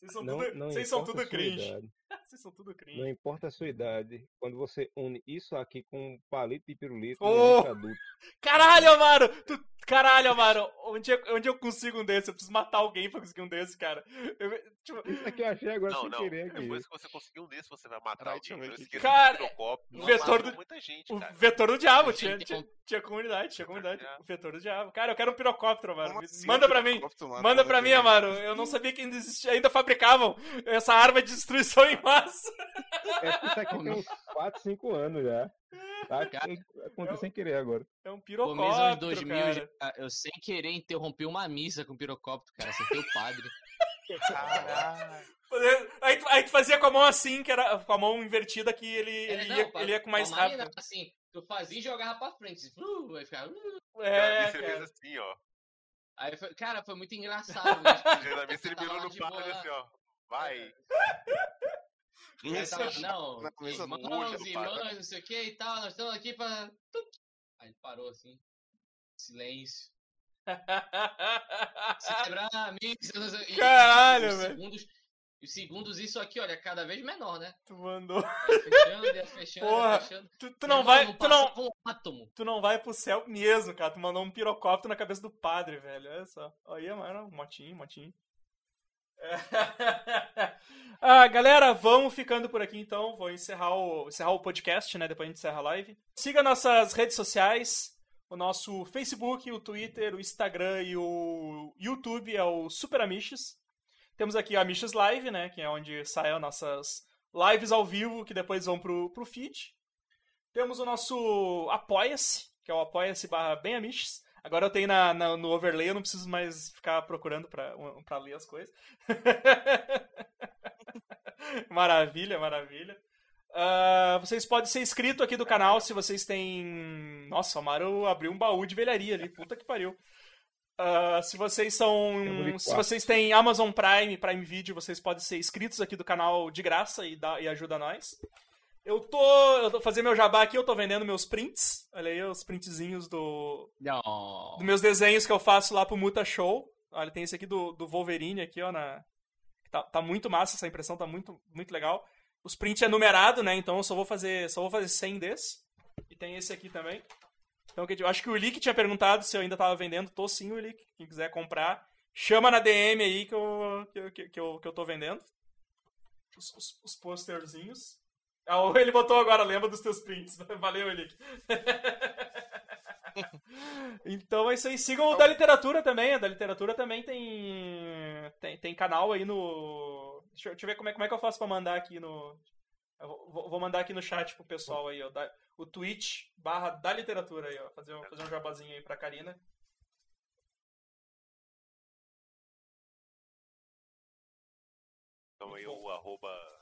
Vocês são Não, tudo, não vocês são importa tudo cringe. idade. Vocês são tudo Não cringe. importa a sua idade. Quando você une isso aqui com um palito de pirulito, Oh! oh! adulto. Caralho, Amaro! Tu, caralho, Amaro! Onde, eu- onde eu consigo um desse? Eu preciso matar alguém pra conseguir um desse, cara. Eu, tipo, Isso aqui eu achei agora Não, sem não. querer aqui. Depois que você conseguir um desses, você vai matar alguém. eu Não Cara, o Não vetor do- muita gente, o cara. vetor do diabo, tinha, tinha tinha, tinha comunidade, tinha comunidade. diabo. O vetor do diabo. Cara, eu quero um pirocóptero, Amaro. Assim, Manda o pra mim. Manda pra mim? Amaro. Eu não sabia que ainda, existia, ainda fabricavam essa arma de destruição em massa. É isso aqui tem uns 4, 5 anos já. Tá? Cara, Aconteceu sem querer agora. É um Começo pirocóptero, anos 2000, cara. já- eu sem querer interrompi uma missa com pirocóptero, cara. Acertei o padre. Caralho. Aí, tu- aí tu fazia com a mão assim, que era com a mão invertida, que ele, É, ele, não, ia, pa- ele ia com mais rápido. Assim, tu fazia e jogava pra frente. assim, uh, aí ficava. uh. É, você fez cara. assim, ó. Aí foi- cara, foi muito engraçado. Você Tava mirou lá no padre assim, ó. Vai. Isso tava, é não, irmãos, irmãs, não sei o que e tal, nós estamos aqui pra. Aí ele parou assim. Silêncio. Celebrar a missa. e- Caralho, velho. Segundos, os segundos, isso aqui, olha, cada vez menor, né? tu mandou. Aí fechando, ia fechando, Porra, fechando. Tu, tu não irmão, vai. Tu não, um átomo. tu não vai pro céu mesmo, cara. Tu mandou um pirocóptero na cabeça do padre, velho. Olha só. Aí, mano, motinho, motinho. ah, galera, vamos ficando por aqui então. Vou encerrar o, encerrar o podcast, né? Depois a gente encerra a live. Siga nossas redes sociais. O nosso Facebook, o Twitter, o Instagram e o YouTube é o Super Amiches. Temos aqui a Amiches Live, né? Que é onde saem as nossas lives ao vivo, que depois vão pro, pro feed. Temos o nosso Apoia-se, que é o apoia-se barra bem amiches. Agora eu tenho na, na- no overlay, eu não preciso mais ficar procurando pra, pra ler as coisas. maravilha, maravilha. Ah, vocês podem ser inscritos aqui do canal se vocês têm. Nossa, o Amaro abriu um baú de velharia ali, puta que pariu. Ah, se vocês são. Se vocês têm Amazon Prime, Prime Video, vocês podem ser inscritos aqui do canal de graça e, dá, e ajuda nós. Eu tô. Eu tô fazendo meu jabá aqui, eu tô vendendo meus prints. Olha aí, os printzinhos do, Não. dos meus desenhos que eu faço lá pro Muta Show. Olha, tem esse aqui do, do Wolverine aqui, ó, na... Tá, tá muito massa essa impressão, tá muito, muito legal. Os prints é numerado, né, então eu só vou fazer, só vou fazer 100 desse. E tem esse aqui também. Então, eu acho que o Lick tinha perguntado se eu ainda tava vendendo. Tô sim, o Lick. Quem quiser comprar, chama na DM aí que eu, que, que, que eu, que eu tô vendendo. Os, os, os posterzinhos. Ah, ele botou agora, lembra dos teus prints. Valeu, Lick. então é isso aí. Sigam o da literatura também. A da literatura também tem, tem, tem canal aí no. Deixa eu, deixa eu ver como é, como é que eu faço pra mandar aqui no. Vou, vou, mandar aqui no chat pro pessoal aí, ó. Da, o Twitch barra da literatura aí, ó. Fazer, um, fazer um jabazinho aí pra Karina. Então aí o arroba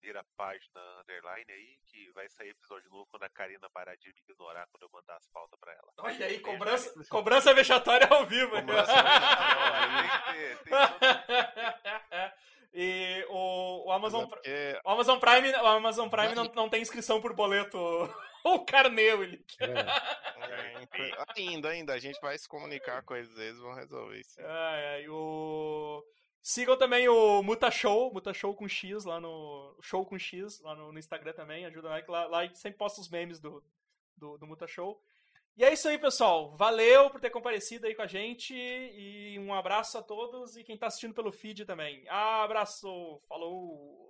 vira página underline aí, que vai sair episódio novo quando a Karina parar de me ignorar quando eu mandar as pautas pra ela. Olha aí, cobrança, cobrança vexatória ao vivo. Cobrança E o, o Amazon, porque... o Amazon Prime, o Amazon Prime não, não tem inscrição por boleto ou carnê, ele quer. É. ainda, ainda, a gente vai se comunicar com eles, eles vão resolver isso. Ai, ai, o... Sigam também o Muta Show, Muta Show com X lá no. Show com X lá no, no Instagram também. Ajuda lá, lá, lá sempre posta os memes do, do, do Muta Show. E é isso aí, pessoal. Valeu por ter comparecido aí com a gente. E um abraço a todos e quem tá assistindo pelo feed também. Abraço! Falou!